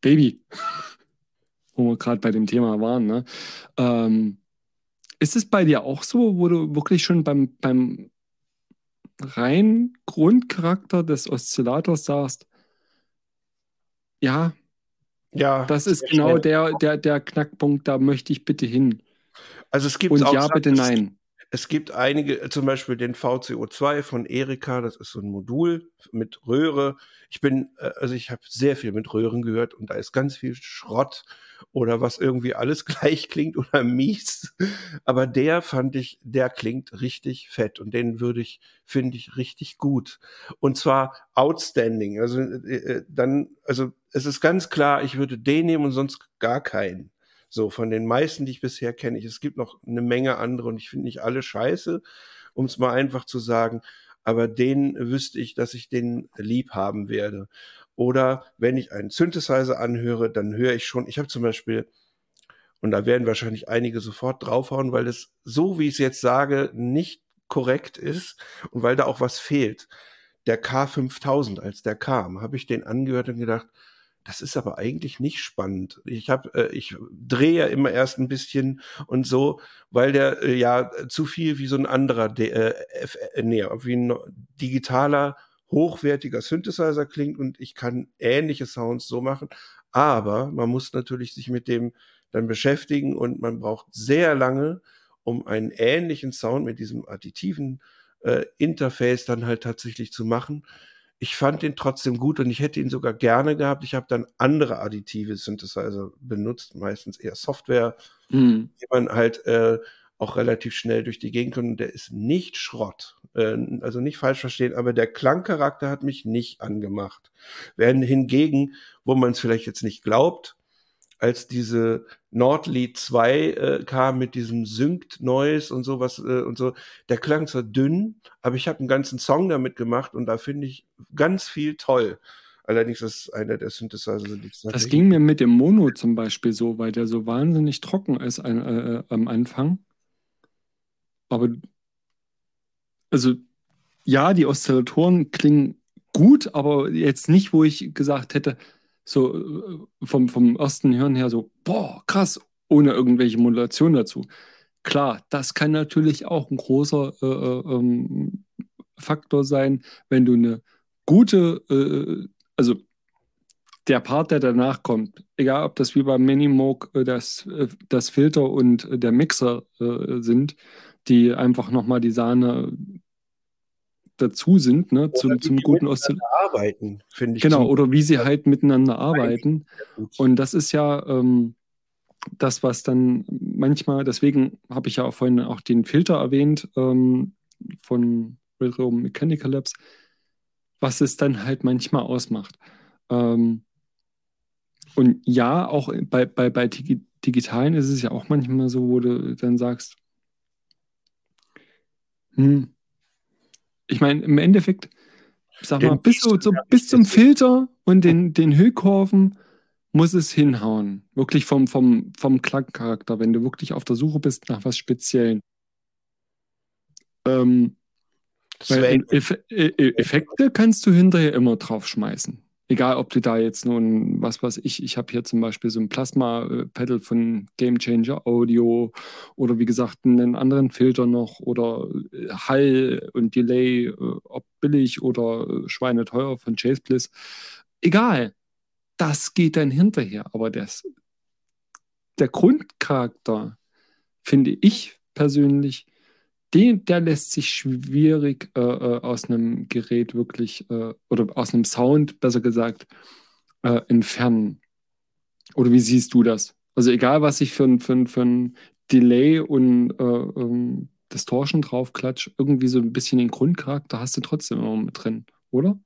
Baby, wo wir gerade bei dem Thema waren. Ne? Ähm, ist es bei dir auch so, wo du wirklich schon beim, beim reinen Grundcharakter des Oszillators sagst, ja, ja das ist genau der, der, der Knackpunkt, da möchte ich bitte hin. Also es gibt Und ja, bitte nein Es gibt einige, zum Beispiel den VCO2 von Erika, das ist so ein Modul mit Röhre. Ich bin, äh, also ich habe sehr viel mit Röhren gehört und da ist ganz viel Schrott oder was irgendwie alles gleich klingt oder mies. Aber der fand ich, der klingt richtig fett und den würde ich, finde ich, richtig gut. Und zwar outstanding. Also äh, äh, dann, also es ist ganz klar, ich würde den nehmen und sonst gar keinen. So, von den meisten, die ich bisher kenne. Es gibt noch eine Menge andere und ich finde nicht alle scheiße, um es mal einfach zu sagen. Aber den wüsste ich, dass ich den lieb haben werde. Oder wenn ich einen Synthesizer anhöre, dann höre ich schon, ich habe zum Beispiel, und da werden wahrscheinlich einige sofort draufhauen, weil es so, wie ich es jetzt sage, nicht korrekt ist und weil da auch was fehlt. Der K5000, als der kam, habe ich den angehört und gedacht, das ist aber eigentlich nicht spannend. Ich habe, äh, ich drehe ja immer erst ein bisschen und so, weil der äh, ja zu viel wie so ein anderer, äh, F, äh, nee, wie ein digitaler, hochwertiger Synthesizer klingt und ich kann ähnliche Sounds so machen. Aber man muss natürlich sich mit dem dann beschäftigen und man braucht sehr lange, um einen ähnlichen Sound mit diesem additiven äh, Interface dann halt tatsächlich zu machen ich fand den trotzdem gut und ich hätte ihn sogar gerne gehabt. Ich habe dann andere additive Synthesizer benutzt, meistens eher Software, mhm. die man halt äh, auch relativ schnell durch die Gegend kommt. Und der ist nicht Schrott. Äh, also nicht falsch verstehen, aber der Klangcharakter hat mich nicht angemacht. Während hingegen, wo man es vielleicht jetzt nicht glaubt, als diese Nordlied 2 äh, kam mit diesem Synced Noise und sowas äh, und so, der klang zwar dünn, aber ich habe einen ganzen Song damit gemacht und da finde ich ganz viel toll. Allerdings ist einer der Synthesizer. Das ging mir mit dem Mono zum Beispiel so, weil der so wahnsinnig trocken ist ein, äh, äh, am Anfang. Aber also ja, die Oszillatoren klingen gut, aber jetzt nicht, wo ich gesagt hätte, so äh, vom, vom ersten Hören her so, boah, krass, ohne irgendwelche Modulation dazu. Klar, das kann natürlich auch ein großer äh, äh, ähm, Faktor sein, wenn du eine gute, äh, also der Part, der danach kommt, egal ob das wie beim Minimoog äh, das, äh, das Filter und der Mixer sind, die einfach nochmal die Sahne dazu sind, ne, zum, zum guten Oszillat. Arbeiten, finde ich. Genau, oder wie sie halt miteinander arbeiten. Und das ist ja ähm, das, was dann manchmal, deswegen habe ich ja auch vorhin auch den Filter erwähnt ähm, von Railroad Mechanical Labs, was es dann halt manchmal ausmacht. Ähm, und ja, auch bei, bei, bei Digitalen ist es ja auch manchmal so, wo du dann sagst, hm, ich meine, im Endeffekt, sag mal, bis, so, so, bis zum Filter und den, den Höhekurven muss es hinhauen. Wirklich vom, vom, vom Klangcharakter, wenn du wirklich auf der Suche bist nach was Speziellen. Ähm, weil Eff Effekte kannst du hinterher immer draufschmeißen. Egal, ob du da jetzt nun, was weiß ich, ich habe hier zum Beispiel so ein Plasma-Pedal von Game Changer Audio oder wie gesagt einen anderen Filter noch oder äh, Hall und Delay, äh, ob billig oder äh, schweineteuer von Chase Bliss. Egal, das geht dann hinterher. Aber das, der Grundcharakter, finde ich persönlich, den, der lässt sich schwierig äh, äh, aus einem Gerät wirklich, äh, oder aus einem Sound, besser gesagt, äh, entfernen. Oder wie siehst du das? Also egal, was ich für ein, für ein, für ein Delay und äh, ähm, Distortion draufklatsch, irgendwie so ein bisschen den Grundcharakter hast du trotzdem immer mit drin, oder?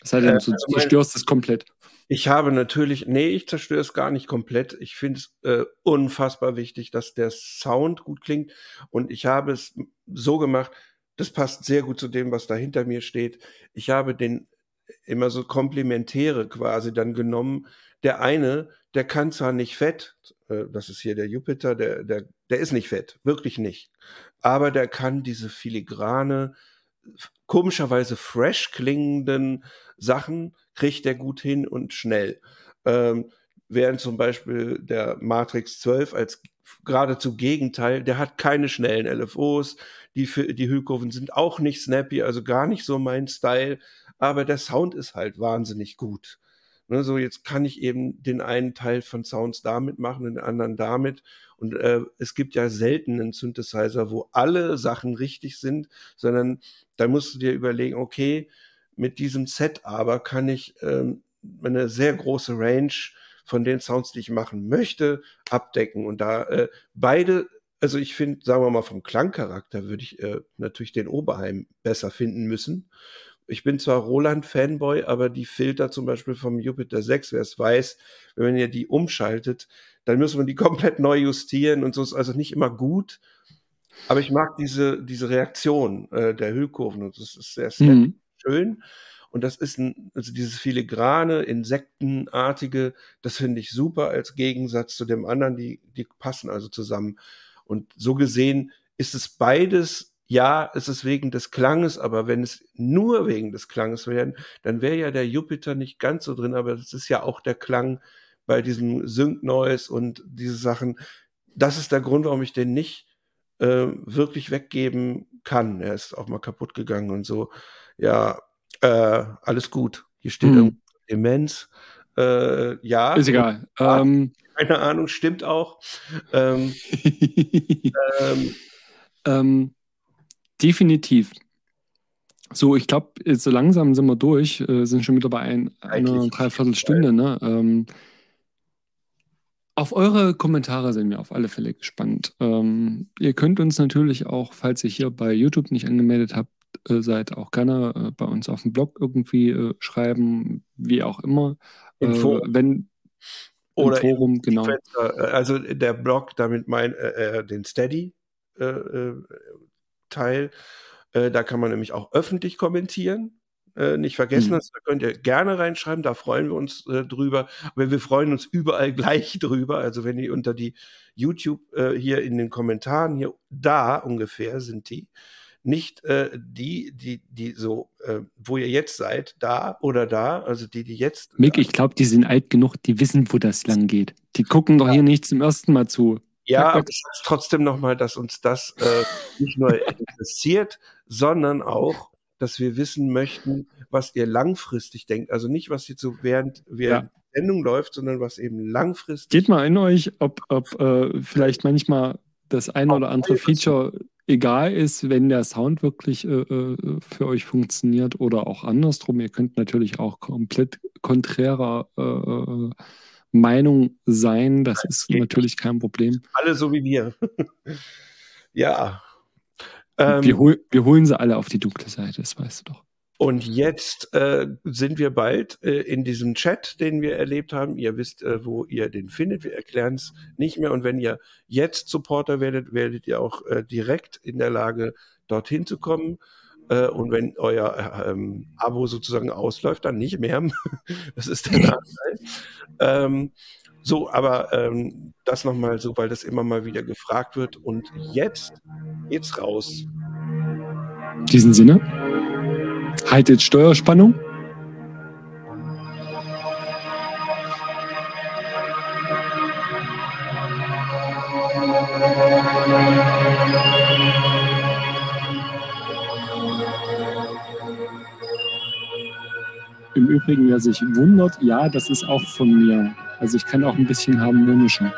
Das heißt, du äh, zerstörst es komplett. Ich habe natürlich, nee, ich zerstöre es gar nicht komplett. Ich finde es äh, unfassbar wichtig, dass der Sound gut klingt. Und ich habe es so gemacht, das passt sehr gut zu dem, was da hinter mir steht. Ich habe den immer so Komplementäre quasi dann genommen. Der eine, der kann zwar nicht fett, äh, das ist hier der Jupiter, der, der, der ist nicht fett, wirklich nicht. Aber der kann diese filigrane, komischerweise fresh klingenden Sachen kriegt er gut hin und schnell. Ähm, während zum Beispiel der Matrix 12 als geradezu Gegenteil, der hat keine schnellen LFOs, die, die Hüllkurven sind auch nicht snappy, also gar nicht so mein Style, aber der Sound ist halt wahnsinnig gut. Ne, so jetzt kann ich eben den einen Teil von Sounds damit machen den anderen damit. Und äh, es gibt ja selten einen Synthesizer, wo alle Sachen richtig sind, sondern da musst du dir überlegen, okay, mit diesem Set aber kann ich ähm, eine sehr große Range von den Sounds, die ich machen möchte, abdecken. Und da äh, beide, also ich finde, sagen wir mal, vom Klangcharakter würde ich äh, natürlich den Oberheim besser finden müssen. Ich bin zwar Roland-Fanboy, aber die Filter zum Beispiel vom Jupiter 6, wer es weiß, wenn ihr die umschaltet, dann muss man die komplett neu justieren und so ist also nicht immer gut. Aber ich mag diese, diese Reaktion äh, der Hüllkurven und das ist sehr, sehr mhm. Schön. Und das ist ein, also dieses filigrane, insektenartige, das finde ich super als Gegensatz zu dem anderen, die, die passen also zusammen. Und so gesehen ist es beides, ja, es ist wegen des Klanges, aber wenn es nur wegen des Klanges wäre, dann wäre ja der Jupiter nicht ganz so drin, aber das ist ja auch der Klang bei diesem Sync Noise und diese Sachen. Das ist der Grund, warum ich den nicht äh, wirklich weggeben kann. Er ist auch mal kaputt gegangen und so. Ja, äh, alles gut. Hier steht hm. Demenz. Äh, ja. Ist egal. Ähm, keine Ahnung, stimmt auch. Ähm, ähm, ähm, definitiv. So, ich glaube, so langsam sind wir durch, äh, sind schon wieder bei ein, einer Dreiviertelstunde. Ne? Ähm, auf eure Kommentare sind wir auf alle Fälle gespannt. Ähm, ihr könnt uns natürlich auch, falls ihr hier bei YouTube nicht angemeldet habt, äh, seid, auch gerne äh, bei uns auf dem Blog irgendwie äh, schreiben, wie auch immer. Im äh, Forum. Wenn, Oder im Forum, genau. Äh, also der Blog, damit mein äh, den Steady Teil, da kann man nämlich auch öffentlich kommentieren. nicht vergessen, mhm. das, da könnt ihr gerne reinschreiben, da freuen wir uns drüber. Aber wir freuen uns überall gleich drüber. Also wenn ihr unter die YouTube hier in den Kommentaren hier da ungefähr sind die, nicht äh, die, die, die so, äh, wo ihr jetzt seid, da oder da, also die, die jetzt. Mick, ich glaube, die sind alt genug, die wissen, wo das lang geht. Die gucken doch ja. hier nicht zum ersten Mal zu. Ja, aber ich sage trotzdem nochmal, dass uns das äh, nicht nur interessiert, sondern auch, dass wir wissen möchten, was ihr langfristig denkt. Also nicht, was jetzt so während wir ja. Sendung läuft, sondern was eben langfristig. Geht mal in euch, ob, ob äh, vielleicht manchmal das eine oder andere Feature egal ist, wenn der Sound wirklich äh, äh, für euch funktioniert oder auch andersrum. Ihr könnt natürlich auch komplett konträrer äh, äh Meinung sein. Das ist natürlich kein Problem. Alle so wie wir. ja. Ähm, wir, hol wir holen sie alle auf die dunkle Seite, das weißt du doch. Und jetzt äh, sind wir bald äh, in diesem Chat, den wir erlebt haben. Ihr wisst, äh, wo ihr den findet. Wir erklären es nicht mehr. Und wenn ihr jetzt Supporter werdet, werdet ihr auch äh, direkt in der Lage, dorthin zu kommen. Äh, und wenn euer ähm, Abo sozusagen ausläuft, dann nicht mehr. das ist der Nachteil. ähm, so, aber ähm, das nochmal so, weil das immer mal wieder gefragt wird. Und jetzt geht's raus. In diesem Sinne. Haltet Steuerspannung. Im Übrigen, wer sich wundert, ja, das ist auch von mir. Also ich kann auch ein bisschen harmonischer.